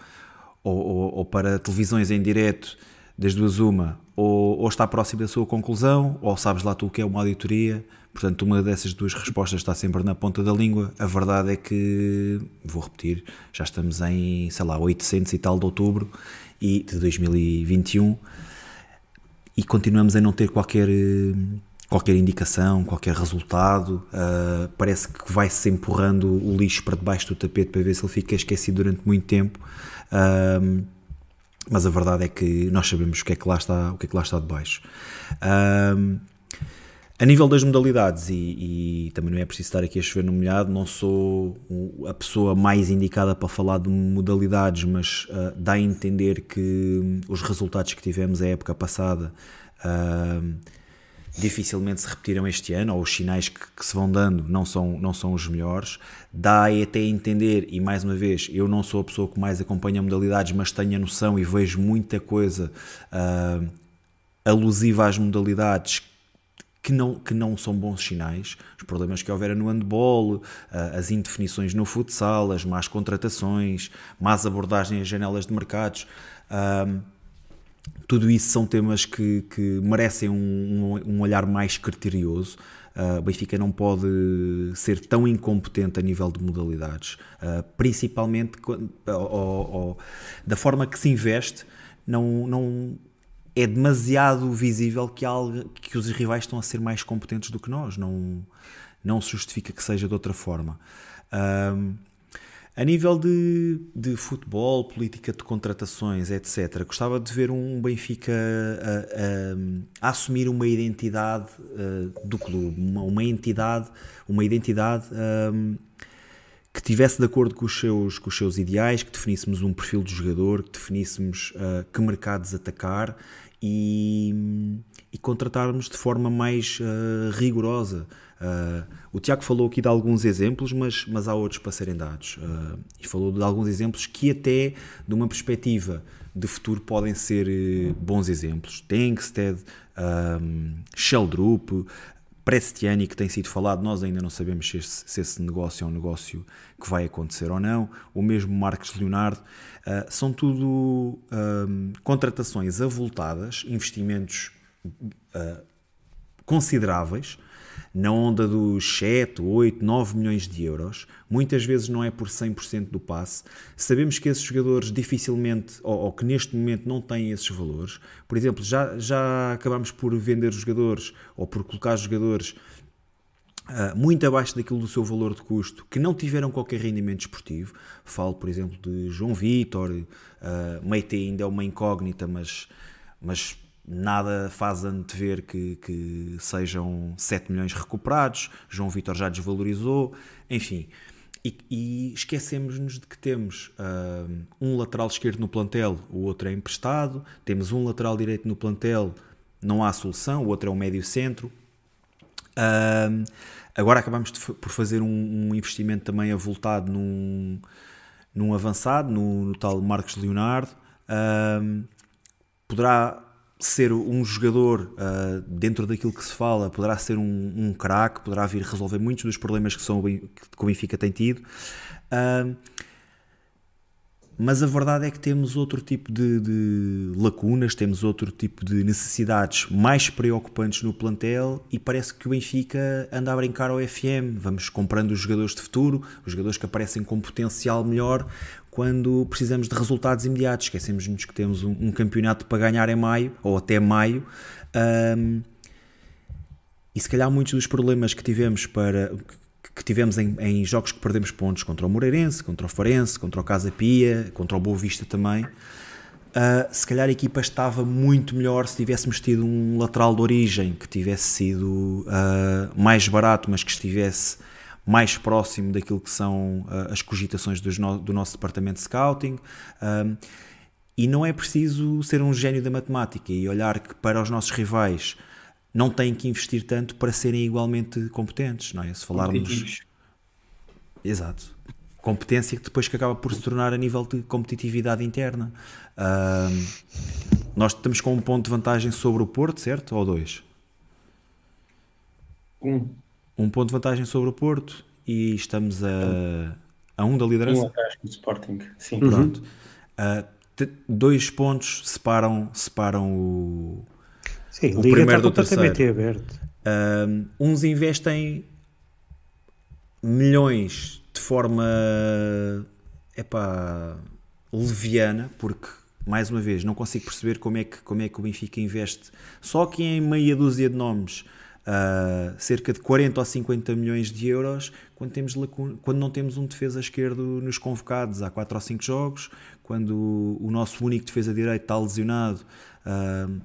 S2: ou, ou para televisões em direto, das duas uma, ou, ou, está próximo da sua conclusão, ou sabes lá tu o que é uma auditoria. Portanto, uma dessas duas respostas está sempre na ponta da língua. A verdade é que, vou repetir, já estamos em, sei lá, 800 e tal de outubro e, de 2021 e continuamos a não ter qualquer, qualquer indicação, qualquer resultado. Uh, parece que vai-se empurrando o lixo para debaixo do tapete para ver se ele fica esquecido durante muito tempo. Uh, mas a verdade é que nós sabemos o que é que lá está, o que é que lá está debaixo. Um, a nível das modalidades, e, e, também não é preciso estar aqui a chover no molhado, não sou a pessoa mais indicada para falar de modalidades, mas uh, dá a entender que os resultados que tivemos a época passada uh, dificilmente se repetiram este ano, ou os sinais que, que, se vão dando não são, não são os melhores. Dá até a entender, e mais uma vez, eu não sou a pessoa que mais acompanha modalidades, mas tenho a noção e vejo muita coisa uh, alusiva às modalidades que não, que não são bons sinais. Os problemas que houveram no handball, uh, as indefinições no futsal, as más contratações, más abordagens às janelas de mercados. Uh, tudo isso são temas que, que merecem um, um, olhar mais criterioso. Uh, Benfica não pode ser tão incompetente a nível de modalidades, uh, principalmente da forma que se investe. Não, não é demasiado visível que, algo, que os rivais estão a ser mais competentes do que nós. Não, não se justifica que seja de outra forma. Uh, a nível de, de futebol, política de contratações, etc., gostava de ver um Benfica a, a, a assumir uma identidade uh, do clube, uma, uma, entidade, uma identidade um, que tivesse de acordo com os, seus, com os seus ideais, que definíssemos um perfil de jogador, que definíssemos uh, que mercados atacar e, e contratarmos de forma mais uh, rigorosa. Uh, o Tiago falou aqui de alguns exemplos, mas, mas há outros para serem dados. Uh, e falou de alguns exemplos que, até de uma perspectiva de futuro, podem ser uh, bons exemplos. Tenkstead, um, Sheldrup, Prestiani, que tem sido falado, nós ainda não sabemos se esse, se esse, negócio é um negócio que vai acontecer ou não. O mesmo Marcos Leonardo. Uh, são tudo contratações avultadas, investimentos uh, consideráveis, na onda dos 7, 8, 9 milhões de euros, muitas vezes não é por 100% do passe. Sabemos que esses jogadores dificilmente, ou, ou, que neste momento não têm esses valores. Por exemplo, já, já acabamos por vender jogadores ou por colocar jogadores Uh, muito abaixo daquilo do seu valor de custo, que não tiveram qualquer rendimento esportivo. Falo, por exemplo, de João Vitor, uh, Meite ainda é uma incógnita, mas, mas nada faz antever que, que sejam 7 milhões recuperados, João Vitor já desvalorizou, enfim. E, e esquecemos-nos de que temos uh, um lateral esquerdo no plantel, o outro é emprestado, temos um lateral direito no plantel, não há solução, o outro é o médio centro. Uh, agora acabamos de, por fazer um, um, investimento também avultado num, num avançado, no, no tal Marcos Leonardo. Uh, poderá ser um jogador uh, dentro daquilo que se fala, poderá ser um, um craque, poderá vir resolver muitos dos problemas que, são, que o Benfica tem tido. Uh, mas a verdade é que temos outro tipo de, de, lacunas, temos outro tipo de necessidades mais preocupantes no plantel e parece que o Benfica anda a brincar ao FM. Vamos comprando os jogadores de futuro, os jogadores que aparecem com potencial melhor, quando precisamos de resultados imediatos. Esquecemos-nos que temos um, um, campeonato para ganhar em maio, ou até maio, um, e se calhar muitos dos problemas que tivemos para que tivemos em, em, jogos que perdemos pontos contra o Moreirense, contra o Farense, contra o Casa Pia, contra o Boa Vista também, uh, se calhar a equipa estava muito melhor se tivéssemos tido um lateral de origem que tivesse sido uh, mais barato, mas que estivesse mais próximo daquilo que são uh, as cogitações no, do nosso departamento de scouting. Um, e não é preciso ser um gênio da matemática e olhar que para os nossos rivais não têm que investir tanto para serem igualmente competentes, não é? Se falarmos. Exato. Competência que depois que acaba por se tornar a nível de competitividade interna. Um, nós estamos com um ponto de vantagem sobre o Porto, certo? Ou dois?
S3: Um
S2: um ponto de vantagem sobre o Porto e estamos a, a um da liderança.
S3: Um atrás do Sporting, sim.
S2: Pronto. Uh, dois pontos separam, separam o,
S4: sim, o primeiro do terceiro. aberto.
S2: Uh, uns investem milhões de forma epá, leviana, porque mais uma vez não consigo perceber como é que, como é que o Benfica investe só que em meia dúzia de nomes uh, cerca de 40 ou 50 milhões de euros quando, temos quando não temos um defesa esquerdo nos convocados há 4 ou 5 jogos, quando o nosso único defesa direito está lesionado. Uh,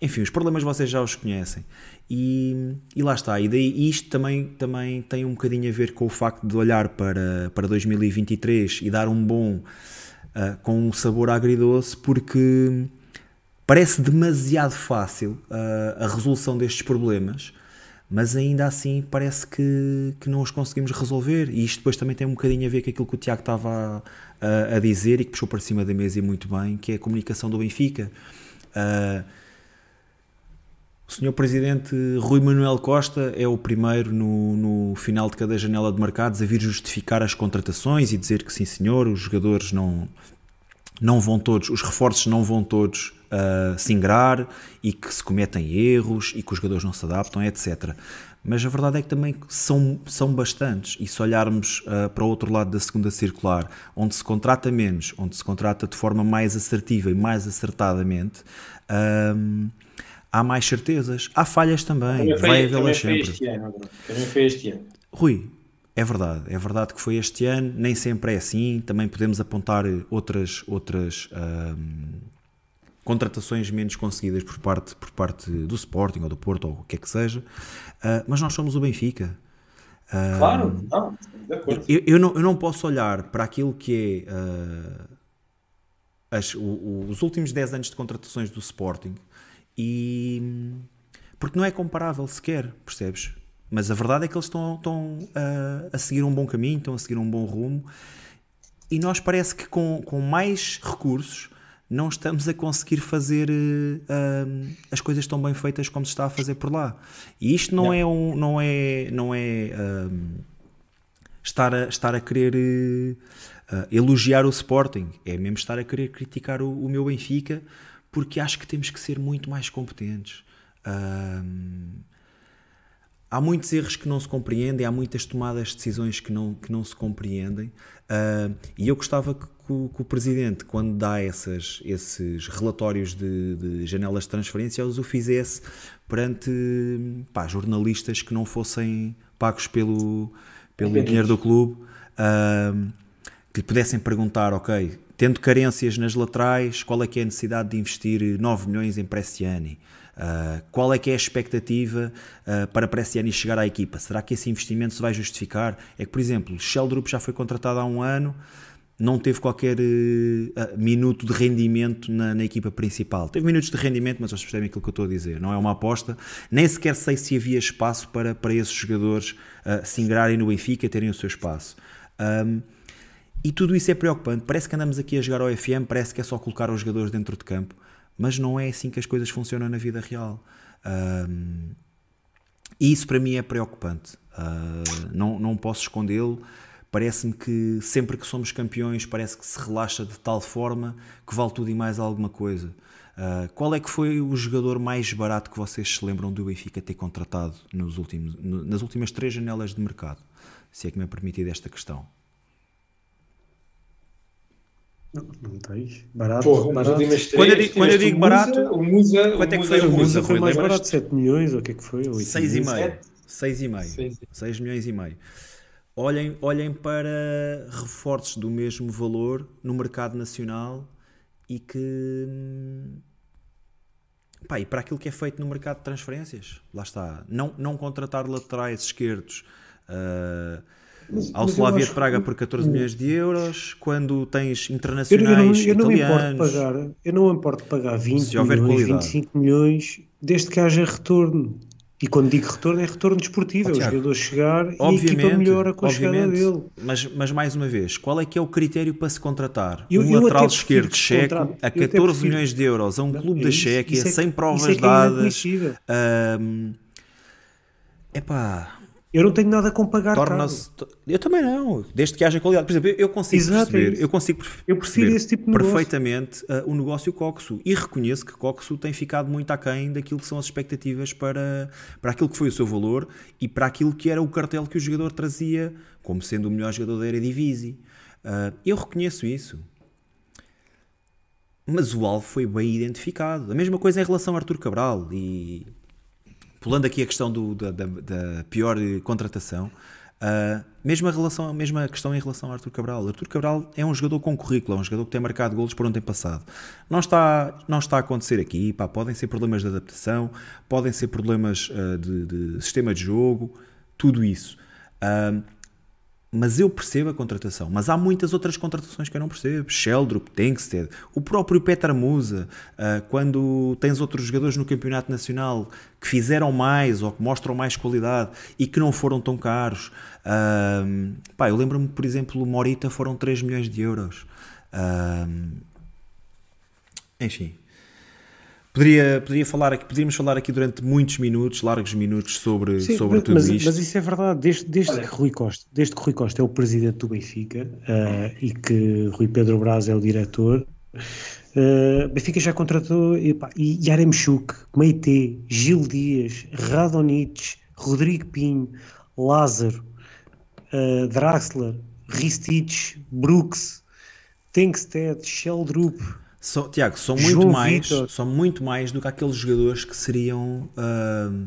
S2: enfim, os problemas vocês já os conhecem. E, e, lá está, e daí isto também, também tem um bocadinho a ver com o facto de olhar para, para 2023 e dar um bom uh, com um sabor agridoce, porque parece demasiado fácil uh, a resolução destes problemas, mas ainda assim parece que, que não os conseguimos resolver. E isto depois também tem um bocadinho a ver com aquilo que o Tiago estava a, a dizer e que puxou para cima da mesa e muito bem, que é a comunicação do Benfica. Uh, o Sr. Presidente Rui Manuel Costa é o primeiro no, no, final de cada janela de mercados a vir justificar as contratações e dizer que sim senhor, os jogadores não, não vão todos, os reforços não vão todos uh, se ingrar e que se cometem erros e que os jogadores não se adaptam, etc. Mas a verdade é que também são, são bastantes. E se olharmos uh, para o outro lado da segunda circular, onde se contrata menos, onde se contrata de forma mais assertiva e mais acertadamente, uh, há mais certezas. Há falhas também, também vai havê-las sempre.
S3: Este ano, também foi este ano.
S2: Rui, é verdade, é verdade que foi este ano, nem sempre é assim, também podemos apontar outras, outras hum, contratações menos conseguidas por parte, por parte do Sporting ou do Porto ou o que é que seja, uh, mas nós somos o Benfica.
S3: Uh, claro, não, de acordo.
S2: Eu, eu, não, eu não posso olhar para aquilo que é uh, as, o, os últimos 10 anos de contratações do Sporting e porque não é comparável sequer, percebes? Mas a verdade é que eles estão, estão a, a seguir um bom caminho, estão a seguir um bom rumo, e nós parece que com, com mais recursos não estamos a conseguir fazer uh, as coisas tão bem feitas como se está a fazer por lá. E isto não, não. é um, não é, não é uh, estar, a, estar a querer uh, elogiar o Sporting, é mesmo estar a querer criticar o, o meu Benfica porque acho que temos que ser muito mais competentes. há muitos erros que não se compreendem, há muitas tomadas de decisões que não, que não se compreendem, uh, e eu gostava que, que, o, que, o Presidente, quando dá essas, esses relatórios de, de janelas de transferência, os o fizesse perante pá, jornalistas que não fossem pagos pelo, pelo dinheiro do clube, uh, que lhe pudessem perguntar, ok, Tendo carências nas laterais, qual é que é a necessidade de investir 9 milhões em Prestiani? Uh, qual é que é a expectativa uh, para Prestiani chegar à equipa? Será que esse investimento se vai justificar? É que, por exemplo, Sheldrup já foi contratado há um ano, não teve qualquer uh, minuto de rendimento na, na, equipa principal. Teve minutos de rendimento, mas vocês percebem aquilo que eu estou a dizer. Não é uma aposta. Nem sequer sei se havia espaço para, para esses jogadores se ingrarem no Benfica terem o seu espaço. Um, e tudo isso é preocupante. Parece que andamos aqui a jogar ao FM, parece que é só colocar os jogadores dentro de campo, mas não é assim que as coisas funcionam na vida real. Um, e isso para mim é preocupante. Uh, não, não posso escondê-lo. Parece-me que sempre que somos campeões, parece que se relaxa de tal forma que vale tudo e mais alguma coisa. Uh, qual é que foi o jogador mais barato que vocês se lembram do Benfica ter contratado nos últimos, no, nas últimas três janelas de mercado? Se é que me é permitido esta questão.
S4: Não, não tens. Barato.
S3: Porra,
S4: barato.
S3: Três,
S2: quando eu digo, quando eu digo barato,
S3: o Musa,
S2: quanto é que
S3: o
S2: foi o
S4: O
S2: Musa?
S4: Musa foi mais barato, 7 milhões, ou o que é que foi? 8
S2: 6 e
S4: milhões?
S2: meio.
S3: Sete?
S2: 6 e meio.
S3: Seis.
S2: 6 milhões e meio. Olhem, olhem para reforços do mesmo valor no mercado nacional e que hum, pá, e para aquilo que é feito no mercado de transferências, lá está, não, não contratar laterais esquerdos uh,
S4: Mas-
S2: ao
S4: mas
S2: Slavia de Praga por 14 milhões de euros, quando tens
S4: Eu, eu não,
S2: internacionais
S4: eu não me importo
S2: italianos.
S4: pagar, eu não importo pagar 20
S2: Se houver
S4: milhões,
S2: qualidade.
S4: 25 milhões, desde que haja retorno. E quando digo retorno, é retorno desportivo,
S2: Oh,
S4: é o
S2: Tiago,
S4: jogador chegar e a
S2: Obviamente,
S4: equipa melhora com a chegada
S2: obviamente,
S4: dele.
S2: Mas, mas mais uma vez, qual é que é o critério para se contratar
S4: Eu-
S2: um
S4: eu
S2: lateral esquerdo checo a
S4: Eu até
S2: 14
S4: prefiro-
S2: milhões de euros a um clube
S4: é
S2: da Chequia
S4: é
S2: sem provas
S4: é que é
S2: dadas?
S4: inadmissível.
S2: Ahm, epá,
S4: Eu não tenho nada com pagar
S2: torna-se. Eu também não, desde que haja qualidade. Por exemplo, eu- consigo
S4: Exato, é
S2: perceber,
S4: isso.
S2: eu consigo
S4: Eu
S2: perceber
S4: esse tipo de negócio.
S2: perfeitamente ah, o negócio Coxo e reconheço que Coxo tem ficado muito aquém daquilo que são as expectativas para, para aquilo que foi o seu valor e para aquilo que era o cartel que o jogador trazia como sendo o melhor jogador da Eredivisie. Ah, eu reconheço isso. Mas o alvo foi bem identificado. A mesma coisa em relação a Artur Cabral e pulando aqui a questão do- da, da- da pior contratação, ah, mesma, relação, mesma questão em relação a Artur Cabral. Artur Cabral é um jogador com currículo, é um jogador que tem marcado golos por onde tem passado. Não está, não está a acontecer aqui, pá, podem ser problemas de adaptação, podem ser problemas ah, de, de sistema de jogo, tudo isso. Ah, mas eu percebo a contratação. Mas há muitas outras contratações que eu não percebo. Sheldrup, Tengsted, o próprio Petra Musa. ah, quando tens outros jogadores no campeonato nacional que fizeram mais ou que mostram mais qualidade e que não foram tão caros. Ah, pá, eu lembro-me, por exemplo, Morita foram 3 milhões de euros. Ah, enfim. Poderia, poderia falar aqui, poderíamos falar aqui durante muitos minutos, largos minutos, sobre,
S4: Sim,
S2: sobre
S4: mas,
S2: tudo
S4: mas-
S2: isto.
S4: mas isso é verdade. Desde, desde
S3: Olha.
S4: que Rui Costa, desde que Rui Costa é o presidente do Benfica ah, e que Rui Pedro Braz é o diretor, ah, Benfica já contratou epá, e Yaremchuk, Meite, Gil Dias, Radonich, Rodrigo Pinho, Lázaro, ah, Draxler, Ristich, Brooks, Tengsted, Sheldrup.
S2: São- Tiago, são
S4: João
S2: muito mais, são muito mais do que aqueles jogadores que seriam ahm,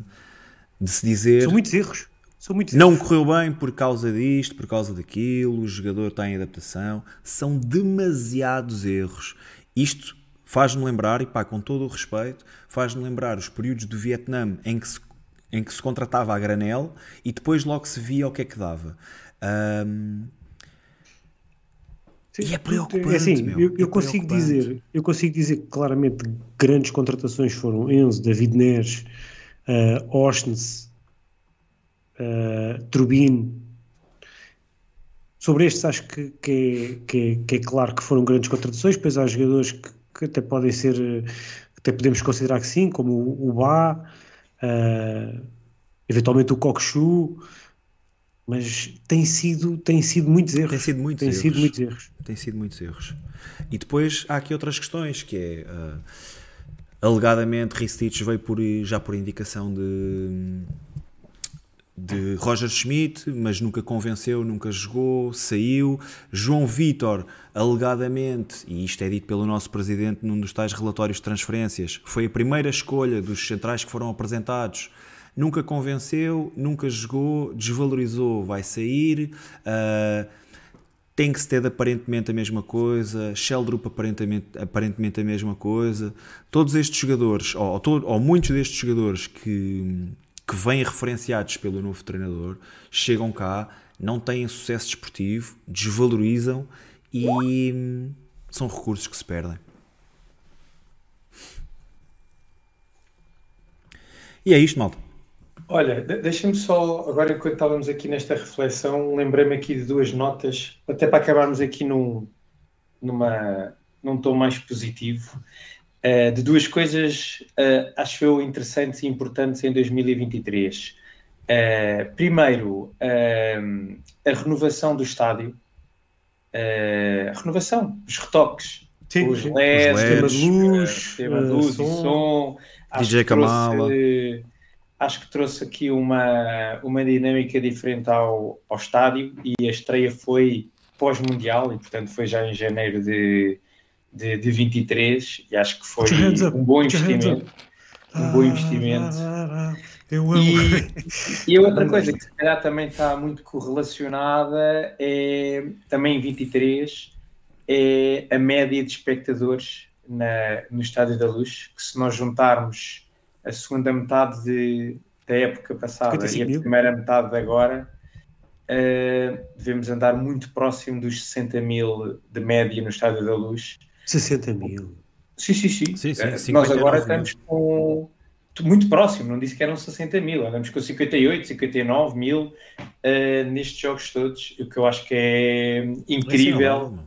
S2: de se dizer
S4: São muitos erros. São muitos
S2: não
S4: erros.
S2: correu bem por causa disto, por causa daquilo, o jogador está em adaptação. São demasiados erros. Isto faz-me lembrar, e pá, com todo o respeito, faz-me lembrar os períodos do Vietnã em que se, em que se contratava a granel e depois logo se via o que é que dava. Ahm,
S4: Sim,
S2: E é preocupante,
S4: É assim,
S2: meu,
S4: eu, eu
S2: é
S4: consigo dizer, eu consigo dizer que claramente grandes contratações foram Enzo, David Neres, uh, Ostens, uh, Turbin. Sobre estes acho que, que, é, que, é, que é claro que foram grandes contratações, depois há jogadores que, que até podem ser, eh, até podemos considerar que sim, como o, o Bá, uh, eventualmente o Cockchu, mas tem sido, tem sido muitos erros.
S2: Tem sido muitos
S4: tem
S2: erros.
S4: sido muitos erros.
S2: tem sido muitos erros. E depois há aqui outras questões, que é ah, alegadamente Ristich veio por, já por indicação de, de Roger Schmidt, mas nunca convenceu, nunca jogou, saiu. João Vitor, alegadamente, e isto é dito pelo nosso presidente num dos tais relatórios de transferências, foi a primeira escolha dos centrais que foram apresentados. Nunca convenceu, nunca jogou, desvalorizou, vai sair. ah, Tengsted aparentemente a mesma coisa, Sheldrup aparentemente, aparentemente a mesma coisa. Todos estes jogadores, ou, ou, ou muitos destes jogadores que, que vêm referenciados pelo novo treinador, chegam cá, não têm sucesso desportivo, desvalorizam e hum, são recursos que se perdem. E é isto, malta.
S3: Olha, de- deixa-me só, agora enquanto estávamos aqui nesta reflexão, lembrei-me aqui de duas notas, até para acabarmos aqui num, numa, num tom mais positivo, eh, de duas coisas, eh, acho eu, interessantes e importantes em 2023. Eh, primeiro, a renovação do estádio, a renovação, os retoques,
S4: Sim,
S3: os. LEDs,
S2: Os LEDs,
S4: luz,
S3: e
S4: som.
S3: som.
S2: DJ
S3: que trouxe-
S2: Kamala.
S3: Acho que trouxe aqui uma, uma dinâmica diferente ao, ao estádio e a estreia foi pós-mundial e portanto foi já em janeiro de, de, de 23 e acho que foi um bom investimento. Um bom investimento.
S4: Eu amo.
S3: E, e outra coisa que se calhar também está muito correlacionada é também em 23 é a média de espectadores na, no Estádio da Luz, que se nós juntarmos a segunda metade de- da época passada
S4: 55
S3: e a
S4: mil.
S3: primeira metade de agora, eh, devemos andar muito próximo dos 60 mil de média no Estádio da Luz.
S4: 60 mil.
S3: Sim, sim, sim.
S2: Sim, sim,
S3: Eh,
S2: 59
S3: Nós agora
S2: mil.
S3: estamos com muito próximo, não disse que eram 60 mil, andamos com 58, 59 mil eh, nestes jogos todos, o que eu acho que é incrível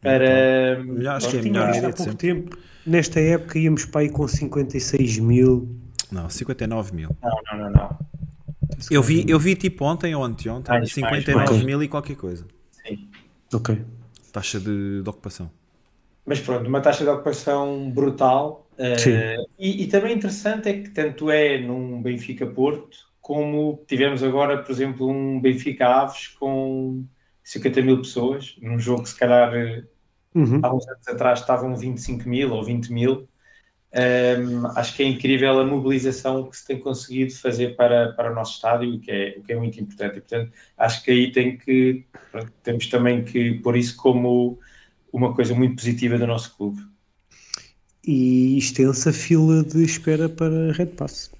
S3: para.
S2: Acho que é melhor
S4: há pouco
S2: sempre.
S4: tempo, nesta época íamos para aí com 56 mil.
S2: Não, 59 mil.
S3: Não, não, não, não.
S2: Eu vi, eu vi tipo ontem ou anteontem,
S3: Mais,
S2: 59
S4: mais,
S2: mil e qualquer coisa.
S3: Sim.
S4: Ok.
S2: Taxa de, de ocupação.
S3: Mas pronto, uma taxa de ocupação brutal.
S4: Sim.
S3: e, e também interessante é que tanto é num Benfica Porto, como tivemos agora, por exemplo, um Benfica Aves com 50 mil pessoas, num jogo que se calhar eh,
S4: Uhum.
S3: há uns anos atrás estavam 25 mil ou 20 mil. Um, acho que é incrível a mobilização que se tem conseguido fazer para, para o nosso estádio, o que é, o que é muito importante. E, portanto, acho que aí tem que, pronto, temos também que pôr isso como uma coisa muito positiva do nosso clube.
S4: E extensa fila de espera para Red Pass.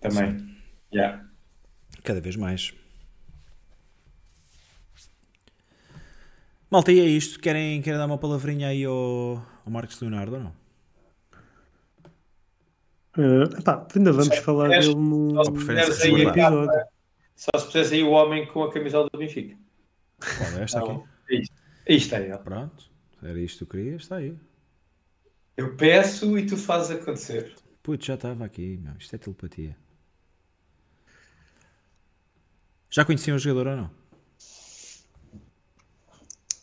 S3: Também. Yeah.
S2: Cada vez mais. Malta, e é isto. Querem, querem dar uma palavrinha aí ao, ao Marcos Leonardo ou não?
S4: Epá, ainda vamos falar dele no,
S3: Só se puseres aí a. Só se pusesse aí o homem com a camisola do Benfica.
S2: Qual é esta aqui?
S3: Não, isto. Isto é ele.
S2: Pronto. Era isto que tu querias? Está aí.
S3: Eu peço e tu fazes acontecer.
S2: Putz, já estava aqui. Meu. Isto é telepatia. Já conheciam o jogador ou não?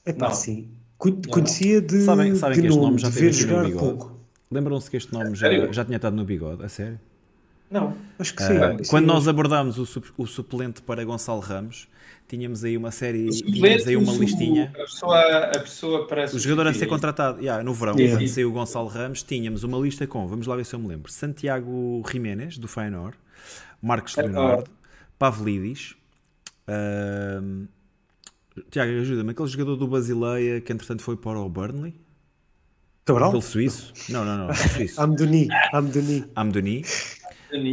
S4: Epá,
S3: Não.
S4: sim. Con- Conhecia de,
S2: Sabem, sabem
S4: de
S2: que este
S4: nome,
S2: já teve
S4: ver
S2: aqui no
S4: jogar
S2: bigode?
S4: pouco.
S2: Lembram-se que este nome já, já tinha estado no bigode? A sério?
S3: Não.
S4: Acho que
S2: Ah,
S4: sim.
S2: quando
S4: sim.
S2: nós abordámos o, sup- o suplente para Gonçalo Ramos, tínhamos aí uma série, tínhamos aí uma
S3: o-
S2: listinha.
S3: A pessoa, a pessoa para
S2: O jogador a ser contratado, yeah, no verão,
S4: Yeah.
S2: quando saiu o Gonçalo Ramos, tínhamos uma lista com, vamos lá ver se eu me lembro, Santiago Jiménez, do Feyenoord, Marcos Leonardo, Pavlidis, ahm, Tiago, ajuda-me, aquele jogador do Basileia que entretanto foi para o Burnley,
S4: Cabral?
S2: aquele suíço, não, não, não, suíço,
S4: Amdoni. Amdoni.
S2: Amdoni,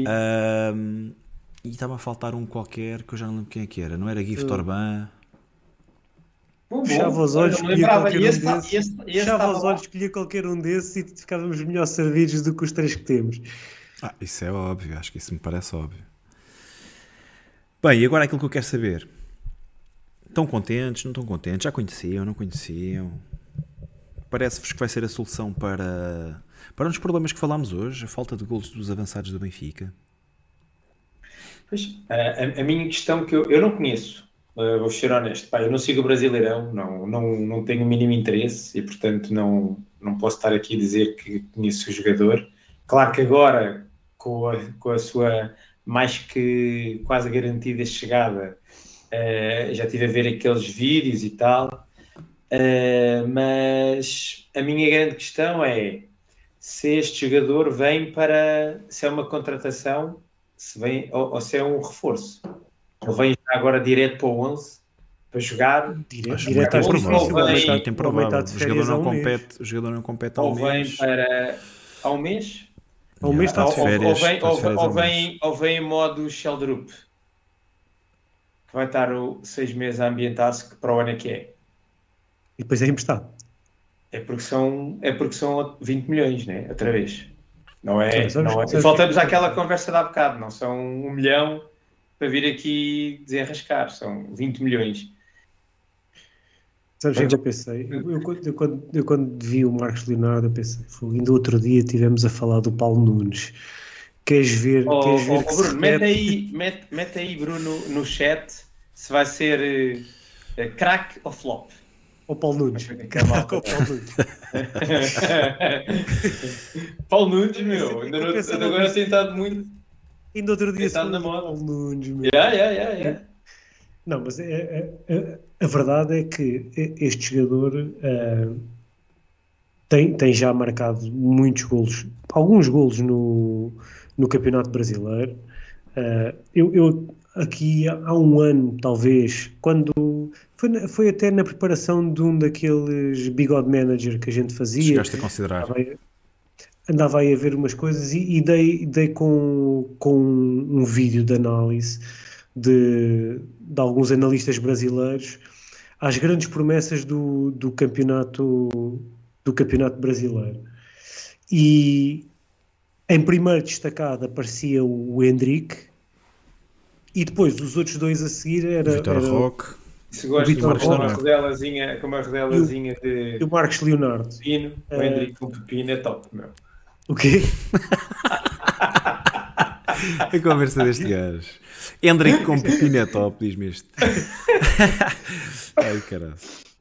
S2: ahm, e estava a faltar um qualquer que eu já não lembro quem é que era, não era Gift Orban,
S3: Bom, bom.
S4: Fechava os olhos, escolhia
S3: lembrava.
S4: qualquer um
S3: esse tá-
S4: desses.
S3: e esse- e esse
S4: Fechava os olhos, escolhia qualquer um desses e ficávamos melhor servidos do que os três que temos.
S2: Ah, isso é óbvio, acho que isso me parece óbvio. Bem, e agora aquilo que eu quero saber. Estão contentes, não estão contentes? Já conheciam, não conheciam? Parece-vos que vai ser a solução para, para um dos problemas que falámos hoje, a falta de golos dos avançados do Benfica?
S3: Pois, a, a- minha questão que eu, eu não conheço, uh, vou ser honesto, pá, eu não sigo o Brasileirão, não, não, não tenho o mínimo interesse e, portanto, não, não posso estar aqui a dizer que conheço o jogador. Claro que agora, com a, com a sua mais que quase garantida chegada, uh, já estive a ver aqueles vídeos e tal, uh, mas a minha grande questão é se este jogador vem para, se é uma contratação se vem, ou, ou se é um reforço. Ele vem já agora direto para o 11 para jogar,
S4: direto ao
S3: Ou
S4: o
S3: vem-
S4: homem está-
S2: Muito
S4: o
S2: jogador não
S4: mês.
S2: compete, o jogador não compete há um
S3: ou vem
S2: mês.
S3: para há um mês,
S4: mês está
S3: ou,
S4: de
S3: ou-
S4: férias.
S3: ou vem, ou, ou
S2: mês.
S3: vem, ou vem em modo Sheldrup, que vai estar o, seis meses a ambientar-se que para o ano é que é.
S4: E depois é emprestado.
S3: É porque são, é porque são 20 milhões, né? Outra vez. Não é?
S4: Sabes- sabes-
S3: não é. Voltamos àquela conversa de há bocado. Não são um milhão para vir aqui desenrascar. São 20 milhões.
S4: Sabes o que eu pensei? Eu, eu quando- eu quando, eu quando vi o Marcos Leonardo, eu pensei, "Fogo, ainda outro dia tivemos a falar do Paulo Nunes. Queres ver,
S3: Oh,
S4: queres ver
S3: oh, oh, Bruno, mete aí, mete, mete aí, Bruno, no chat se vai ser eh, eh, crack ou flop.
S4: Ao Paulo Nunes.
S3: Mal.
S4: Ao Paulo Nunes.
S3: Paulo Nunes, meu. Ainda não- ainda agora tem estado muito.
S4: Ainda outro dia falou
S3: na moda.
S4: Paulo Nunes. meu.
S3: Yeah, yeah, yeah, yeah.
S4: Não, mas é- é- é- a verdade é que este jogador ah, tem, tem já marcado muitos golos, alguns golos no, no Campeonato Brasileiro. Ah, eu, eu aqui há um ano, talvez, quando foi, na- foi até na preparação de um daqueles bigode manager que a gente fazia.
S2: Chegaste a considerar.
S4: Andava aí- andava aí a ver umas coisas e, e dei, dei com, com um vídeo de análise de, de alguns analistas brasileiros às grandes promessas do, do campeonato do campeonato brasileiro e em primeiro destacado aparecia o Hendrick e depois os outros dois a seguir era,
S2: Vitor
S4: era
S2: Roque.
S3: Se gosta
S4: Vitor
S3: com uma rodelazinha, com uma rodelazinha de
S4: o Marcos Leonardo
S3: pepino, o
S4: Eh,
S3: Hendrick com pepino é top, meu.
S4: o quê?
S2: A conversa deste gajo. Hendrick com pepino é top, diz-me este. Ai, caralho.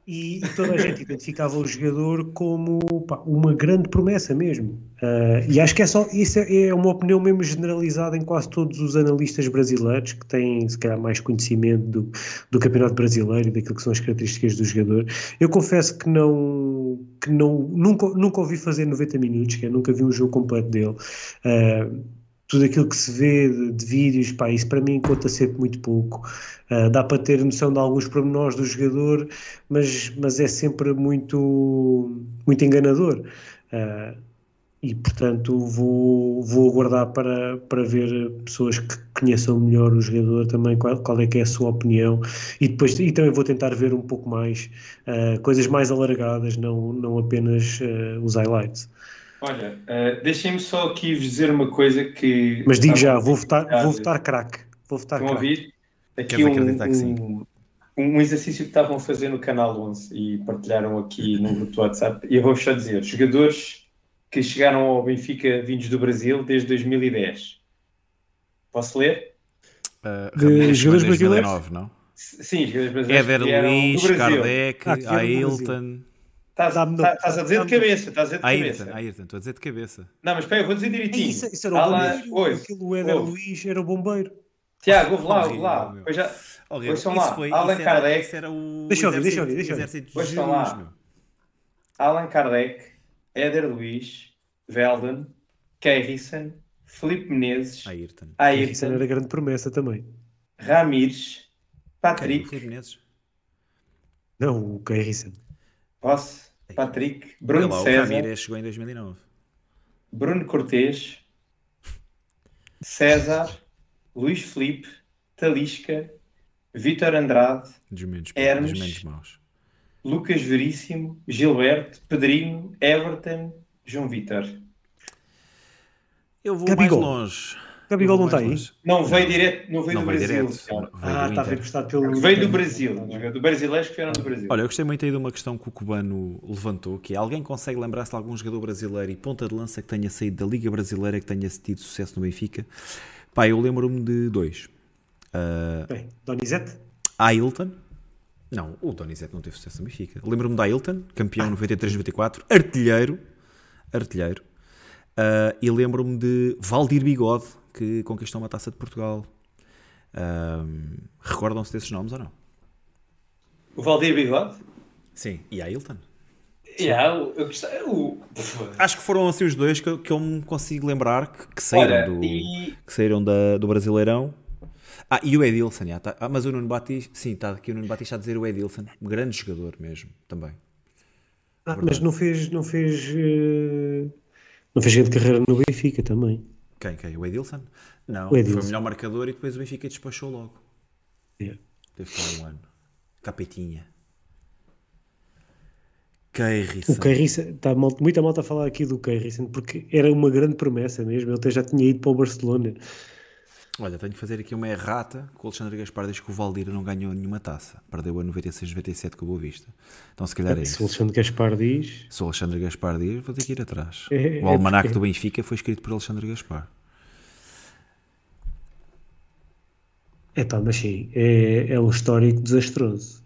S4: E, toda a gente identificava o jogador como pá, uma grande promessa mesmo. Ah, e acho que é só isso é, é uma opinião mesmo generalizada em quase todos os analistas brasileiros que têm se calhar mais conhecimento do, do campeonato brasileiro e daquilo que são as características do jogador. Eu confesso que não que não nunca nunca ouvi fazer 90 minutos, que eu nunca vi um jogo completo dele. Ah, tudo aquilo que se vê de, de vídeos, pá, isso para mim conta sempre muito pouco. Ah, dá para ter noção de alguns pormenores do jogador, mas, mas é sempre muito, muito enganador. Ah, e portanto vou, vou aguardar para, para ver pessoas que conheçam melhor o jogador também, qual, qual é que é a sua opinião e depois e também vou tentar ver um pouco mais uh, coisas mais alargadas, não, não apenas uh, os highlights.
S3: Olha, uh, deixem-me só aqui vos dizer uma coisa que.
S4: Mas digo já, vou votar, vou votar craque. Vou votar
S3: Estão a
S4: craque.
S3: ouvir? Aqui um,
S2: acreditar que sim?
S3: um, um exercício que estavam a fazer no canal 11 e partilharam aqui no grupo do WhatsApp. E eu vou-vos só dizer: jogadores que chegaram ao Benfica vindos do Brasil desde 2010. Posso ler?
S2: Uh,
S4: De jogadores brasileiros?
S2: 2009, não?
S3: S- Sim, jogadores brasileiros
S2: Éder Luiz. Kardec,
S4: Ah,
S2: Ailton.
S3: Estás, a dizer de cabeça, estás a dizer de
S2: Ayrton,
S3: cabeça.
S2: Ayrton, estou a dizer de cabeça.
S3: Não, mas espera, eu vou dizer direitinho.
S4: Isso, isso era o
S3: Alan-
S4: bombeiro. Aquilo Éder
S3: ouve.
S4: Luiz era o bombeiro.
S3: Tiago, ouve lá, ouve lá. Pois já,
S2: Horrível. Isso
S3: lá,
S2: foi,
S3: Allan
S2: isso era,
S3: Kardec.
S2: isso era o
S4: Deixa eu ouvir, deixa eu ouvir, deixa eu
S2: de
S3: Ouçam
S2: Jesus,
S3: lá. Allan Kardec, Éder Luiz, Velden, Keirison, Felipe Menezes,
S2: Ayrton.
S3: Ayrton,
S4: era grande promessa também.
S3: Ramires,
S2: Quem? O
S3: Patrick,
S2: Filipe Menezes?
S4: Não, o Keirison.
S3: Posse, Patrick, Bruno
S2: lá, o
S3: César,
S2: Ramírez chegou em 2009.
S3: Bruno Cortês, César, Luís Felipe, Talisca, Vítor Andrade,
S2: Dos menos,
S3: Hermes.
S2: dos menos maus.
S3: Lucas Veríssimo, Gilberto, Pedrinho, Everton, João Vitor.
S2: Eu vou
S4: Gabigol.
S2: mais longe.
S4: Gabigol não está aí?
S3: Não veio direto, não veio
S2: Não
S3: do
S2: veio
S3: Brasil.
S2: direto. Veio
S4: Ah,
S2: do
S4: está a
S2: Inter.
S4: ver emprestado pelo.
S3: Veio do Brasil, do brasileiros que vieram do Brasil.
S2: Olha, eu gostei muito aí de uma questão que o Cubano levantou, que é alguém consegue lembrar-se de algum jogador brasileiro e ponta de lança que tenha saído da Liga Brasileira que tenha tido sucesso no Benfica? Pá, eu lembro-me de dois. Uh,
S4: Bem, Donizete?
S2: Ailton. Não, o Donizete não teve sucesso no Benfica. Lembro-me de Ailton, campeão 93-94, artilheiro. Artilheiro. Uh, e lembro-me de Valdir Bigode, que conquistou uma taça de Portugal. Um, Recordam-se desses nomes ou não?
S3: O Valdir Bigode?
S2: Sim. E Ailton?
S3: Yeah, eu, eu gostei. o-
S2: Acho que foram assim os dois que, eu- que eu me consigo lembrar que, que saíram,
S3: Olha,
S2: do,
S3: e
S2: que saíram da- do Brasileirão. Ah, e o Edilson, já, tá- ah, mas o Nuno Batista, sim, está aqui o Nuno Batista a dizer o Edilson, grande jogador mesmo, também.
S4: Ah, mas não fez. Não fez. eh, Não fez grande carreira no Benfica também.
S2: Quem, quem? O Edilson? Não,
S4: O Edilson.
S2: foi o melhor marcador e depois o Benfica despachou logo.
S4: Yeah.
S2: Teve cá um ano. Capetinha. Keirson.
S4: O Keirison, está muita malta a falar aqui do Keirison, porque era uma grande promessa mesmo. Ele até já tinha ido para o Barcelona.
S2: Olha, tenho que fazer aqui uma errata que o Alexandre Gaspar diz que o Valdir não ganhou nenhuma taça. Perdeu a 96-97 com o Boa Vista. Então se calhar é
S4: Se o
S2: isso.
S4: Alexandre Gaspar diz.
S2: Se o Alexandre Gaspar diz, vou ter que ir atrás.
S4: É-
S2: o
S4: é
S2: almanac
S4: porque-
S2: do Benfica foi escrito por Alexandre Gaspar.
S4: É pá, mas sim, é, é um histórico desastroso.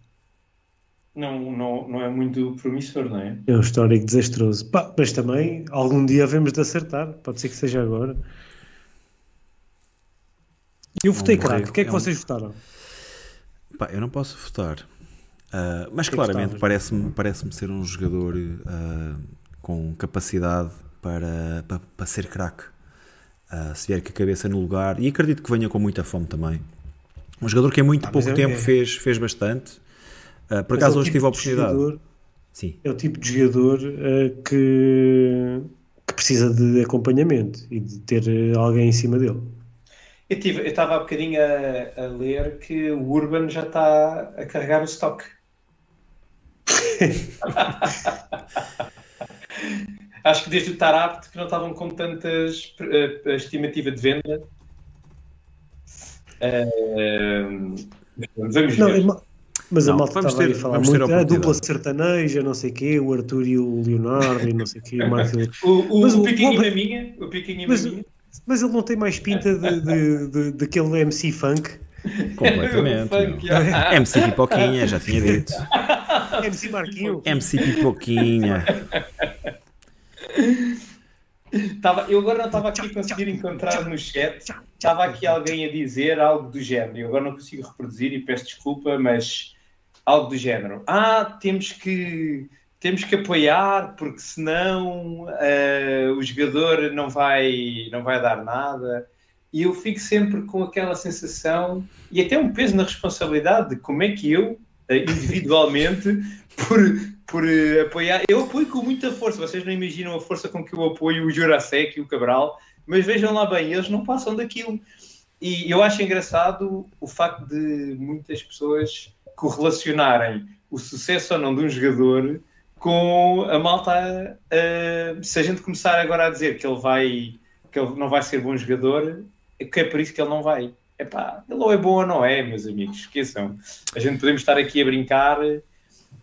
S3: não, não, não é muito promissor, não é?
S4: É um histórico desastroso. Pá, mas também, algum dia havemos de acertar. Pode ser que seja agora. Eu votei craque. O que é que
S2: É um-
S4: vocês votaram?
S2: Pá, eu não posso votar. Ah, mas
S4: que
S2: claramente parece-me parece ser um jogador ah, com capacidade para, para, para ser craque. Ah, se vier com a cabeça no lugar. E acredito que venha com muita fome também. Um jogador que em muito
S4: Ah,
S2: pouco
S4: é-
S2: tempo
S4: é-
S2: fez, fez bastante. Por
S4: Mas
S2: acaso
S4: é
S2: hoje
S4: tipo
S2: tive a
S4: de
S2: oportunidade.
S4: jogador-
S2: Sim.
S4: é o tipo de jogador que, que precisa de acompanhamento e de ter alguém em cima dele.
S3: Eu estava há bocadinho a, a ler que o Urban já está a carregar o stock. Acho que desde o Tarapte que não estavam com tantas eh, a estimativa de venda. Eh, vamos
S4: Não,
S3: ver.
S4: é ma- mas a
S2: Não,
S4: malta
S2: vamos
S4: estava
S2: ter-
S4: a falar muito.
S2: a
S4: A dupla sertaneja, não sei o quê, o Arthur e o Leonardo e não sei o quê, o Marco.
S3: O, o,
S4: Mas
S3: o
S4: o-
S3: Piquinho e Maminha, o Piquinho e Maminha.
S4: Mas ele não tem mais pinta de, de, de- daquele MC funk.
S2: Completamente.
S3: Funk.
S2: MC Pipoquinha, já tinha dito.
S4: MC Marquinho.
S2: MC Pipoquinha.
S3: Tava, eu agora não estava aqui a conseguir encontrar no chat. Estava aqui alguém a dizer algo do género. Eu agora não consigo reproduzir e peço desculpa, mas algo do género. Ah, temos que temos que apoiar porque senão eh, o jogador não vai não vai dar nada. E eu fico sempre com aquela sensação e até um peso na responsabilidade de como é que eu eh, individualmente por por eh, apoiar. Eu apoio com muita força. Vocês não imaginam a força com que eu apoio o Jurasek e o Cabral, mas vejam lá bem, eles não passam daquilo. E eu acho engraçado o facto de muitas pessoas correlacionarem o sucesso ou não de um jogador com a malta. eh, se a gente começar agora a dizer que ele vai que ele não vai ser bom jogador, é que é por isso que ele não vai. Epá, ele ou é bom ou não é, meus amigos, esqueçam. A gente podemos estar aqui a brincar,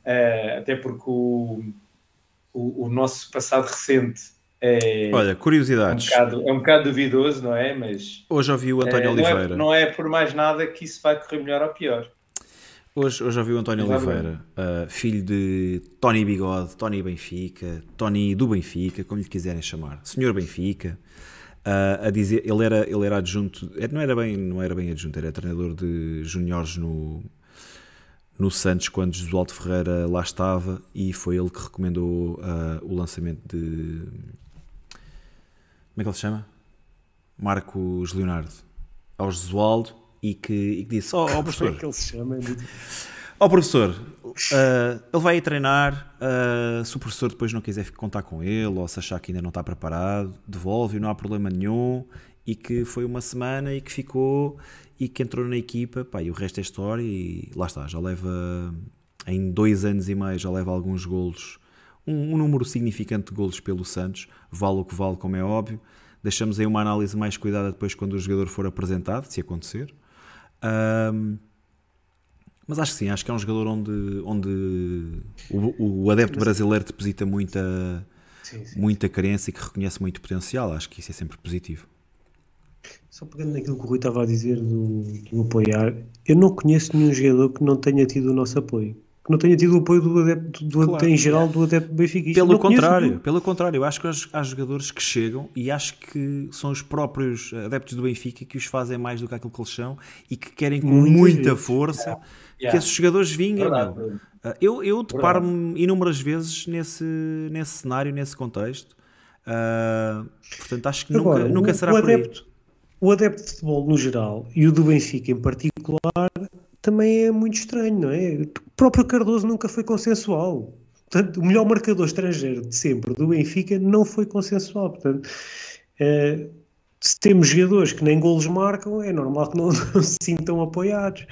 S3: eh, até porque o, o, o nosso passado recente é,
S2: Olha,
S3: é, um
S2: curiosidades.
S3: bocado, é um bocado duvidoso, não é? Mas
S2: Hoje ouvi o
S3: eh,
S2: António
S3: não, é,
S2: Oliveira.
S3: não é por mais nada que isso vai correr melhor ou pior.
S2: Hoje, hoje ouvi o António. Oliveira, uh, filho de Tony Bigode, Tony Benfica, Tony do Benfica, como lhe quiserem chamar, Senhor Benfica, uh, a dizer, ele era, ele era adjunto, eh, não era bem, não era bem adjunto, era treinador de juniores no, no Santos quando Josualdo Ferreira lá estava e foi ele que recomendou uh, o lançamento de como é que ele se chama? Marcos Leonardo ao Josualdo e que, e que disse, ó oh,
S4: Como é
S2: professor,
S4: que ele se chama? É muito-
S2: Ó professor, ah, ele vai aí treinar. ah, se o professor depois não quiser contar com ele ou se achar que ainda não está preparado, devolve, não há problema nenhum. E que foi uma semana e que ficou e que entrou na equipa. Pá, e o resto é história. E lá está, já leva em dois anos e meio, já leva alguns golos, um, um número significante de golos pelo Santos. Vale o que vale, como é óbvio. Deixamos aí uma análise mais cuidada depois quando o jogador for apresentado, se acontecer. Ahm, mas acho que sim, acho que é um jogador onde, onde o, o adepto brasileiro deposita muita,
S4: Sim, sim.
S2: muita carência e que reconhece muito potencial. Acho que isso é sempre positivo.
S4: Só pegando naquilo que o Rui estava a dizer do, do apoiar, eu não conheço nenhum jogador que não tenha tido o nosso apoio. Que não tenha tido o apoio do adepto, do,
S2: Claro.
S4: em geral, do adepto Benfica.
S2: Pelo contrário, pelo contrário, eu acho que há- jogadores que chegam e acho que são os próprios adeptos do Benfica que os fazem mais do que aquilo que eles são e que querem com
S4: Muitas
S2: muita
S4: vezes.
S2: força que
S3: Yeah.
S2: esses jogadores vinguem.
S3: Verdade.
S2: Ah, Eu, eu deparo-me inúmeras vezes nesse, nesse cenário, nesse contexto. Ah, portanto, acho que
S4: Agora,
S2: nunca, nunca
S4: o,
S2: será
S4: o
S2: por aí.
S4: adepto, o adepto de futebol no geral e o do Benfica em particular também é muito estranho, não é? O próprio Cardoso nunca foi consensual. Portanto, o melhor marcador estrangeiro de sempre do Benfica não foi consensual. Portanto, eh, se temos jogadores que nem golos marcam, é normal que não, não se sintam apoiados.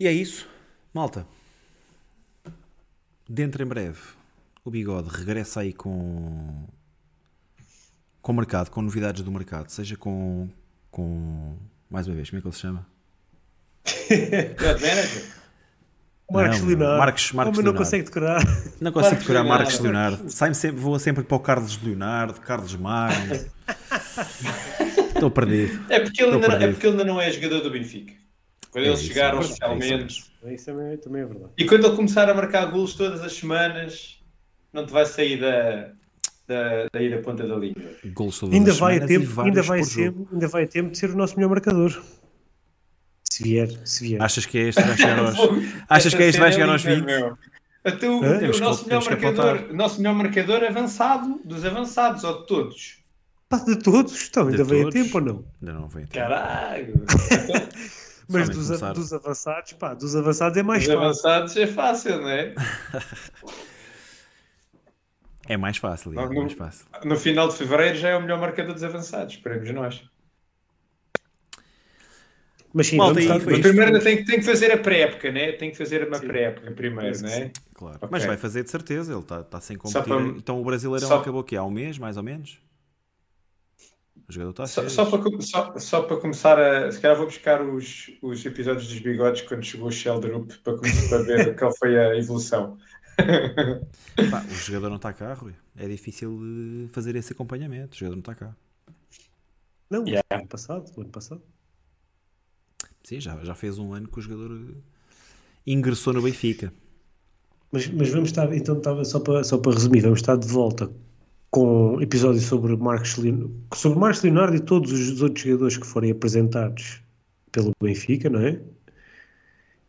S2: E é isso, malta. Dentro em breve, o Bigode regressa aí com com o mercado, com novidades do mercado, seja com com mais uma vez, como é que ele se chama?
S3: God manager.
S4: Marcos
S2: Não,
S4: Leonardo.
S2: Marcos- Marcos
S4: Como não consegue decorar.
S2: Não consigo
S3: Marcos
S2: decorar
S3: Leonardo.
S2: Marcos Leonardo. Sai sempre, vou sempre para o Carlos Leonardo, Carlos Magno. Estou perdido.
S3: É porque, ele
S2: Estou
S3: ainda, é
S2: perdido.
S3: porque ele ainda não é jogador do Benfica. Quando
S2: É
S3: eles
S2: isso,
S3: chegaram
S2: é isso,
S3: oficialmente.
S4: Isso também, também é verdade.
S3: E quando ele começar a marcar golos todas as semanas, não te vai sair da, da, daí da ponta da língua.
S4: Ainda vai, a tempo, ainda, vai
S2: jogo.
S4: ainda vai a tempo de ser o nosso melhor marcador. Se vier, se vier.
S2: Achas que é este que vai chegar aos, achas que é este vai chegar aos 20?
S3: Então, o
S2: Temos que-
S3: nosso melhor, marcador, nosso melhor marcador avançado, dos avançados, ou de todos.
S4: Pá, de todos, então,
S2: De
S4: ainda vem a
S2: todos.
S4: tempo ou não?
S2: Ainda não vem. tempo.
S3: Caralho!
S4: Mas dos,
S2: começar.
S4: dos avançados, pá, dos avançados é mais
S3: Os
S4: fácil.
S3: avançados é fácil, não é?
S2: É mais fácil, é
S3: Não, não-
S2: mais fácil.
S3: No final de fevereiro já é o melhor marcador dos avançados, esperemos nós.
S4: Mas sim,
S2: Malta,
S4: vamos
S3: Mas primeiro tem, tem que fazer a pré-época, né? Tem que fazer uma pré-época primeiro,
S4: Penso
S3: não
S4: que
S3: é?
S2: Claro.
S3: Ok.
S2: Mas vai fazer de certeza, ele está tá sem competir.
S3: para-
S2: Então o Brasileirão
S3: só-
S2: acabou aqui há um mês, mais ou menos. O jogador está a
S3: Só, só para, só, só para começar a. Se calhar vou buscar os, os episódios dos bigodes quando chegou o Sheldrup para, para ver qual foi a evolução.
S2: Pá, o jogador não está cá, Rui. É difícil fazer esse acompanhamento. O jogador não está cá.
S4: Não,
S3: Yeah.
S4: o ano passado, o ano passado.
S2: Sim, já, já fez um ano que o jogador eh, ingressou no Benfica.
S4: Mas, mas vamos estar, então, estava só para, só para resumir, vamos estar de volta com episódios sobre Marcos Leonardo, sobre Marcos Leonardo e todos os outros jogadores que forem apresentados pelo Benfica, não é?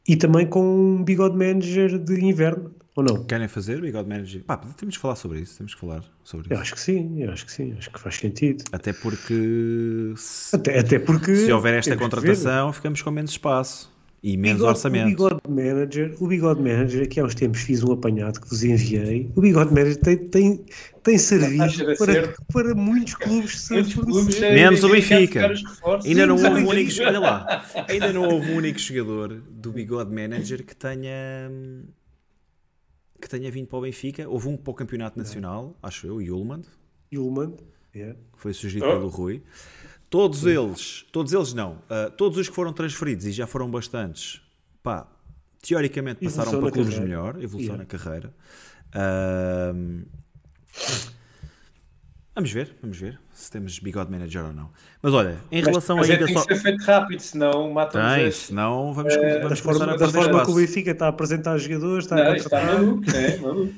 S4: E também com um bigode manager de inverno. Ou não?
S2: Querem fazer o Bigode Manager? Pá, temos que falar sobre isso. Temos que falar sobre
S4: Eu
S2: isso.
S4: acho que sim, eu acho que sim, acho que faz sentido.
S2: Até porque se,
S4: Até, até porque.
S2: se houver esta
S4: que
S2: contratação, ficamos com menos espaço e menos
S4: Bigode-
S2: orçamento.
S4: O Bigode Manager, o Bigode Manager, aqui há uns tempos fiz um apanhado que vos enviei. O Bigode Manager tem, tem, tem servido para, para muitos clubes se
S3: Muitos clubes
S2: Menos o Benfica. Ainda não houve um único olha lá, ainda não houve um único jogador do Bigode Manager que tenha que tenha vindo para o Benfica. Houve um para o Campeonato Nacional, acho eu, Yulman,
S4: Yulman, é.
S2: que foi sugerido
S3: Oh.
S2: pelo Rui. Todos eles, todos eles não, ah, todos os que foram transferidos e já foram bastantes, pá, teoricamente passaram
S4: Evolução
S2: para
S4: na
S2: clubes
S4: carreira.
S2: melhor, evolução
S4: Yeah.
S2: na carreira. Ahm, vamos ver, vamos ver se temos Bigode Manager ou não. Mas olha, em relação
S3: Mas é,
S2: ainda
S3: tem
S2: só.
S3: que ser feito rápido, senão matam
S2: Tem,
S3: os
S2: senão vamos,
S4: Da
S2: vamos
S4: forma,
S2: começar a
S4: da
S2: perder
S4: forma que o
S2: espaço.
S4: Benfica está a apresentar jogadores, está
S3: Não,
S4: a
S3: isto está
S4: contratar.
S3: maluco, é maluco.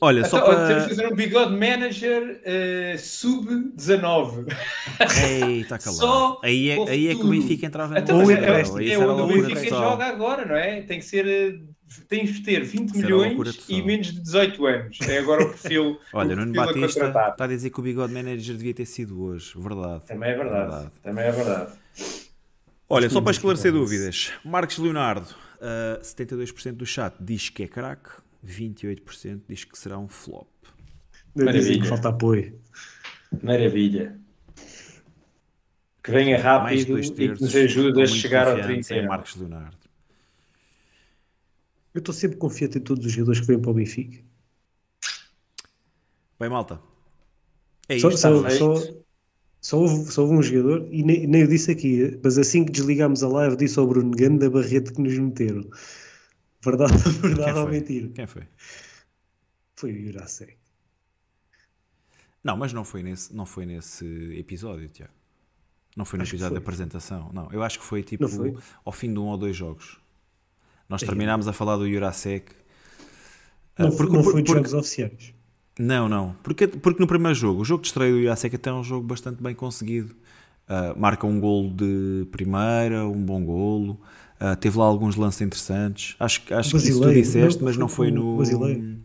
S2: Olha, só
S3: Então, temos
S2: para.
S3: que fazer um bigode manager eh, sub-19.
S2: Ei, está calado.
S3: Só
S2: Aí é, aí é que o. Benfica entrava
S3: Então,
S4: Ou
S3: mas
S2: em
S3: é, é Benfica
S2: total.
S3: joga agora, não é? Tem que ser. eh, Tens de ter 20
S2: Isso era loucura
S3: milhões e menos de 18 anos. É agora o perfil.
S2: Olha,
S3: o
S2: Nuno
S3: perfil a
S2: Batista está a dizer que o Bigode Manager devia ter sido hoje. Verdade.
S3: Também é verdade. Também é verdade.
S2: Olha, só para esclarecer dúvidas. Marcos Leonardo, ah, 72% do chat diz que é craque, 28% diz que será um flop.
S3: Maravilha.
S4: falta apoio.
S3: Maravilha. Que venha
S2: Mais de
S3: rápido e que
S2: terços
S3: nos ajude a chegar ao
S2: confiantes
S3: 30.
S2: em Marcos Leonardo.
S4: Eu estou sempre confiante em todos os jogadores que vêm para o Benfica.
S2: Bem, malta. É
S4: Só,
S2: isto.
S4: só,
S3: feito.
S4: só, só houve, só houve um jogador, e nem, nem eu disse aqui, mas assim que desligámos a live, disse ao Bruno Gano da barrete que nos meteram. Verdade,
S2: Quem
S4: verdade ou
S2: foi?
S4: mentira?
S2: Quem foi?
S4: Foi o Jurasek.
S2: Não, mas não foi nesse, não foi nesse episódio, Tiago. Não foi no
S4: Acho
S2: episódio da apresentação. Não, eu acho que foi tipo ao fim de um ou dois jogos. Nós terminámos a falar do Jurasek.
S4: Não,
S2: Ah,
S4: foi-
S2: porque-
S4: não foi
S2: porque-
S4: de jogos oficiais.
S2: Não, não. Porque, porque no primeiro jogo, o jogo de estreia do Jurasek até é um jogo bastante bem conseguido. Ah, marca um golo de primeira, um bom golo. Ah, teve lá alguns lances interessantes. Acho, que- acho que isso tu disseste,
S4: não,
S2: mas não foi
S4: foi
S2: no.
S4: Basileiro.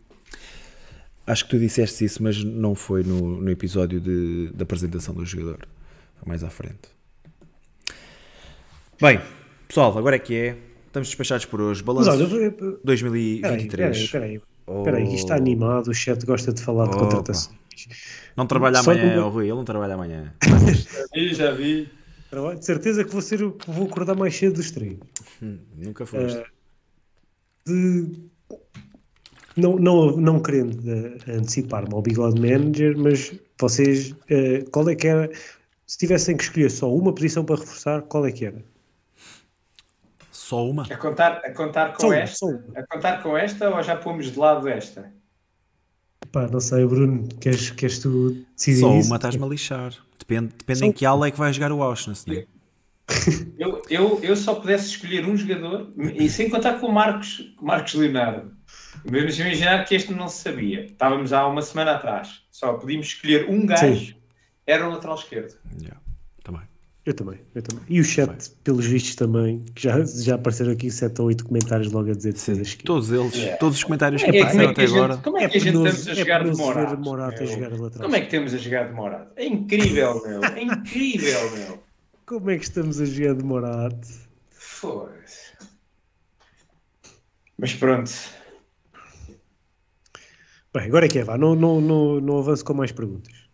S2: Acho que tu disseste isso, mas não foi no, no episódio de, da apresentação do jogador. Foi mais à frente. Bem, pessoal, agora é que é. Estamos despachados por hoje.
S4: Mas
S2: Balanço
S4: olha, peraí, peraí,
S2: 2023.
S4: peraí, peraí, isto está animado, o chat gosta de falar de
S2: Opa.
S4: contratações.
S2: Não trabalha
S4: Só
S2: amanhã,
S4: que-
S2: ó Rui, ele não trabalha amanhã.
S3: Já vi, já vi.
S4: De certeza que vou, ser, vou acordar mais cedo dos treinos.
S2: Hum, Nunca foste.
S4: de não, não, não querendo eh, antecipar-me ao Bigode Manager, mas vocês, eh, qual é que era, se tivessem que escolher só uma posição para reforçar, qual é que era?
S2: Só uma?
S3: A contar, a contar com
S4: Só
S3: esta?
S4: uma.
S3: A contar com esta ou já pomos de lado esta?
S4: Pá, não sei, Bruno, queres, queres tu decidir
S2: Só
S4: isso?
S2: uma estás-me a lixar. Depende, depende
S4: Só-
S2: em que ala é que vai jogar o Auschwitz, não é?
S3: Eu, eu, eu só pudesse escolher um jogador, e sem contar com o Marcos, Marcos Leonardo. Vamos imaginar que este não se sabia. Estávamos há uma semana atrás. Só podíamos escolher um gajo, era o lateral esquerdo.
S2: Yeah.
S4: Eu também, eu também. E o chat, pelos vistos também, que já, já apareceram aqui 7 ou 8 comentários logo a dizer defesa esquerda.
S2: Todos eles,
S3: Yeah.
S2: todos os comentários que
S3: Como é,
S2: apareceram
S3: como é que
S2: até
S3: gente,
S2: agora.
S3: como é que a gente estamos a
S4: é
S3: jogar de? Morato
S4: a jogar lateral.
S3: Como é que temos a jogar de Morato? É incrível, meu. É incrível, meu.
S4: Como é que estamos a jogar de Morato?
S3: Foda-se. Mas pronto.
S4: Bem, agora é que é, vá, não, não, não, não avanço com mais perguntas.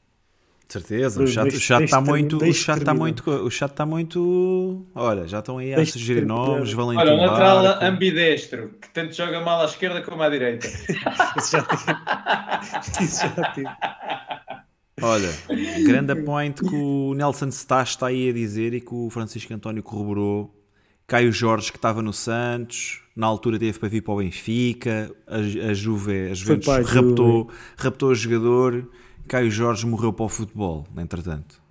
S2: De certeza, o chat, está muito, o chat está muito, o chat está muito, olha, já estão aí a sugerir nomes, Valentim
S3: Olha, um lateral
S2: Barco.
S3: ambidestro, que tanto joga mal à esquerda como à direita.
S4: Isso já tem. Isso já tem.
S2: Olha, grande point que o Nelson Stas está aí a dizer e que o Francisco António corroborou. Caio Jorge, que estava no Santos, na altura teve para vir para o Benfica, a, a Juve, a Juventus raptou, raptou o jogador, Caio Jorge morreu para o futebol, entretanto.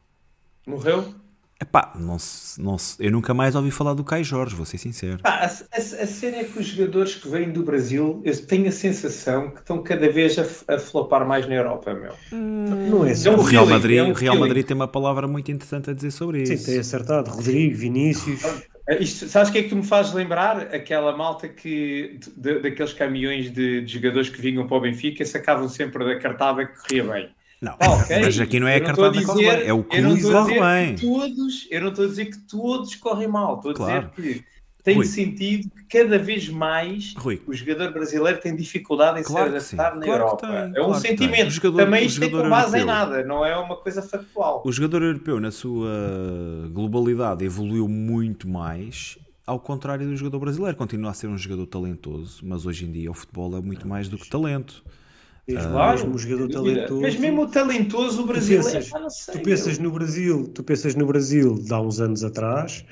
S3: Morreu?
S2: Epá, não se, não se, eu nunca mais ouvi falar do Caio Jorge, vou ser sincero.
S3: Pá, a, a, a cena é que os jogadores que vêm do Brasil, eu tenho a sensação que estão cada vez a, a flopar mais na Europa, meu.
S4: Não é
S3: É
S4: só.
S3: um
S2: O Real
S3: feeling,
S2: Madrid,
S3: é um
S2: o Real
S3: feeling.
S2: Madrid tem uma palavra muito interessante a dizer sobre
S4: Sim,
S2: isso.
S4: tem acertado. Rodrigo, Vinícius.
S3: Eh, Isto, sabes o que é que tu me fazes lembrar? Aquela malta que, de- daqueles caminhões de, de jogadores que vinham para o Benfica, sacavam sempre da cartada que corria bem.
S2: Não,
S3: Ah, ok.
S2: mas aqui não é a cartada que corre
S3: dizer-
S2: bem, é o clube que
S3: a
S2: corre
S3: dizer
S2: bem.
S3: que Todos, eu não estou a dizer que todos correm mal, estou a
S2: Claro.
S3: dizer que tem
S2: Rui.
S3: sentido que cada vez mais
S2: Rui,
S3: o jogador brasileiro tem dificuldade em
S2: Claro
S3: se adaptar na
S2: claro
S3: Europa.
S2: tem,
S3: é um
S2: claro tem.
S3: sentimento.
S2: Jogador-
S3: Também isto tem
S2: jogador
S3: com base em
S2: europeu.
S3: nada, não é uma coisa factual.
S2: o jogador europeu, na sua globalidade, evoluiu muito mais. Ao contrário do jogador brasileiro, continua a ser um jogador talentoso, mas hoje em dia o futebol é muito mais do que talento.
S3: Claro.
S4: mesmo um jogador talentoso.
S3: Mas mesmo o talentoso brasileiro,
S4: pensas-
S3: já não sei.
S4: Tu pensas no Brasil, tu pensas no Brasil de há uns anos atrás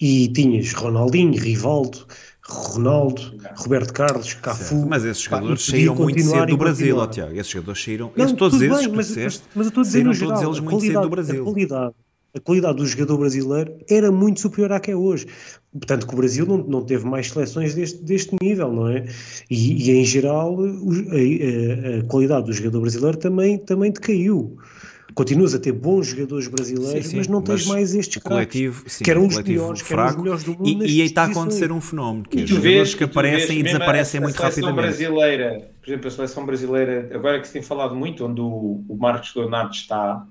S4: e tinhas Ronaldinho, Rivaldo, Ronaldo, Roberto Carlos, Cafu.
S2: Certo, Mas esses
S4: Pá,
S2: jogadores
S4: podia
S2: saíram muito cedo do Brasil, ó. Tiago. Esses jogadores saíram.
S4: Não,
S2: esses, todos esses
S4: bem,
S2: que
S4: mas,
S2: disseste,
S4: mas, mas eu estou a dizer no
S2: saíram todos
S4: geral,
S2: eles
S4: a
S2: muito cedo do
S4: qualidade, a
S2: Brasil.
S4: qualidade, a qualidade do jogador brasileiro era muito superior à que é hoje. Portanto, que o Brasil não, não teve mais seleções deste, deste nível, não é? E, e, em geral, os- a, a- qualidade do jogador brasileiro também, também decaiu. Continuas a ter bons jogadores brasileiros,
S2: Sim, sim,
S4: mas não tens
S2: mas
S4: mais estes
S2: o
S4: craques,
S2: coletivo, sim,
S4: que eram
S2: o
S4: os
S2: coletivo
S4: melhores, que eram os
S2: fraco.
S4: melhores do mundo
S2: E, e aí está a acontecer um fenómeno, que é jogadores
S3: vês,
S2: que aparecem
S3: vês
S2: e desaparecem
S3: a-
S2: muito
S3: a seleção
S2: rapidamente.
S3: brasileira, por exemplo, a seleção brasileira, agora que se tem falado muito, onde o, o Marcos Leonardo está,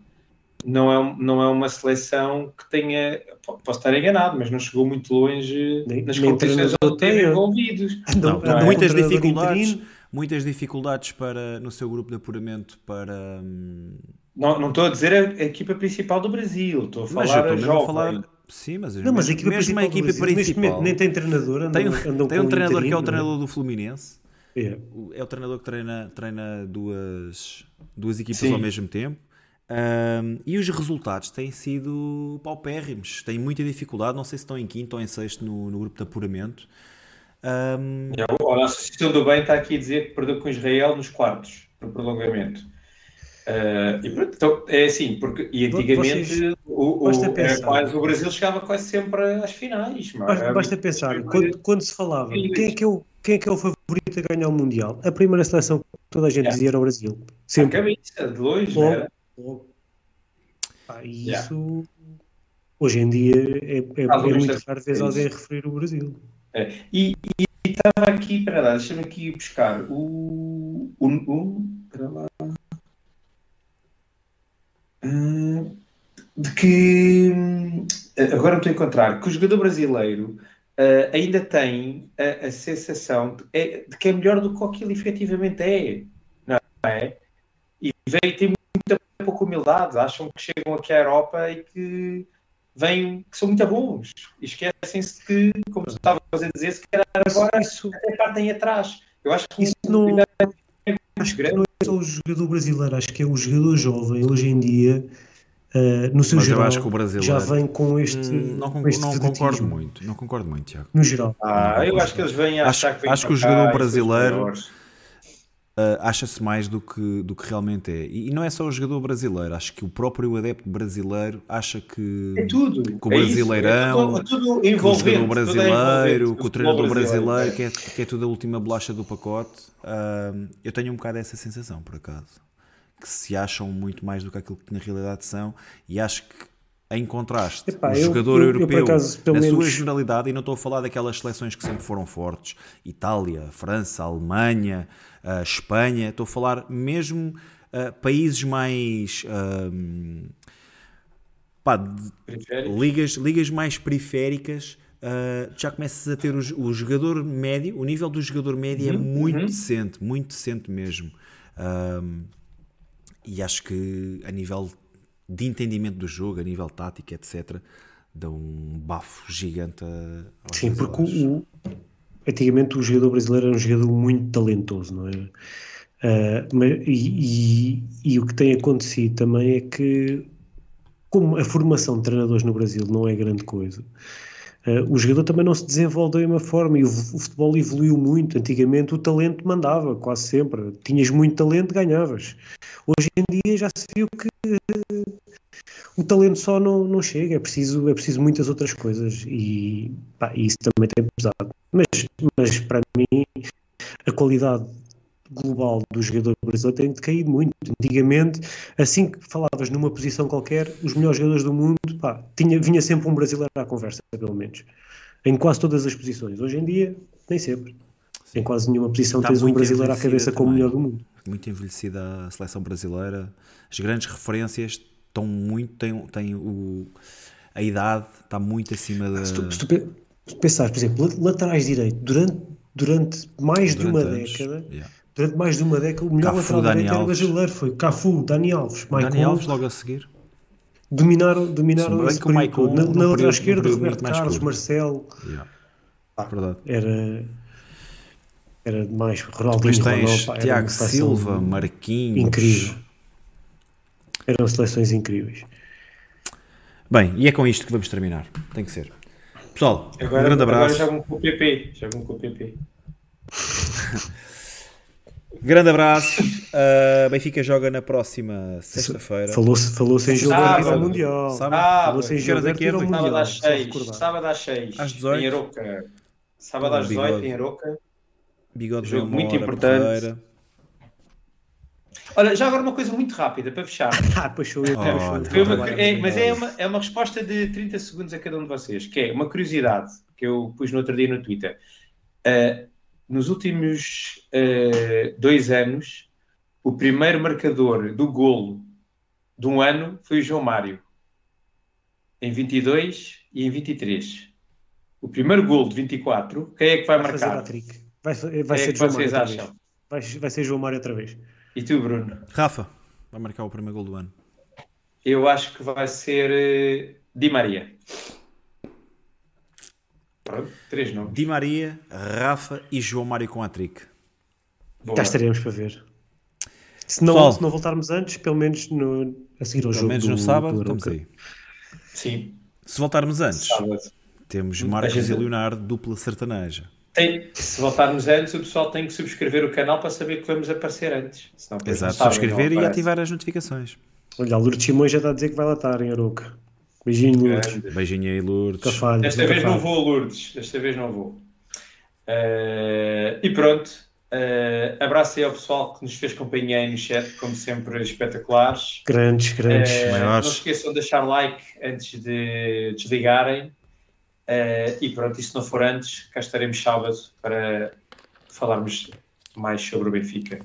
S3: não é, não é uma seleção que tenha, po- posso estar enganado, mas não chegou muito longe
S4: Nem-
S3: nas competições onde esteve
S4: tem, é?
S3: envolvidos.
S2: Não,
S4: Não, é?
S2: muitas
S4: treinador
S2: dificuldades,
S4: interino.
S2: muitas dificuldades para no seu grupo de apuramento para hum,
S3: Não, não estou a dizer a, a equipa principal do Brasil, estou a
S2: mas
S3: falar
S2: eu
S3: a
S2: estou mesmo a
S3: jovem.
S2: falar sim, mas,
S4: Não, mas a equipa
S2: mesmo a equipa
S4: neste
S2: principal
S4: momento nem tem treinador, andam,
S2: tem,
S4: andam
S2: tem um treinador que é o
S4: interino,
S2: treinador do Fluminense
S4: não é? É.
S2: O- é o treinador que treina, treina duas, duas equipas
S3: Sim.
S2: ao mesmo tempo. Ahm, e os resultados têm sido paupérrimos. Têm muita dificuldade. Não sei se estão em quinto ou em sexto no, no grupo de apuramento.
S3: Olha, a Associação do Bem está aqui a dizer que perdeu com Israel nos quartos, no prolongamento. Ah, e pronto, então, é assim, porque e antigamente
S4: Vocês-
S3: o, o,
S4: pensar.
S3: o Brasil chegava quase sempre às finais. mas
S4: Basta, basta pensar, quando, quando se falava quem é, que é o, quem é que é o favorito a ganhar o Mundial, a primeira seleção que toda a gente
S3: Yeah.
S4: dizia era o Brasil. Sempre.
S3: cabeça, de longe,
S4: Logo,
S3: era.
S4: Logo. Pá, e
S3: Yeah.
S4: isso hoje em dia é, é,
S3: Ah,
S4: é muito raro
S3: isso.
S4: alguém referir o Brasil.
S3: É. E e estava aqui, para lá, deixa-me aqui buscar o. o, o para lá. Hum, de que. hum, Agora não estou a encontrar. Que o jogador brasileiro ah, ainda tem a, a sensação de, é- de que é melhor do que o que ele efetivamente é. Não é? E vem, tem muita pouca humildade. Acham que chegam aqui à Europa e que vêm, que são muito bons. E esquecem-se que, como tu estavas a dizer, se calhar agora
S4: Isso,
S3: até partem atrás. Eu acho que
S4: isso não,
S3: é
S4: acho que não é só o jogador brasileiro, acho que é o jogador jovem hoje em dia, ah, no seu
S2: Mas eu
S4: geral,
S2: acho que o brasileiro-
S4: já vem com este,
S2: hum, não,
S4: com este
S2: não concordo muito. Não concordo muito, Tiago.
S4: No geral.
S3: Ah, eu acho que eles vêm a
S2: Acho-
S3: achar que
S2: acho que o jogador brasileiro- Ah, Acha-se mais do que, do que realmente é. E, e não é só o jogador brasileiro. Acho que o próprio adepto brasileiro acha que.
S3: É tudo.
S2: Que o
S3: É isso,
S2: brasileirão,
S3: é tudo, é tudo
S2: que o jogador
S3: é
S2: brasileiro, que o treinador brasileiro, que
S3: é.
S2: que é tudo a última bolacha do pacote. Ah, eu tenho um bocado essa sensação, por acaso. Que se acham muito mais do que aquilo que na realidade são. E acho que, em contraste,
S4: Epá,
S2: o
S4: eu-
S2: jogador
S4: eu- eu,
S2: europeu,
S4: acaso, pelo
S2: na sua
S4: menos-
S2: generalidade, e não estou a falar daquelas seleções que sempre foram fortes Itália, França, Alemanha, ah, Espanha. Estou a falar mesmo ah, países mais. ah, pá, ligas, ligas mais periféricas, uh, já começas a ter o, o jogador médio, o nível do jogador médio é muito decente, muito decente mesmo. Um, e acho que a nível de entendimento do jogo, a nível tático, etc., dá um bafo gigante a,
S4: Sim, porque o- antigamente o jogador brasileiro era um jogador muito talentoso, não é? Ah, mas- e, e- e o que tem acontecido também é que, como a formação de treinadores no Brasil não é grande coisa, ah, o jogador também não se desenvolve da mesma forma e o, o futebol evoluiu muito. Antigamente o talento mandava, quase sempre. Tinhas muito talento, ganhavas. Hoje em dia já se viu que o talento só não, não chega, é preciso, é preciso muitas outras coisas e pá, isso também tem pesado. Mas, mas para mim, a qualidade global do jogador brasileiro tem decaído muito. Antigamente, assim que falavas numa posição qualquer, os melhores jogadores do mundo, pá, tinha, vinha sempre um brasileiro à conversa, pelo menos. em quase todas as posições. Hoje em dia, nem sempre. Em quase nenhuma posição
S2: Está
S4: tens um brasileiro à cabeça como o
S2: também.
S4: melhor do mundo.
S2: Muito envelhecida a seleção brasileira. As grandes referências estão muito. têm, têm o, a idade está muito acima da.
S4: Se tu, se tu pe- se tu pensares, por exemplo, la- laterais direito, durante, durante mais de uma
S2: durante anos.
S4: década,
S2: Yeah.
S4: durante mais de uma década, o melhor
S2: Cafu,
S4: lateral
S2: Dani
S4: direito era
S2: Alves.
S4: brasileiro. Foi Cafu, Dani Alves, Maicon.
S2: Dani Alves logo a seguir.
S4: Dominaram, dominaram
S2: Bem
S4: esse período todo. Na, lateral esquerda, Roberto Carlos,
S2: curto.
S4: Marcelo,
S2: Yeah.
S4: Ah.
S2: Verdade.
S4: era, era mais Ronaldinho,
S2: Depois tens
S4: Ronaldo, era
S2: Tiago Silva, Marquinhos.
S4: Incrível. Eram seleções incríveis.
S2: Bem, e é com isto que vamos terminar. Tem que ser. Pessoal,
S3: Agora,
S2: um grande
S3: agora
S2: abraço.
S3: jogam com o PP. Jogam com o PP.
S2: Grande abraço. Uh, Benfica joga na próxima sexta-feira.
S4: Falou-se falou em jogo
S3: Sábado.
S4: aberto ao Mundial.
S2: Sábado.
S3: Ah,
S4: Falou-se em jogo
S2: horas é?
S4: Mundial.
S3: Sábado às
S4: só
S3: 6.
S4: recordar.
S3: Sábado às 6.
S2: Às 18.
S3: Em Aroca. Sábado
S2: Com
S3: às
S2: o
S3: 18
S2: bigode.
S3: em Aroca.
S2: Bigode
S3: Jogo muito importante. Olha, já agora uma coisa muito rápida para fechar.
S4: Ah, depois sou eu.
S3: É, mas é uma, é uma resposta de 30 segundos a cada um de vocês, que é uma curiosidade que eu pus no outro dia no Twitter. Uh, nos últimos uh, dois anos, o primeiro marcador do golo de um ano foi o João Mário, em 22 e em 23. O primeiro golo de 24, quem é que vai,
S4: Vai
S3: marcar?
S4: Vai, vai
S3: é
S4: ser
S3: que
S4: João Mário? Vai, vai ser João Mário outra vez.
S3: E tu, Bruno?
S2: Rafa, vai marcar o primeiro gol do ano.
S3: Eu acho que vai ser eh, Di Maria. Pronto, três nomes.
S2: Di Maria, Rafa e João Mário com a trick.
S3: Boa.
S4: Já estaremos para ver. Se não, se não voltarmos antes, pelo menos no, a seguir ao
S2: Pelo
S4: jogo
S2: menos
S4: do,
S2: no sábado,
S4: do
S2: estamos aí.
S3: Sim,
S2: Se voltarmos antes,
S3: sábado.
S2: temos Marcos
S3: gente-
S2: e Leonardo, dupla sertaneja.
S3: Tem- se voltarmos antes, o pessoal tem que subscrever o canal para saber que vamos aparecer antes. Senão
S2: Exato,
S3: sabem,
S2: subscrever e ativar as notificações.
S4: Olha, a Lourdes Simões já está a dizer que vai lá estar em Aroca. Beijinho, Lourdes.
S2: Beijinho aí, Lourdes.
S4: Nunca falha,
S3: Desta vez não vou, Lourdes. Desta vez não vou. Eh, e pronto. Eh, abraço aí ao pessoal que nos fez companhia aí no chat, como sempre, espetaculares.
S4: Grandes, grandes.
S2: Maiores.
S3: não se esqueçam de deixar like antes de desligarem. Eh, e pronto, e se não for antes, cá estaremos sábado para falarmos mais sobre o Benfica.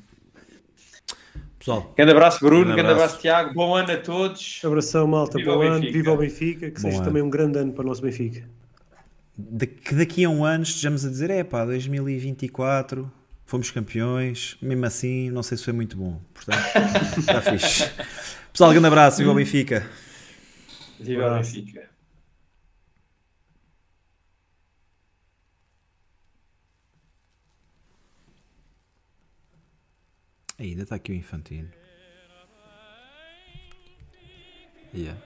S2: Pessoal,
S3: Grande abraço, Bruno.
S2: Grande
S3: Grande
S2: abraço.
S3: abraço, Tiago. Bom ano a todos.
S4: Abração, malta.
S3: Viva
S4: Bom ano.
S3: Benfica.
S4: Viva o Benfica. Que
S2: Bom
S4: seja
S2: ano.
S4: também um grande ano para o nosso Benfica.
S2: da- que daqui a um ano estejamos a dizer, é pá, 2024, fomos campeões, mesmo assim, não sei se foi muito bom. Portanto, está fixe. Pessoal, grande abraço, viva o Benfica.
S3: Viva o. Benfica.
S2: Ainda está aqui o Infantino. Yeah.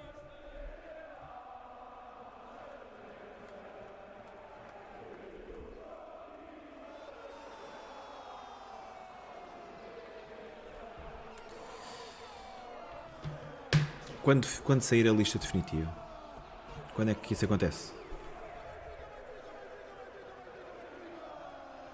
S2: Quando, quando sair a lista definitiva? Quando é que isso acontece?